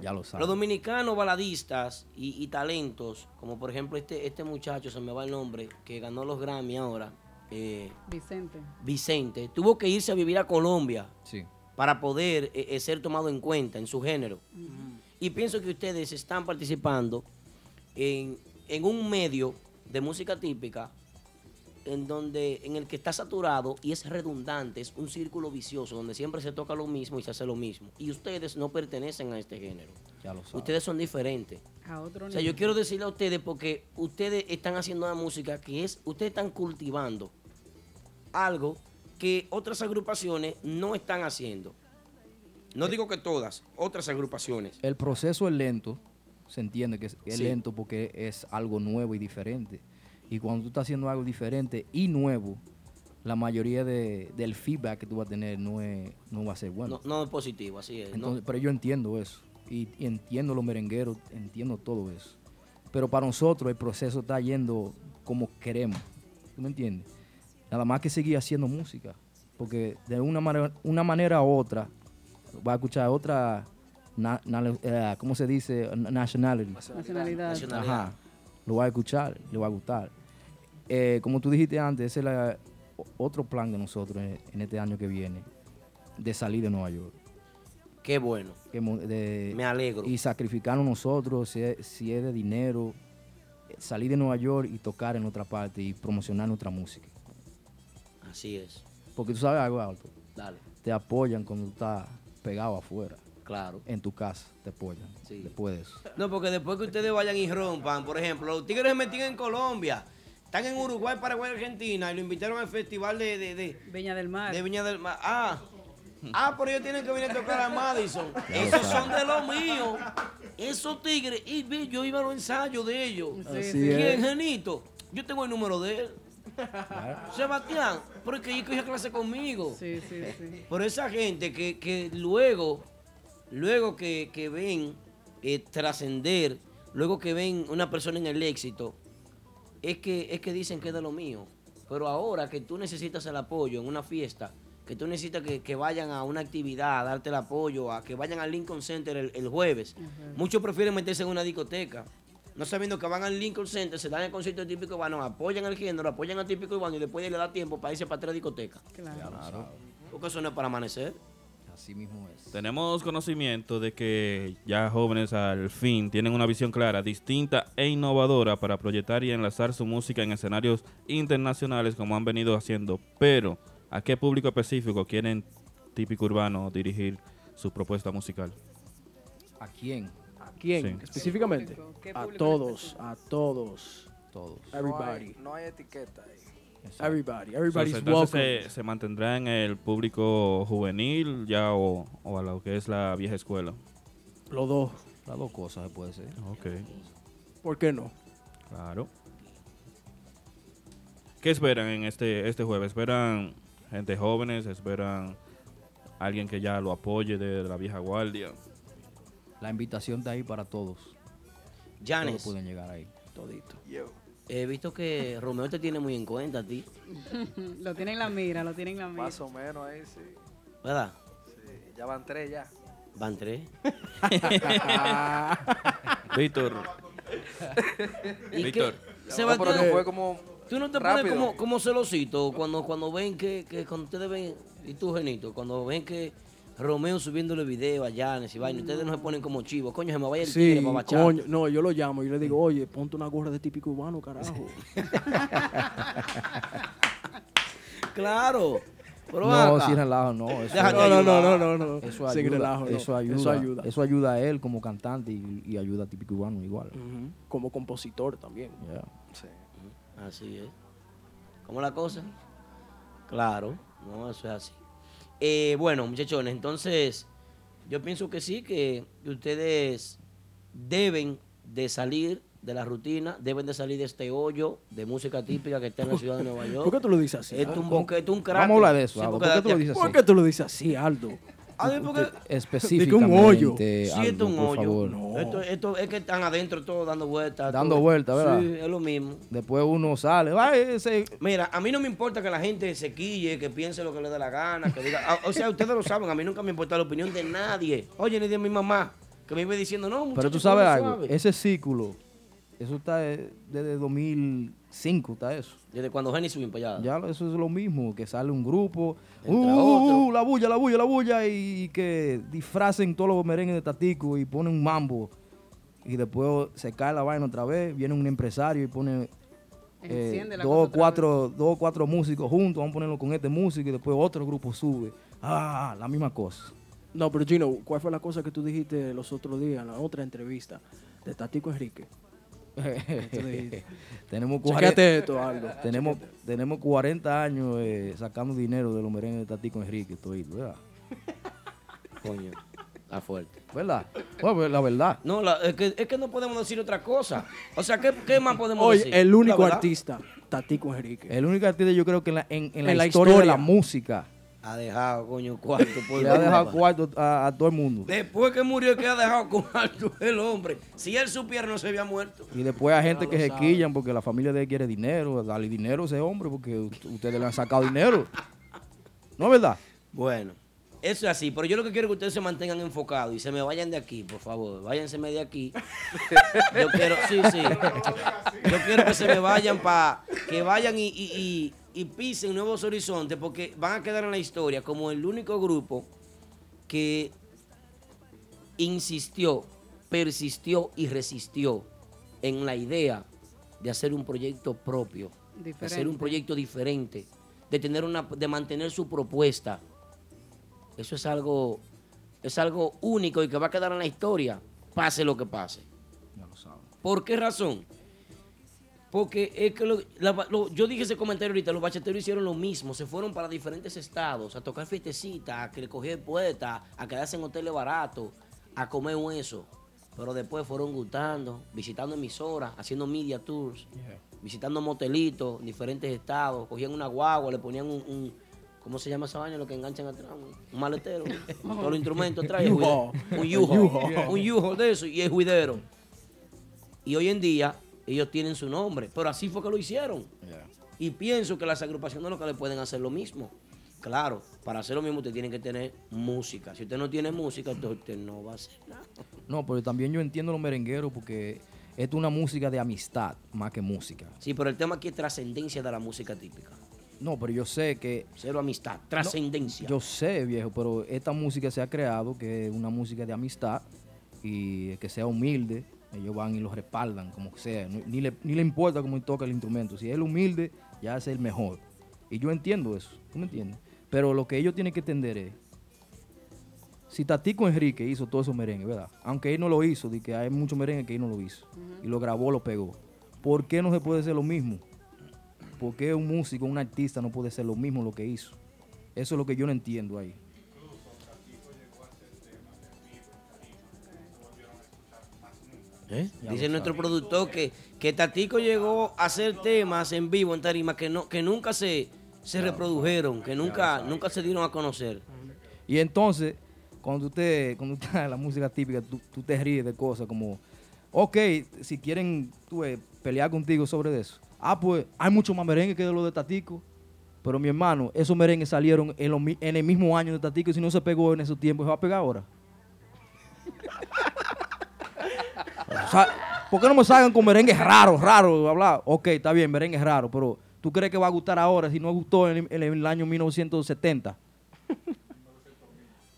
Ya lo sabes. Los dominicanos baladistas y, y talentos, como por ejemplo este, este muchacho, se me va el nombre, que ganó los Grammy ahora, eh, Vicente. Vicente, tuvo que irse a vivir a Colombia Sí. para poder eh, eh, ser tomado en cuenta en su género. Y pienso que ustedes están participando en, en un medio de música típica en donde en el que está saturado y es redundante, es un círculo vicioso donde siempre se toca lo mismo y se hace lo mismo. Y ustedes no pertenecen a este género. Ya lo. Ustedes son diferentes. A otro O sea, yo nivel. quiero decirle a ustedes porque ustedes están haciendo una música que es, ustedes están cultivando algo que otras agrupaciones no están haciendo. No digo que todas, otras agrupaciones. El proceso es lento, se entiende que es, es Sí. lento porque es algo nuevo y diferente. Y cuando tú estás haciendo algo diferente y nuevo, la mayoría de- del feedback que tú vas a tener no, es, no va a ser bueno. No, no es positivo, así es. Pero yo entiendo eso. Y, y entiendo los merengueros, entiendo todo eso. Pero para nosotros el proceso está yendo como queremos. ¿Tú me entiendes? Nada más que seguir haciendo música. Porque de una manera, una manera u otra, va a escuchar otra, na- na- eh, ¿cómo se dice? Na- Nationality. Nacionalidad. Ajá. Lo va a escuchar, le va a gustar. Eh, como tú dijiste antes, ese es la- otro plan de nosotros en, en este año que viene, de salir de Nueva York. Qué bueno. Que mo- de- Me alegro. Y sacrificarnos nosotros, si es, si es de dinero, salir de Nueva York y tocar en otra parte y promocionar nuestra música. Así es. Porque tú sabes algo, Alto. Dale. Te apoyan cuando tú estás pegado afuera. Claro. En tu casa te apoyan. Después de eso. No, porque después que ustedes vayan y rompan, por ejemplo, los Tigres se metían en Colombia, están en Uruguay, Paraguay, Argentina, y lo invitaron al festival de, de, de, Viña del Mar. de Viña del Mar. Ah, ah, pero ellos tienen que venir a tocar a Madison. Ya Esos son de lo mío. Esos tigres, y vi, yo iba a los ensayos de ellos. Así ¿Quién, es. Genito? Yo tengo el número de él. Sebastián, pero es que ella cogió clase conmigo. Sí, sí, sí. Por esa gente que, que luego, luego que, que ven eh, trascender, luego que ven una persona en el éxito, es que, es que dicen que es de lo mío. Pero ahora que tú necesitas el apoyo en una fiesta, que tú necesitas que, que vayan a una actividad a darte el apoyo, a que vayan al Lincoln Center el, el jueves, muchos prefieren meterse en una discoteca. No sabiendo que van al Lincoln Center, se dan el concierto típico urbano, apoyan el género, apoyan al típico urbano y después le da tiempo para irse para otra discoteca. Claro. Porque eso no es para amanecer. Así mismo es. Tenemos conocimiento de que ya jóvenes al fin tienen una visión clara, distinta e innovadora para proyectar y enlazar su música en escenarios internacionales como han venido haciendo. Pero, ¿a qué público específico quieren Típico Urbano dirigir su propuesta musical? ¿A quién? ¿A quién? Sí. Específicamente. ¿Qué A todos, a todos. Todos. Everybody. No hay, no hay etiqueta ahí. Everybody. Everybody's Entonces, welcome. se, se mantendrá en el público juvenil ya o, o a lo que es la vieja escuela. Los dos. Las dos cosas se puede ser. Ok, ¿Por qué no? claro. ¿Qué esperan en este, este jueves? ¿Esperan gente jóvenes? ¿Esperan alguien que ya lo apoye de la vieja guardia. La invitación está ahí para todos. Janes. Todos pueden llegar ahí. Todito. He visto que Romeo te tiene muy en cuenta a ti, lo tienen en la mira, lo tienen en la mira. Más o menos ahí, sí. ¿verdad? Sí, Ya van tres ya. Van tres. Víctor. ¿Y Víctor. qué? Sebastián, pero que fue como ¿Tú no te rápido. pones como, como celosito cuando, cuando ven que, que cuando ustedes ven, y tú, Genito, cuando ven que Romeo subiéndole video a Janes y vaina, ustedes no se ponen como chivos, coño, se me vaya el tigre Sí, para bachar. coño. No, yo lo llamo y le digo, oye, ponte una gorra de típico urbano, carajo. Claro. Pero no, sin relajo, no. Eso, No, no, no, no, no. Eso Sin ayuda, relajo, no. eso ayuda, Eso ayuda. eso ayuda a él como cantante y, y ayuda a Típico Urbano igual. Como compositor también. Sí. Así es. ¿Cómo la cosa? Claro, no, eso es así. Eh, bueno, muchachones, entonces yo pienso que sí, que ustedes deben de salir de la rutina, deben de salir de este hoyo de música típica que está en la ciudad de Nueva York. ¿Por qué tú lo dices así? Esto es un boquete, un cráter. Vamos a hablar de eso, Sí, Aldo. porque ¿Por qué tú lo dices ¿Por así? qué tú lo dices así, Aldo? A ver, porque- Específicamente, un hoyo. Sí, esto es un hoyo. No. Esto, esto es que están adentro todos dando vueltas. Dando vueltas, ¿verdad? Sí, es lo mismo. Después uno sale, "Ay, ese- Mira, a mí no me importa que la gente se quille, que piense lo que le dé la gana, que diga. ah, O sea, ustedes lo saben, a mí nunca me importa la opinión de nadie. Oye, ni de mi mamá, que me iba diciendo, no, Pero muchacho, tú sabes algo, ese ciclo, eso está desde 2005, está eso. Desde cuando Jenny subió para allá. Ya eso es lo mismo, que sale un grupo, uh, uh, la bulla, la bulla, la bulla, y que disfracen todos los merengues de Tatico y ponen un mambo. Y después se cae la vaina otra vez, viene un empresario y pone eh, Enciende la dos, cuatro, dos o cuatro músicos juntos, vamos a ponerlo con este músico y después otro grupo sube. Ah, la misma cosa. No, pero Gino, ¿cuál fue la cosa que tú dijiste los otros días en la otra entrevista de Tatico Enrique? tenemos, Chequéate 40, esto, Aldo. tenemos, tenemos 40 años eh, sacando dinero de los merengues de Tatico Enrique, todito, ¿verdad? Coño, está fuerte. ¿Verdad? Bueno, pues, la verdad. No, la- es, que, es que no podemos decir otra cosa. O sea, ¿qué, qué más podemos Oye, decir? el único artista, Tatico Enrique. El único artista yo creo que en la, en, en la En la historia, de la música Ha dejado, coño, cuarto. por le ha dejado cuarto a, a todo el mundo. Después que murió, que ha dejado cuarto el hombre. Si él supiera, no se había muerto. Y después hay gente que se sabe. quillan porque la familia de él quiere dinero, darle dinero a ese hombre porque ustedes le han sacado dinero. ¿No es verdad? Bueno, eso es así, pero yo lo que quiero es que ustedes se mantengan enfocados y se me vayan de aquí, por favor. Váyanse de aquí. Yo quiero, sí, sí. Yo quiero que se me vayan para que vayan y, y- y- y pisen nuevos horizontes porque van a quedar en la historia como el único grupo que insistió, persistió y resistió en la idea de hacer un proyecto propio, de hacer un proyecto diferente, de tener una, de mantener su propuesta. Eso es algo, es algo único y que va a quedar en la historia, pase lo que pase. Ya lo saben. ¿Por qué razón? Porque es que lo- la- lo- yo dije ese comentario ahorita, los bachateros hicieron lo mismo, se fueron para diferentes estados a tocar fiestecitas, a que le puertas, a quedarse en hoteles baratos, a comer eso. Pero después fueron gustando, visitando emisoras, haciendo media tours, visitando motelitos en diferentes estados, cogían una guagua, le ponían un, un- ¿cómo se llama esa vaina? Lo que enganchan atrás, un, un maletero, todos los instrumentos atrás, juidero. un yujo, un yujo de eso, y el juidero. Y hoy en día ellos tienen su nombre, pero así fue que lo hicieron. Y pienso que las agrupaciones lo que le pueden hacer lo mismo. Claro, para hacer lo mismo usted tiene que tener música. Si usted no tiene música, entonces usted no va a hacer nada. No, pero también yo entiendo los merengueros porque esto es una música de amistad más que música. Sí, pero el tema aquí es trascendencia de la música típica. No, pero yo sé que... Cero amistad, trascendencia. Yo sé, viejo, pero esta música se ha creado que es una música de amistad y que sea humilde. Ellos van y lo respaldan, como sea. Ni le, ni le importa cómo toca el instrumento. Si es humilde, ya es el mejor. Y yo entiendo eso, ¿tú me entiendes? Pero lo que ellos tienen que entender es, si Tatico Enrique hizo todo esos merengues, ¿verdad? Aunque él no lo hizo, de que hay muchos merengues que él no lo hizo. Y lo grabó, lo pegó. ¿Por qué no se puede hacer lo mismo? ¿Por qué un músico, un artista no puede hacer lo mismo lo que hizo? Eso es lo que yo no entiendo ahí. ¿Eh? Dice nuestro productor que, que Tatico llegó a hacer temas en vivo en tarima que no que nunca se, se reprodujeron, que nunca, nunca se dieron a conocer. Y entonces, cuando usted, cuando usted la música típica, tú, tú te ríes de cosas como, ok, si quieren tú, pelear contigo sobre eso. Ah, pues hay mucho más merengue que de lo de Tatico. Pero mi hermano, esos merengues salieron en, lo en el mismo año de Tatico y si no se pegó en esos tiempos, ¿se va a pegar ahora? O sea, ¿Por qué no me salgan con merengues raros, raros? Hablar, ok, está bien, merengue es raro, pero ¿tú crees que va a gustar ahora si no gustó en, en el año 1970?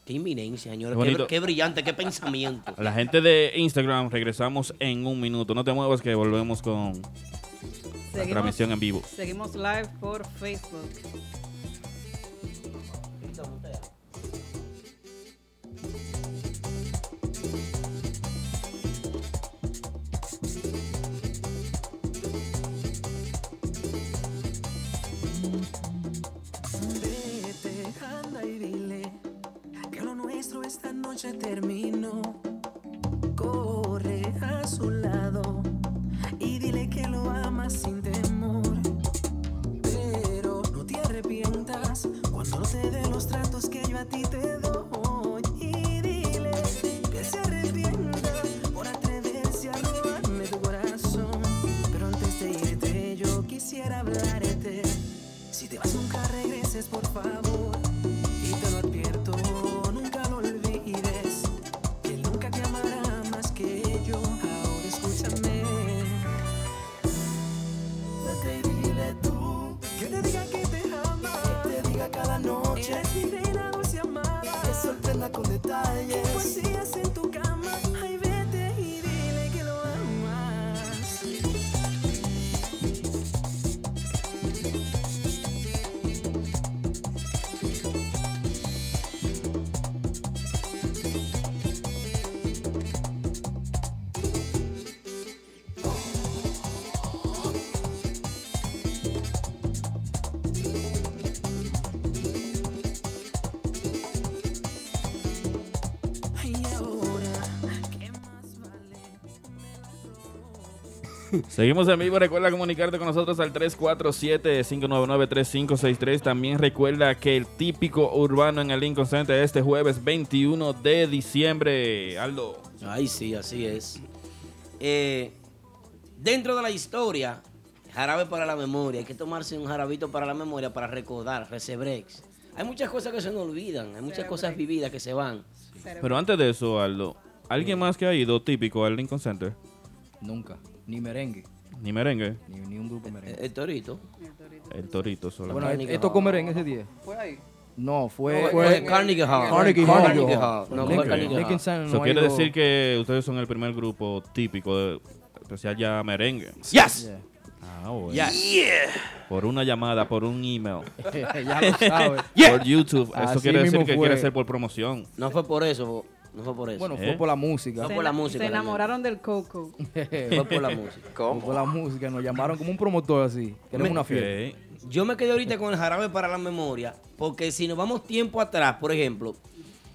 Qué inminencia, señores. Qué brillante, qué pensamiento. La gente de Instagram, regresamos en un minuto. No te muevas que volvemos con la transmisión en vivo. Seguimos live por Facebook. Esta noche terminó. Corre a su lado y dile que lo amas sin temor. Pero no te arrepientas cuando no te dé los tratos que yo a ti te doy. Y dile que se arrepienta por atreverse a robarme tu corazón. Pero antes de irte, yo quisiera hablarte. Si te vas, nunca regreses, por favor. lying. Seguimos en vivo. Recuerda comunicarte con nosotros al 347-599-3563. También recuerda que el típico urbano en el Lincoln Center este jueves 21 de diciembre. Aldo. Ay, sí, así es. Eh, dentro de la historia, jarabe para la memoria. Hay que tomarse un jarabito para la memoria para recordar, resebrex. Hay muchas cosas que se nos olvidan, hay muchas cosas vividas que se van. Pero antes de eso, Aldo, ¿alguien más que ha ido típico al Lincoln Center? Nunca. Ni merengue. Ni merengue. Ni, ni un grupo merengue. El torito. El torito solo. Bueno, él, él tocó merengue ese día. ¿Fue ahí? No, fue... No, fue en Carnegie Hall. Carnegie Carnegie Hall. Hall. No, fue Carnegie Hall. Eso quiere decir que ustedes son el primer grupo típico, de, especial ya merengue. Yes. Yeah. Ah, bueno. Yes. Por una llamada, por un email. ya lo sabes. Por YouTube. Eso Así quiere decir que fue. quiere ser por promoción. No fue por eso, no fue por eso. Bueno, ¿Eh? fue por la música. Fue Se, por la música. se enamoraron del coco. Fue por la música. Fue por la música. Nos llamaron como un promotor así. Queremos una fiesta. Yo me quedé ahorita con el jarabe para la memoria, porque si nos vamos tiempo atrás, por ejemplo,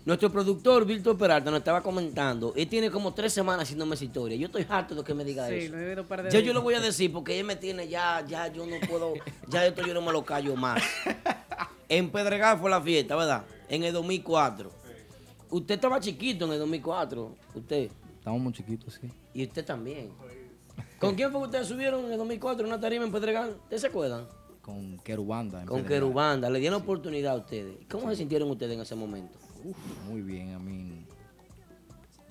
nuestro productor Víctor Peralta nos estaba comentando, él tiene como tres semanas haciéndome esa historia. Yo estoy harto de que me diga Sí, eso. lo he oído un par de Ya yo lo voy a decir porque él me tiene ya, ya yo no puedo, ya esto yo no me lo callo más. En Pedregal fue la fiesta, ¿verdad? En el 2004. Usted estaba chiquito en el 2004, usted. Estamos muy chiquitos, sí. Y usted también. ¿Con quién fue que ustedes subieron en el 2004 en una tarima en Pedregal? ¿Ustedes se acuerdan? Con Querubanda. en Con Pedregal. Querubanda, le dieron oportunidad a ustedes. ¿Cómo se sintieron ustedes en ese momento? Uf, muy bien, a mí.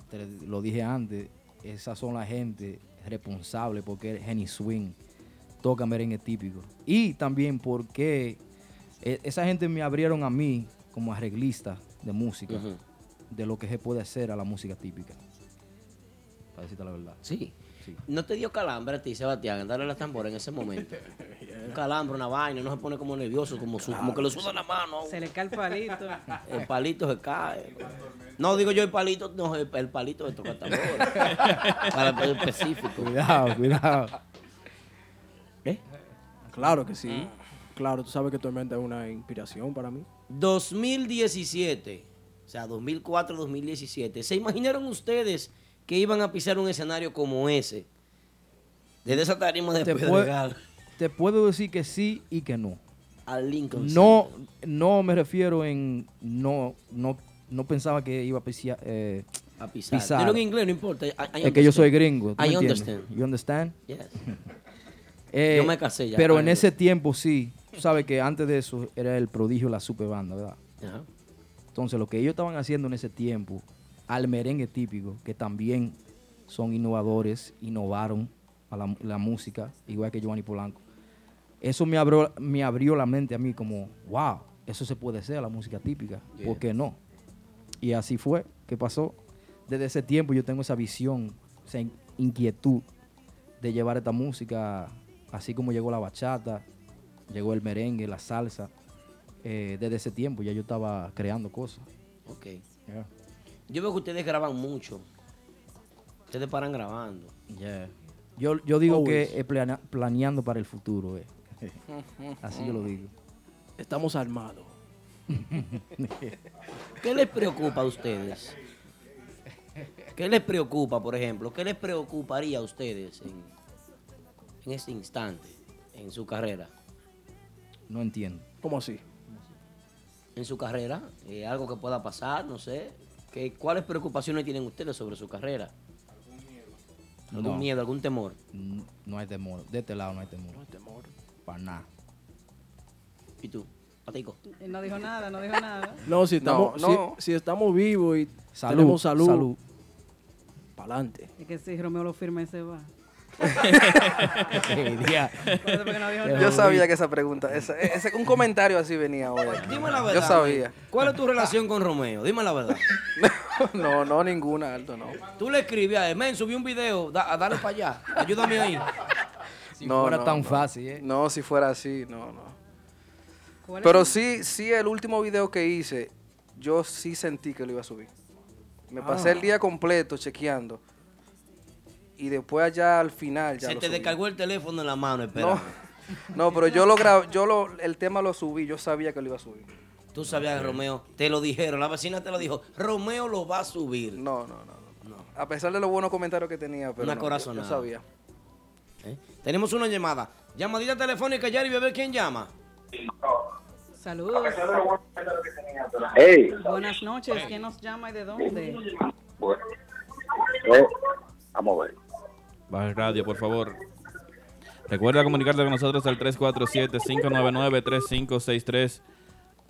Te lo dije antes, esas son la gente responsable porque Henny Swing toca merengue típico. Y también porque eh, esa gente me abrieron a mí como arreglista de música, Ujú. De lo que se puede hacer a la música típica. Para decirte la verdad. Sí. Sí. ¿No te dio calambre a ti, Sebastián, darle la tambora en ese momento? Un calambre, una vaina, no se pone como nervioso, como, su- como que le suda la mano. Se le cae el palito. El palito se cae. No digo yo el palito, no, el, el palito de tocar. Para el específico. Cuidado, cuidado. Claro que sí. Claro, tú sabes que Tormenta es una inspiración para mí. 2017, o sea, 2004-2017. ¿Se imaginaron ustedes que iban a pisar un escenario como ese? Desde esa tarima de Te, puedo- Pedregal. te puedo decir que sí y que no. al Lincoln No, no me refiero en no, no, no pensaba que iba a pisar. Eh, A pisar. Dilo en inglés, no importa. I- I es que yo soy gringo. ¿tú I entiendes? understand. You understand? Yes. Eh, Yo me casé ya. Pero en ese tiempo sí. Tú sabes que antes de eso era el prodigio de la superbanda, ¿verdad? Ajá. Entonces, lo que ellos estaban haciendo en ese tiempo, al merengue típico, que también son innovadores, innovaron a la, la música, igual que Giovanni Polanco. Eso me abrió, me abrió la mente a mí como, wow, eso se puede hacer, la música típica, ¿por qué no? Y así fue, ¿qué pasó? Desde ese tiempo yo tengo esa visión, esa in- inquietud de llevar esta música, así como llegó la bachata, llegó el merengue, la salsa. Eh, desde ese tiempo ya yo estaba creando cosas. Ok. Yeah. Yo veo que ustedes graban mucho. Ustedes paran grabando. Yeah. Yo, yo digo Always. que plana- planeando para el futuro. eh. Así yo lo digo. Estamos armados. ¿Qué les preocupa a ustedes? ¿Qué les preocupa, por ejemplo? ¿Qué les preocuparía a ustedes en, en ese instante, en su carrera? No entiendo. ¿Cómo así? En su carrera, eh, algo que pueda pasar, no sé. ¿Qué, ¿Cuáles preocupaciones tienen ustedes sobre su carrera? ¿Algún No. miedo, algún temor? No hay temor. De este lado no hay temor. No hay temor. Para nada. ¿Y tú? Patico. No dijo nada, no dijo nada. No, si estamos, No, si- no. Si, estamos vivos y Salud, tenemos salud, salud. para adelante. Es que si Romeo lo firma y se va. Yo sabía que esa pregunta, ese, un comentario así venía hoy. Dime la verdad. Yo sabía. ¿Cuál es tu relación con Romeo? Dime la verdad. No, no, ninguna, Alto, no. Tú le escribías a él, men, subí un video, da- dale para allá, ayúdame ahí. Si no, fuera no, tan no. fácil, ¿eh? No, si fuera así, no, no. ¿Cuál es Pero el- sí, sí, el último video que hice, yo sí sentí que lo iba a subir. Me pasé Ah. el día completo chequeando. Y después allá al final ya Se lo te subí. descargó el teléfono en la mano, espera. No, no, pero yo lo grabé, yo lo, el tema lo subí, yo sabía que lo iba a subir. Tú sabías Romeo, te lo dijeron, la vecina te lo dijo, Romeo lo va a subir. No, no, no. no. A pesar de los buenos comentarios que tenía, pero Una no, yo- corazonada. yo sabía. ¿Eh? Tenemos una llamada. Llamadita telefónica, Yari, a ver quién llama. Saludos. Hey, Buenas noches. ¿Quién nos llama y de dónde? eh, vamos a ver. Baja el radio, por favor. Recuerda comunicarte con nosotros al 347-599-3563.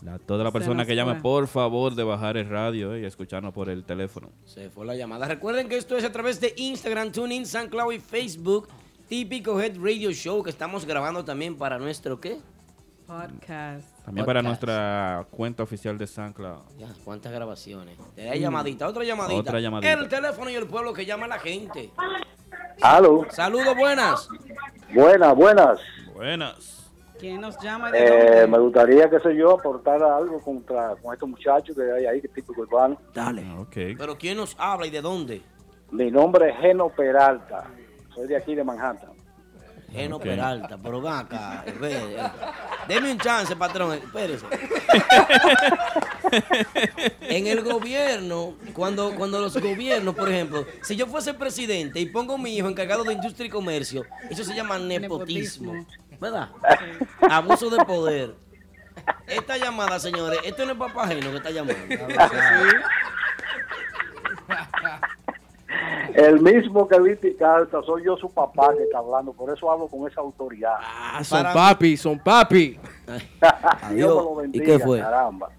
La- toda la persona que llame, por favor, de bajar el radio eh, y escucharnos por el teléfono. Se fue la llamada. Recuerden que esto es a través de Instagram, TuneIn, SoundCloud y Facebook. Típico Head Radio Show que estamos grabando también para nuestro ¿qué? Podcast. También para nuestra cuenta oficial de SoundCloud. Ya, cuántas grabaciones. Te da llamadita, otra llamadita. Otra llamadita. El teléfono y el pueblo que llama a la gente. Aló, Saludos, buenas. buenas, buenas. Buenas. ¿Quién nos llama de Eh, me gustaría, qué sé yo, aportar algo contra con estos muchachos que hay ahí, que típico urbano. Dale. Ah, Ok. Pero ¿quién nos habla y de dónde? Mi nombre es Geno Peralta, soy de aquí de Manhattan. Geno Ok. Peralta, pero ven acá. ve, eh. Deme un chance, patrón. Espérese. en el gobierno, cuando, cuando los gobiernos, por ejemplo, si yo fuese presidente y pongo a mi hijo encargado de industria y comercio, eso se llama nepotismo. ¿Verdad? Abuso de poder. Esta llamada, señores, esto no es papá ajeno que está llamando. El mismo que viste Carta, soy yo su papá que está hablando, por eso hablo con esa autoridad. Ah, son papi, son papi. Dios me lo bendiga, ¿Y qué fue? caramba.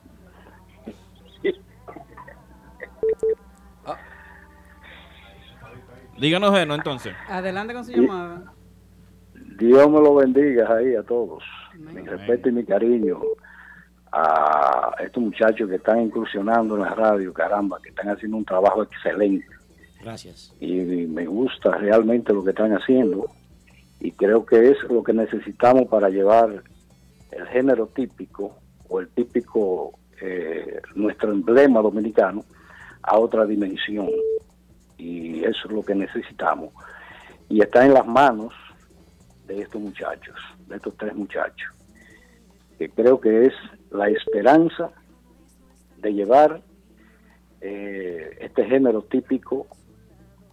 Díganos, Geno, entonces. Adelante con su llamada. Dios me lo bendiga ahí a todos. Mi respeto y mi cariño a estos muchachos que están incursionando en la radio, caramba, que están haciendo un trabajo excelente. Gracias. y me gusta realmente lo que están haciendo. Y creo que es lo que necesitamos para llevar el género típico o el típico eh, nuestro emblema dominicano a otra dimensión. Y eso es lo que necesitamos. Y está en las manos de estos muchachos de estos tres muchachos que creo que es la esperanza de llevar eh, este género típico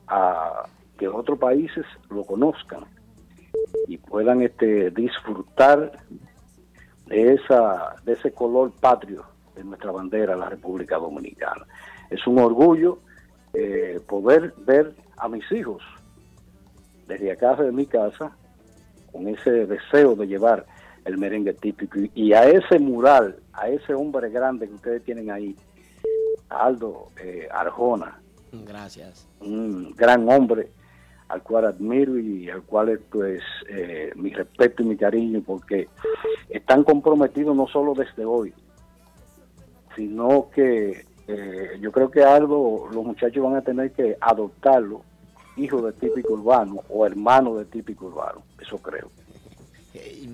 a que otros países lo conozcan y puedan este disfrutar de, esa, de ese color patrio de nuestra bandera, la República Dominicana. Es un orgullo eh, poder ver a mis hijos desde acá de mi casa con ese deseo de llevar el merengue típico y, a ese mural, a ese hombre grande que ustedes tienen ahí, Aldo eh, Arjona, Gracias. un gran hombre al cual admiro y al cual pues eh, mi respeto y mi cariño porque están comprometidos no solo desde hoy sino que eh, yo creo que algo los muchachos van a tener que adoptarlo hijo de típico urbano o hermano de típico urbano eso creo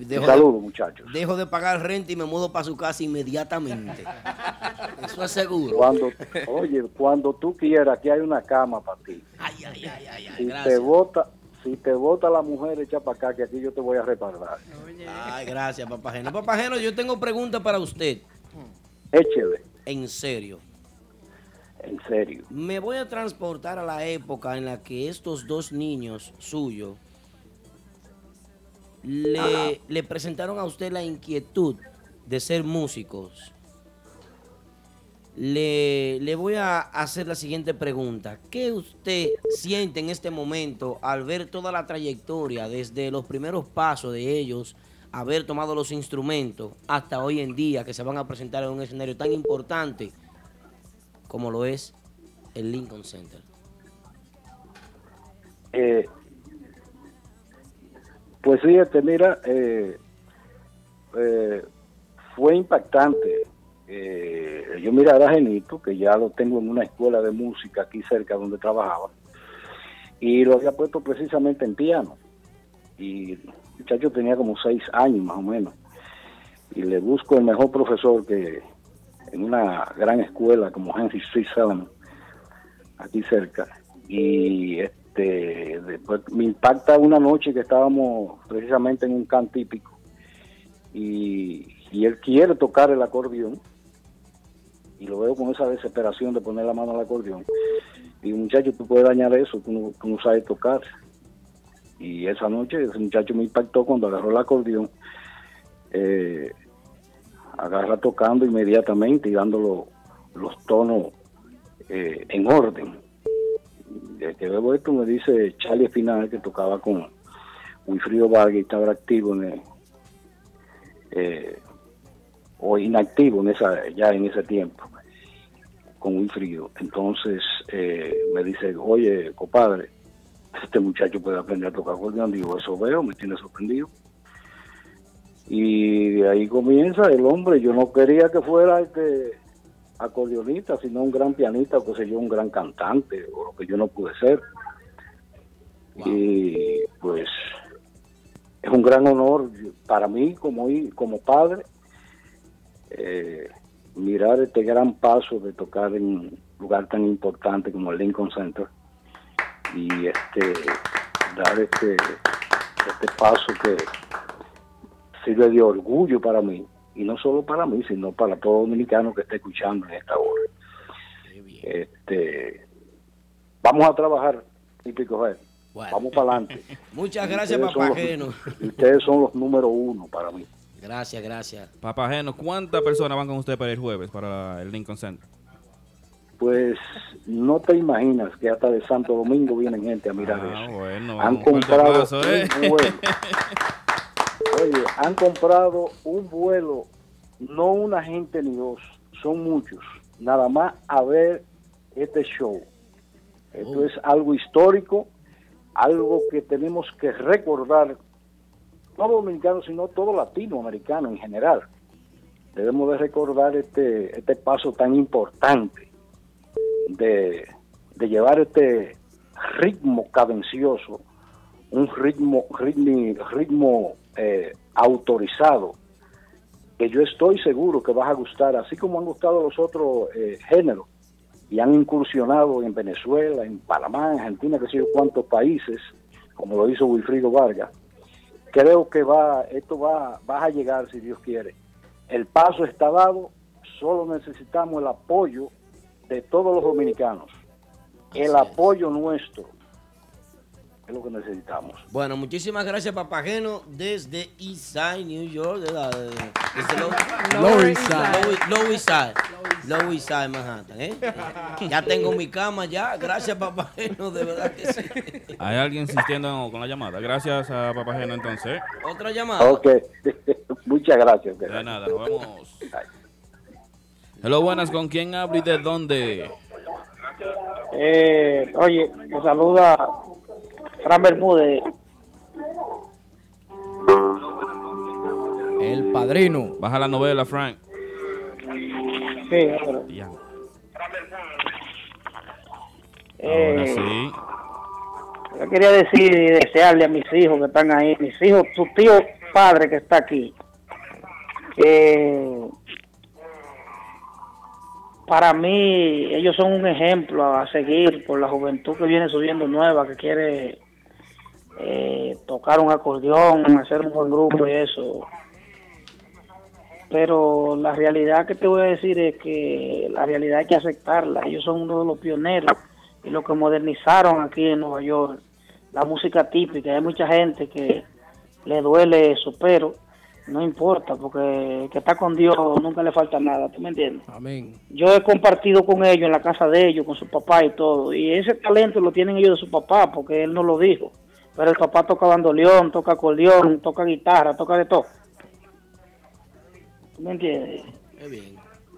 Dejo saludos de- muchachos Dejo de pagar renta y me mudo para su casa inmediatamente. Eso es seguro. cuando oye cuando tú quieras aquí hay una cama para ti Ay, ay, ay, ay, ay, si te vota si te vota la mujer echa para acá que aquí yo te voy a respaldar Ay, gracias, papageno. Papageno, yo tengo pregunta para usted. échele En serio. en serio Me voy a transportar a la época en la que estos dos niños suyos le, le presentaron a usted la inquietud de ser músicos. Le, le voy a hacer la siguiente pregunta. ¿Qué usted siente en este momento al ver toda la trayectoria desde los primeros pasos de ellos, haber tomado los instrumentos, hasta hoy en día que se van a presentar en un escenario tan importante como lo es el Lincoln Center? Eh, pues fíjate, mira, eh, eh, fue impactante. Eh, yo mirar a Genito, que ya lo tengo en una escuela de música aquí cerca donde trabajaba, y lo había puesto precisamente en piano. Y el muchacho tenía como seis años más o menos. Y le busco el mejor profesor que en una gran escuela como Henry Street Salem, aquí cerca. Y después me impacta una noche que estábamos precisamente en un can típico y, él quiere tocar el acordeón y lo veo con esa desesperación de poner la mano al acordeón. Y muchacho tú puedes dañar eso tú no, no sabes tocar y esa noche ese muchacho me impactó cuando agarró el acordeón eh, agarra tocando inmediatamente y dando lo- los tonos eh, en orden de que veo esto me dice Charlie Espinal que tocaba con Wilfrido Vargas y estaba activo en el, eh, o inactivo en esa ya en ese tiempo con Wilfrido. Entonces eh, me dice oye compadre este muchacho puede aprender a tocar acordeón digo eso veo me tiene sorprendido y de ahí comienza el hombre. Yo no quería que fuera este acordeonista, sino un gran pianista, o qué sé yo, un gran cantante, o lo que yo no pude ser. Y pues es un gran honor para mí como, como padre eh, mirar este gran paso de tocar en un lugar tan importante como el Lincoln Center y este dar este, este paso que sirve de orgullo para mí y no solo para mí sino para todo dominicano que esté escuchando en esta hora este vamos a trabajar típico Red. vamos para adelante Muchas gracias, papageno. ustedes son los número uno para mí Gracias, gracias. Papageno, ¿cuántas personas van con usted para el jueves, para el Lincoln Center? pues no te imaginas que hasta de Santo Domingo vienen gente a mirar Ah, eso bueno, han comprado abrazo, ¿eh? un vuelo Oye, han comprado un vuelo, no una gente ni dos, son muchos, nada más a ver este show. Esto Oh. es algo histórico, algo que tenemos que recordar, no dominicanos, sino todo latinoamericano en general. Debemos de recordar este, este paso tan importante de, de llevar este ritmo cadencioso, un ritmo, ritmo, ritmo eh, autorizado, que yo estoy seguro que vas a gustar, así como han gustado los otros eh, géneros y han incursionado en Venezuela, en Panamá, en Argentina, que sé yo cuántos países, como lo hizo Wilfrido Vargas. Creo que va, esto va, va a llegar si Dios quiere. El paso está dado, solo necesitamos el apoyo de todos los dominicanos, el apoyo nuestro, es lo que necesitamos. Bueno, muchísimas gracias, Papageno, desde Eastside, New York. De la, de- desde Low- Lower East Side. Low- East Side. East Side, Manhattan. ¿eh? Ya tengo mi cama, ya. Gracias, Papageno, de verdad que sí. Hay alguien insistiendo con la llamada. Gracias a Papageno entonces. Otra llamada. Ok, muchas gracias. De nada, nos vemos. Hello, buenas, ¿con quién hablo y de dónde? Eh, oye, me saluda Fran Bermúdez. El padrino. Baja la novela, Frank. Sí, hombre. Ya. Eh, Ahora sí. Yo quería decir y desearle a mis hijos que están ahí, mis hijos, su tío padre que está aquí, que para mí ellos son un ejemplo a seguir por la juventud que viene subiendo nueva, que quiere eh, tocar un acordeón, hacer un buen grupo y eso. Pero la realidad que te voy a decir es que la realidad hay que aceptarla. Ellos son uno de los pioneros y los que modernizaron aquí en Nueva York la música típica. Hay mucha gente que le duele eso, pero no importa, porque el que está con Dios nunca le falta nada, ¿tú me entiendes? Amén. Yo he compartido con ellos en la casa de ellos, con su papá y todo, y ese talento lo tienen ellos de su papá, porque él no lo dijo. Pero el papá toca bandoleón, toca acordeón, toca guitarra, toca de todo. ¿Tú me entiendes?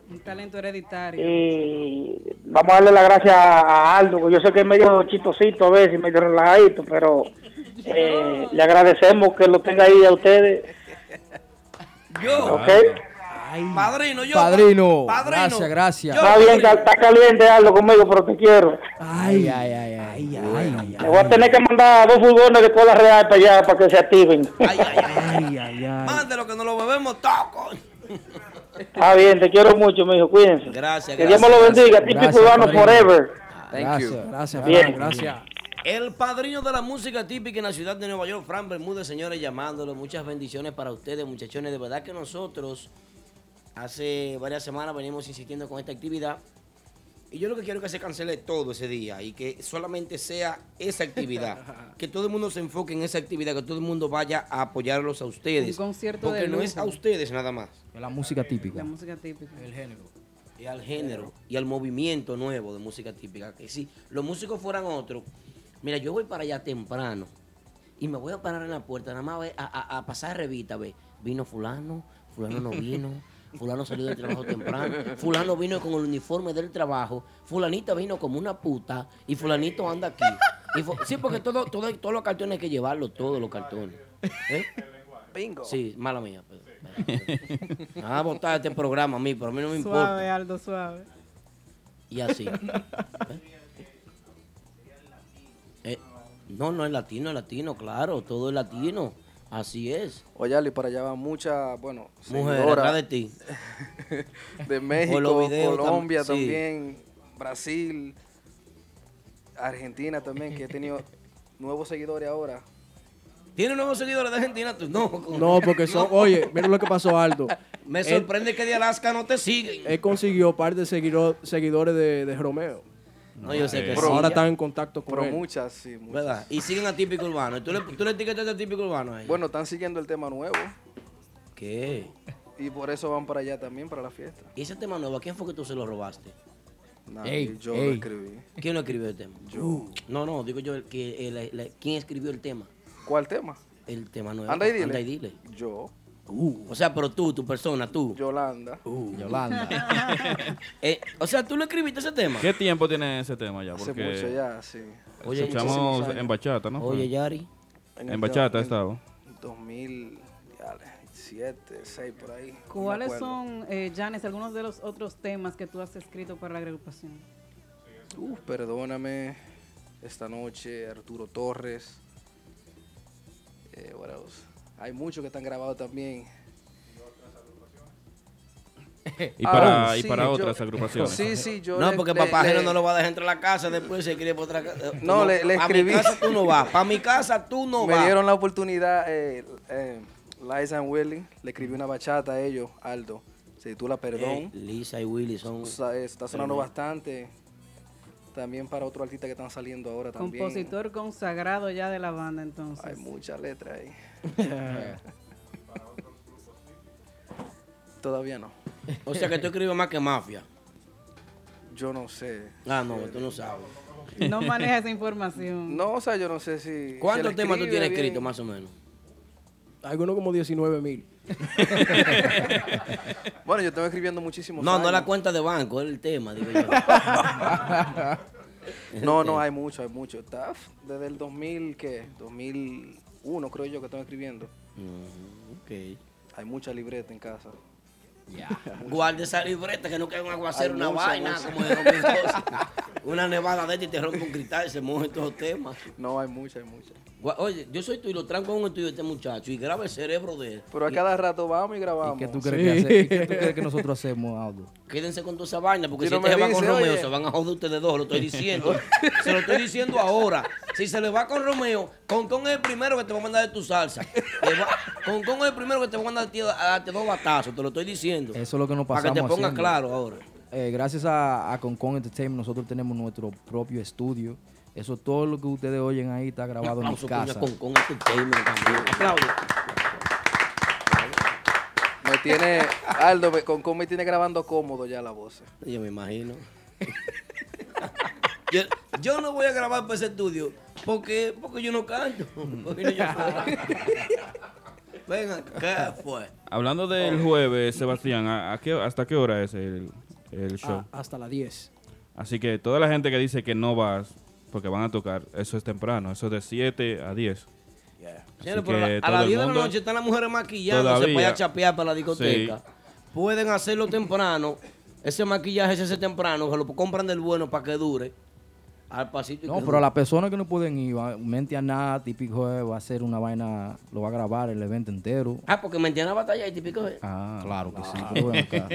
Un talento hereditario. Y vamos a darle las gracias a Aldo, que yo sé que es medio chistosito a veces, medio relajadito, pero eh, le agradecemos que lo tenga ahí a ustedes. Yo. Padrino, yo. Padrino. Padrino. Gracias, gracias. Está bien, está está caliente Aldo conmigo, pero te quiero. Ay, ay, ay, ay. ay, Le voy a tener que mandar dos furgones de cola real para allá para que se activen. Mándelo que nos lo bebemos toco. Está bien, te quiero mucho, mi hijo, cuídense. Gracias, Que Dios me lo gracias. bendiga, típico Gracias, urbano padrino. forever. Gracias, gracias, Bien. Gracias. El padrino de la música típica en la ciudad de Nueva York, Fran Bermúdez, señores, llamándolo. Muchas bendiciones para ustedes, muchachones. De verdad que nosotros hace varias semanas venimos insistiendo con esta actividad. Y yo lo que quiero es que se cancele todo ese día y que solamente sea esa actividad. que todo el mundo se enfoque en esa actividad, que todo el mundo vaya a apoyarlos a ustedes. Un concierto Porque de no es a ustedes nada más. La música típica. La música típica. El género. y al género y al movimiento nuevo de música típica. Que si los músicos fueran otros, mira, yo voy para allá temprano y me voy a parar en la puerta, nada más a, ver- a- a- a pasar revista, ve, vino fulano, fulano no vino, fulano salió del trabajo temprano, fulano vino con el uniforme del trabajo, fulanita vino como una puta y fulanito anda aquí. Y sí, porque todo, todo, todos los cartones hay que llevarlos, todos los cartones. ¿Eh? Bingo. Sí, mala mía. pues. Ah, botar este programa a mí, pero a mí no me importa. Suave, Aldo, suave. Y así. Eh, no, no es latino, es latino, claro, todo es latino. Así es. Oye, Ali, para allá van muchas, bueno, Mujeres de ti. de México, tam- Colombia sí. también, Brasil, Argentina también, que he tenido nuevos seguidores ahora. ¿Tienes nuevos seguidores de Argentina? Tú, no. No, porque son, oye, mira lo que pasó Aldo. Me Él- sorprende que de Alaska no te siguen. Él consiguió par de seguidor- seguidores de, de Romeo. No, yo sé que Pero sí. ahora están en contacto con Pero él. muchas, sí, muchas. ¿Verdad? Y siguen a Típico Urbano. ¿Y ¿Tú le, tú le etiquetas a Típico Urbano a ellos? Bueno, están siguiendo el tema nuevo ¿Qué? y por eso van para allá también, para la fiesta. ¿Y ese tema nuevo, a quién fue que tú se lo robaste? Nadie, Ey, yo ey. lo escribí. ¿Quién lo escribió el tema? Yo. No, no, digo yo, que, ¿quién escribió el tema? ¿Cuál tema? El tema nuevo. Anda y dile. Anda y dile. Yo. O sea, pero tú, tu persona, tú. Yolanda. Yolanda. Eh, o sea, tú lo escribiste ese tema. ¿Qué tiempo tiene ese tema ya? Hace Porque mucho ya, sí. Oye, escuchamos en bachata, ¿no? Oye, Yari. En bachata estaba. 2007, 6 por ahí. ¿Cuáles son, eh, Janes, algunos de los otros temas que tú has escrito para la agrupación? Uf, perdóname. Esta noche, Arturo Torres. Eh, what else? Hay muchos que están grabados también. Y para, Ah, y sí, para yo- otras agrupaciones. Sí, sí, yo. No, le- porque le- papá ajeno le- no lo va a dejar entrar a la casa, después se escribe por otra casa. Tú No, le- le escribí. mi casa tú no vas, para mi casa tú no me vas. dieron la oportunidad, eh, eh, Liza and Willy, le escribí una bachata a ellos, Aldo. Se titula Perdón. Eh, Lisa y Willy son. O sea, está sonando bastante. También para otro artista que están saliendo ahora también. Compositor consagrado ya de la banda, entonces. Hay mucha letra ahí. Todavía no. O sea que tú escribes más que mafia. Yo no sé. Ah, no, tú no sabes. No maneja esa información. No, o sea, yo no sé si. ¿Cuántos si temas tú tienes bien. escritos más o menos? Algunos como 19 mil. Bueno, yo tengo escribiendo muchísimos No, no años. la cuenta de banco, es el tema, digo yo. No, no, hay mucho, hay mucho. Está desde el 2000, ¿qué? 2001 creo yo que estoy escribiendo. ok. Hay mucha libreta en casa. Guarde esa libreta que no quede un aguacero, una mucha, vaina mucha. como de 2012. una nevada de esta y te rompe un cristal y se mojen todos los temas. No, hay mucha, hay mucha. Oye, yo soy tú y lo tranco en un estudio de este muchacho y graba el cerebro de él. Pero a cada rato vamos y grabamos. ¿Qué tú crees, que, hace- y qué tú crees que nosotros hacemos, Aldo? Quédense con toda esa vaina, porque Si si, no este se va con Romeo, oye. se van a joder ustedes dos, lo estoy diciendo. se lo estoy diciendo ahora. Si se le va con Romeo, Concón es el primero que te va a mandar de tu salsa. Te va- Concón es el primero que te va a mandar a darte dos batazos, te lo estoy diciendo. Eso es lo que nos Para pasamos que te pongas haciendo. claro ahora. Eh, gracias a, a Concon Entertainment nosotros tenemos nuestro propio estudio. Eso todo lo que ustedes oyen ahí está grabado en mi casa. con- con Entertainment también. Aplaude. Me tiene, Aldo, me- con cómo me tiene grabando cómodo ya la voz. Yo me imagino. yo, yo no voy a grabar para ese estudio porque, porque yo no canto. Porque no yo fuera. Venga, ¿qué fue? Hablando del jueves, Sebastián, ¿a, a qué, ¿hasta qué hora es el, el show? Hasta las 10. Así que toda la gente que dice que no vas porque van a tocar, eso es temprano, eso es de 7 a 10. Así Señores, pero que a las el 10 de la noche están las mujeres para ir a chapear para la discoteca. Sí. Pueden hacerlo temprano. Ese maquillaje se hace temprano, se lo compran del bueno para que dure. Al pasito y No, pero a las personas que no pueden ir, va- mente a nada, típico va a hacer una vaina, lo va a grabar el evento entero. Ah, porque me entienden la batalla y típico. es. Ah, claro que sí. pero ven acá.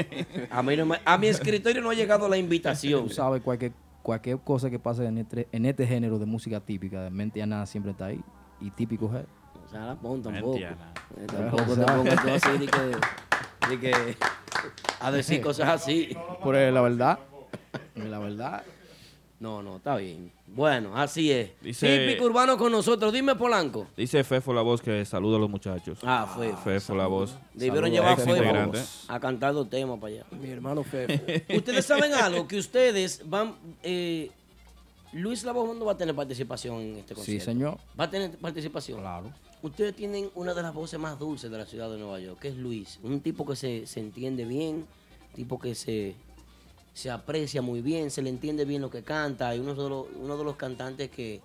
A, mí no me- a mi escritorio no ha llegado la invitación. Tú sabes, cualquier, cualquier cosa que pase en este, en este género de música típica, mente a nada siempre está ahí. Y típico es. O sea, la pon tampoco. Entiana. Eh, Tampoco te pongas tú así de que, de que a decir cosas así. Por la verdad. La verdad. No, no, está bien. Bueno, así es. Dice- Típico urbano con nosotros. Dime, Polanco. Dice Fefo la voz que saluda a los muchachos. Ah, Fefo. Fefo la voz. Debieron llevar a Fefo a cantar dos temas para allá. Mi hermano Fefo. Ustedes saben algo, que ustedes van... eh, Luis Lavoe no va a tener participación en este Sí, concierto. señor. Va a tener participación. Claro. Ustedes tienen una de las voces más dulces de la ciudad de Nueva York, que es Luis. Un tipo que se, se entiende bien, tipo que se, se aprecia muy bien, se le entiende bien lo que canta. Y uno de los, uno de los cantantes que,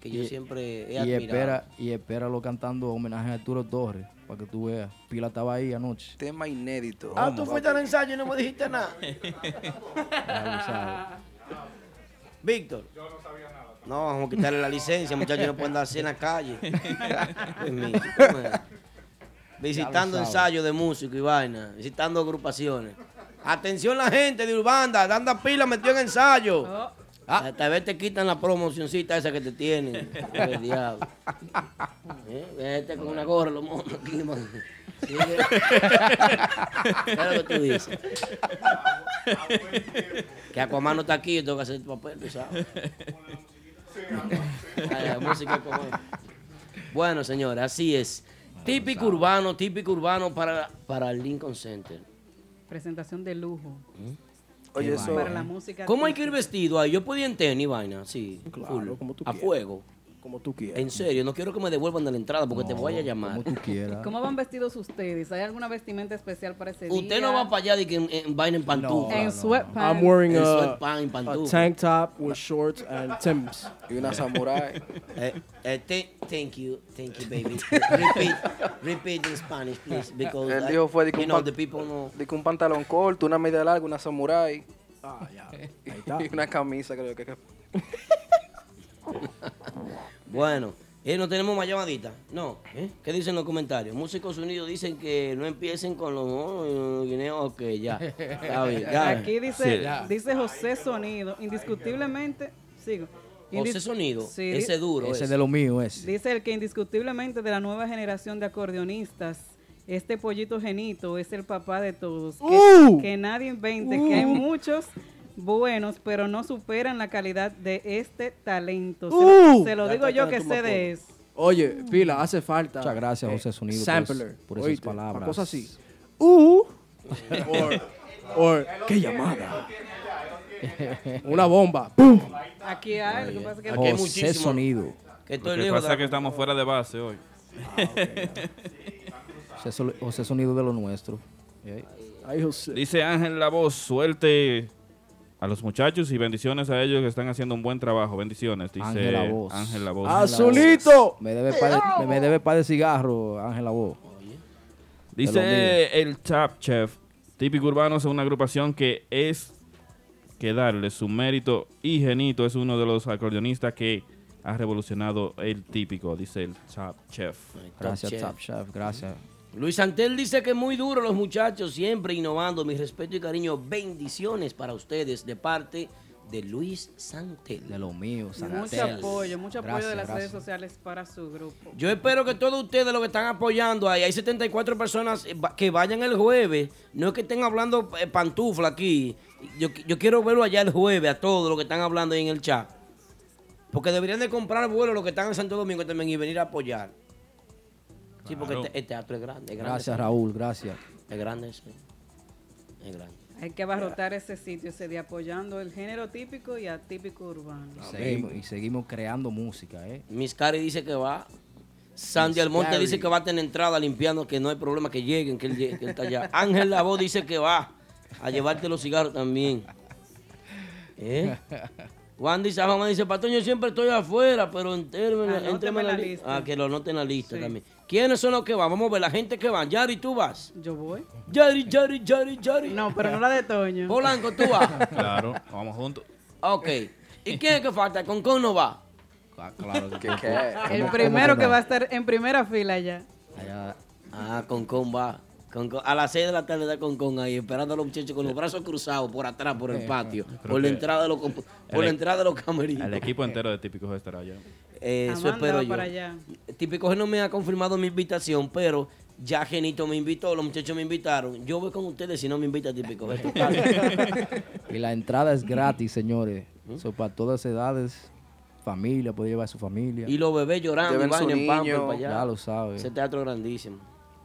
que yo siempre he Y admirado. espera, y espéralo cantando homenaje a Arturo Torres, para que tú veas. Pila estaba ahí anoche. Tema inédito. Ah, tú fuiste al ensayo y no me dijiste nada. Víctor. Yo no sabía nada. No, vamos a quitarle la licencia, muchachos, no pueden dar así en la calle. Pues. Visitando ensayos de música y vaina, visitando agrupaciones. Atención la gente de Urbanda, dando pila metió en ensayo. Oh, Ah, Tal vez te quitan la promocioncita esa que te tienen. El diablo. ¿Eh? Vete con una gorra, lo monto aquí, man. Sigue. ¿Qué es lo que tú dices? Que Aquaman no está aquí, yo tengo que hacer el papel, tú sabes. La música. Bueno, señores, así es. Típico urbano, típico urbano para, para el Lincoln Center. Presentación de lujo. Oye, eso. Para la música. ¿Cómo hay que ir vestido ahí? Yo podía en tenis, vaina, sí. Claro, full, como tú A quieras. fuego. Como tú quieras. En serio, no quiero que me devuelvan de la entrada porque te voy a llamar. Como tú quieras. ¿Cómo van vestidos ustedes? ¿Hay alguna vestimenta especial para ese día? Usted no va para allá de que en, en vaina en pantufla. En sweatpants. I'm wearing En a, sweatpants, en a tank top with shorts and Timbs. Y una samurai. Eh, eh, th- thank you, thank you, baby. repeat, repeat in Spanish, please, because Él dijo fue de que you un know pan- the people know. de que un pantalón corto, una media larga, una samurai. Ah, ya. Ahí está. Y una camisa, creo que. Bueno, eh, no tenemos más llamadita. No, ¿eh? ¿qué dicen los comentarios? Músicos Unidos dicen que no empiecen con los oh, guineos. Ok, ya. Está bien, ya. Aquí dice, Sí. dice José Sonido, indiscutiblemente, sigo. José Sonido, Sí, ese duro. Ese ese. de lo mío es. Dice el que indiscutiblemente de la nueva generación de acordeonistas, este pollito genito es el papá de todos. Que, ¡Uh! que nadie invente, que hay muchos buenos, pero no superan la calidad de este talento. Se, Uh. se lo Ya digo yo que sé de eso. Oye, pila, hace falta. Muchas gracias, eh, José Sonido, por Sampler. por esas oíste, palabras. una cosa así. Uh. or, or, ¿Qué llamada? Una bomba. ¡Pum! Aquí hay, lo que pasa es que José Sonido. Que Lo que pasa es que estamos fuera de base hoy. José, Sol- José Sonido de lo nuestro. Eh. Dice Ángel La Voz, suerte a los muchachos y bendiciones a ellos que están haciendo un buen trabajo. Bendiciones, dice Ángel La Voz. Ángel La Voz. ¡Azulito! Me debe par de, me debe par de cigarro, Ángel La Voz. Dice el Tap Chef, Típico Urbano es una agrupación que es que darle su mérito y Genito es uno de los acordeonistas que ha revolucionado el típico, dice el Tap Chef. Gracias. Top Chef, gracias. Luis Santel dice que muy duro los muchachos, siempre innovando. Mi respeto y cariño, bendiciones para ustedes de parte de Luis Santel. De lo mío, Mucho Santel. apoyo, mucho apoyo de Gracias, las redes gracias. sociales para su grupo. Yo espero que todos ustedes los que están apoyando ahí, hay 74 personas eh, que vayan el jueves, no es que estén hablando eh, pantufla aquí. Yo, yo quiero verlo allá el jueves a todos los que están hablando ahí en el chat. Porque deberían de comprar vuelos los que están en Santo Domingo también y venir a apoyar. Sí, porque Claro. este, el teatro es grande. es grande, Gracias. Raúl, gracias. Es grande, sí. Es grande. Hay que abarrotar ese sitio ese día apoyando el género típico y atípico urbano. Y seguimos, y seguimos creando música, ¿eh? Miss Cari dice que va. Sandy Miss Almonte dice que va a tener entrada limpiando, que no hay problema que lleguen, que él, llegue, que él está allá. Ángel Lavoe dice que va a llevarte los cigarros también. ¿Eh? Juan dice, Juan dice, Patrón, yo siempre estoy afuera, pero Anóteme entréme en la la lista. lista. Ah, que lo anoten en la lista Sí. también. ¿Quiénes son los que van? Vamos a ver la gente que van. Yari, ¿tú vas? Yo voy. Yari, Yari, Yari, Yari. No, pero no la de Toño. Polanco, ¿tú vas? Claro, vamos juntos. Ok. ¿Y quién es que falta? ¿Concon no va? Claro, ¿Qué, qué? El primero que va a estar en primera fila ya. Ah, Concon va. A las 6 de la tarde está Concon ahí, esperando a los muchachos con los brazos cruzados por atrás, por el patio, Creo por la entrada de los, por el- la entrada de los camerinos. El equipo entero de Típicos estará allá. Eh, eso espero yo. allá. Típico que no me ha confirmado mi invitación, pero ya Genito me invitó, los muchachos me invitaron. Yo voy con ustedes si no me invita Típico. G. Tu casa. Y la entrada es gratis, señores. Eso para todas edades, familia, puede llevar a su familia. y los bebés llorando vaina en niño. para allá. Ya lo sabe. Ese teatro es grandísimo.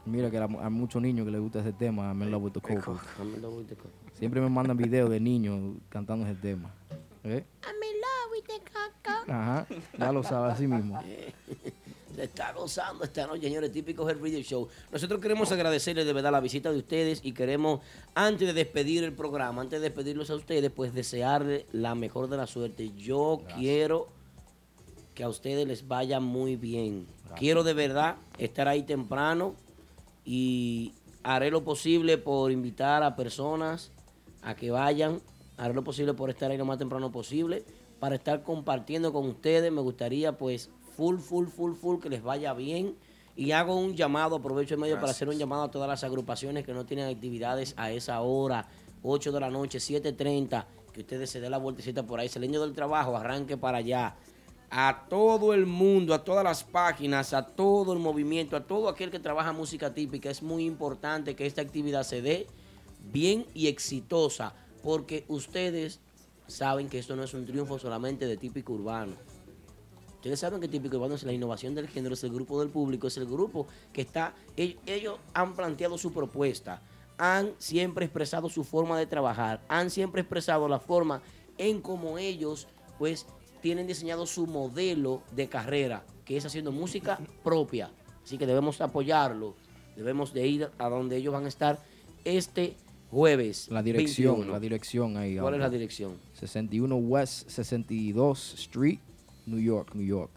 Mira que hay muchos niños que les gusta ese tema, I'm in love with the coco. I'm in love with the coco. Siempre me mandan videos de niños cantando ese tema. ¿Eh? Ajá, ya lo sabe así mismo. Se está gozando esta noche, señores, típicos del Radio Show. Nosotros queremos agradecerles de verdad la visita de ustedes y queremos, antes de despedir el programa, antes de despedirlos a ustedes, pues desearles la mejor de la suerte. Yo quiero que a ustedes les vaya muy bien. Quiero de verdad estar ahí temprano y haré lo posible por invitar a personas a que vayan. Haré lo posible por estar ahí lo más temprano posible para estar compartiendo con ustedes. Me gustaría pues full, full, full, full que les vaya bien. Y hago un llamado, aprovecho el medio para hacer un llamado a todas las agrupaciones que no tienen actividades a esa hora, 8 de la noche, 7.30, que ustedes se den la vueltecita por ahí, saliendo del trabajo, arranque para allá. A todo el mundo, a todas las páginas, a todo el movimiento, a todo aquel que trabaja música típica, es muy importante que esta actividad se dé bien y exitosa, porque ustedes saben que esto no es un triunfo solamente de típico urbano. Ustedes saben que Típico Urbano es la innovación del género, es el grupo del público, es el grupo que está, ellos, han planteado su propuesta, han siempre expresado su forma de trabajar, han siempre expresado la forma en cómo ellos pues tienen diseñado su modelo de carrera, que es haciendo música propia. Así que debemos apoyarlo, debemos de ir a donde ellos van a estar este jueves. La dirección, 21. la dirección ahí. ¿Cuál es la dirección? 61 West 62 Street, New York, New York.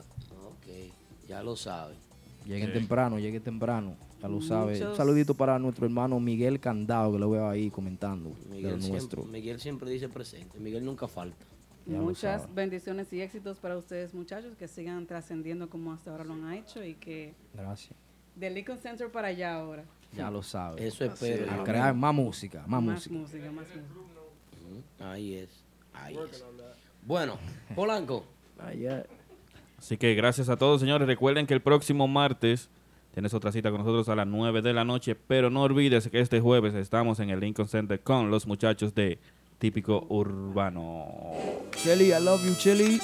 Ok, ya lo saben. Lleguen Sí. temprano, lleguen temprano. Ya lo sabe. Un saludito para nuestro hermano Miguel Candado, que lo veo ahí comentando. Miguel nuestro. Miguel siempre dice presente, Miguel nunca falta. Muchas bendiciones y éxitos para ustedes, muchachos, que sigan trascendiendo como hasta ahora lo han hecho y que Gracias. del Lincoln Center para allá ahora. Ya lo sabe. Eso espero A yo. crear más música, más, Más música. música, más música. Ahí es, ahí es. Bueno, Polanco. Así que gracias a todos, señores. Recuerden que el próximo martes tienes otra cita con nosotros a las 9 de la noche, pero no olvides que este jueves estamos en el Lincoln Center con los muchachos de típico urbano. Chelly, I love you, Chelly.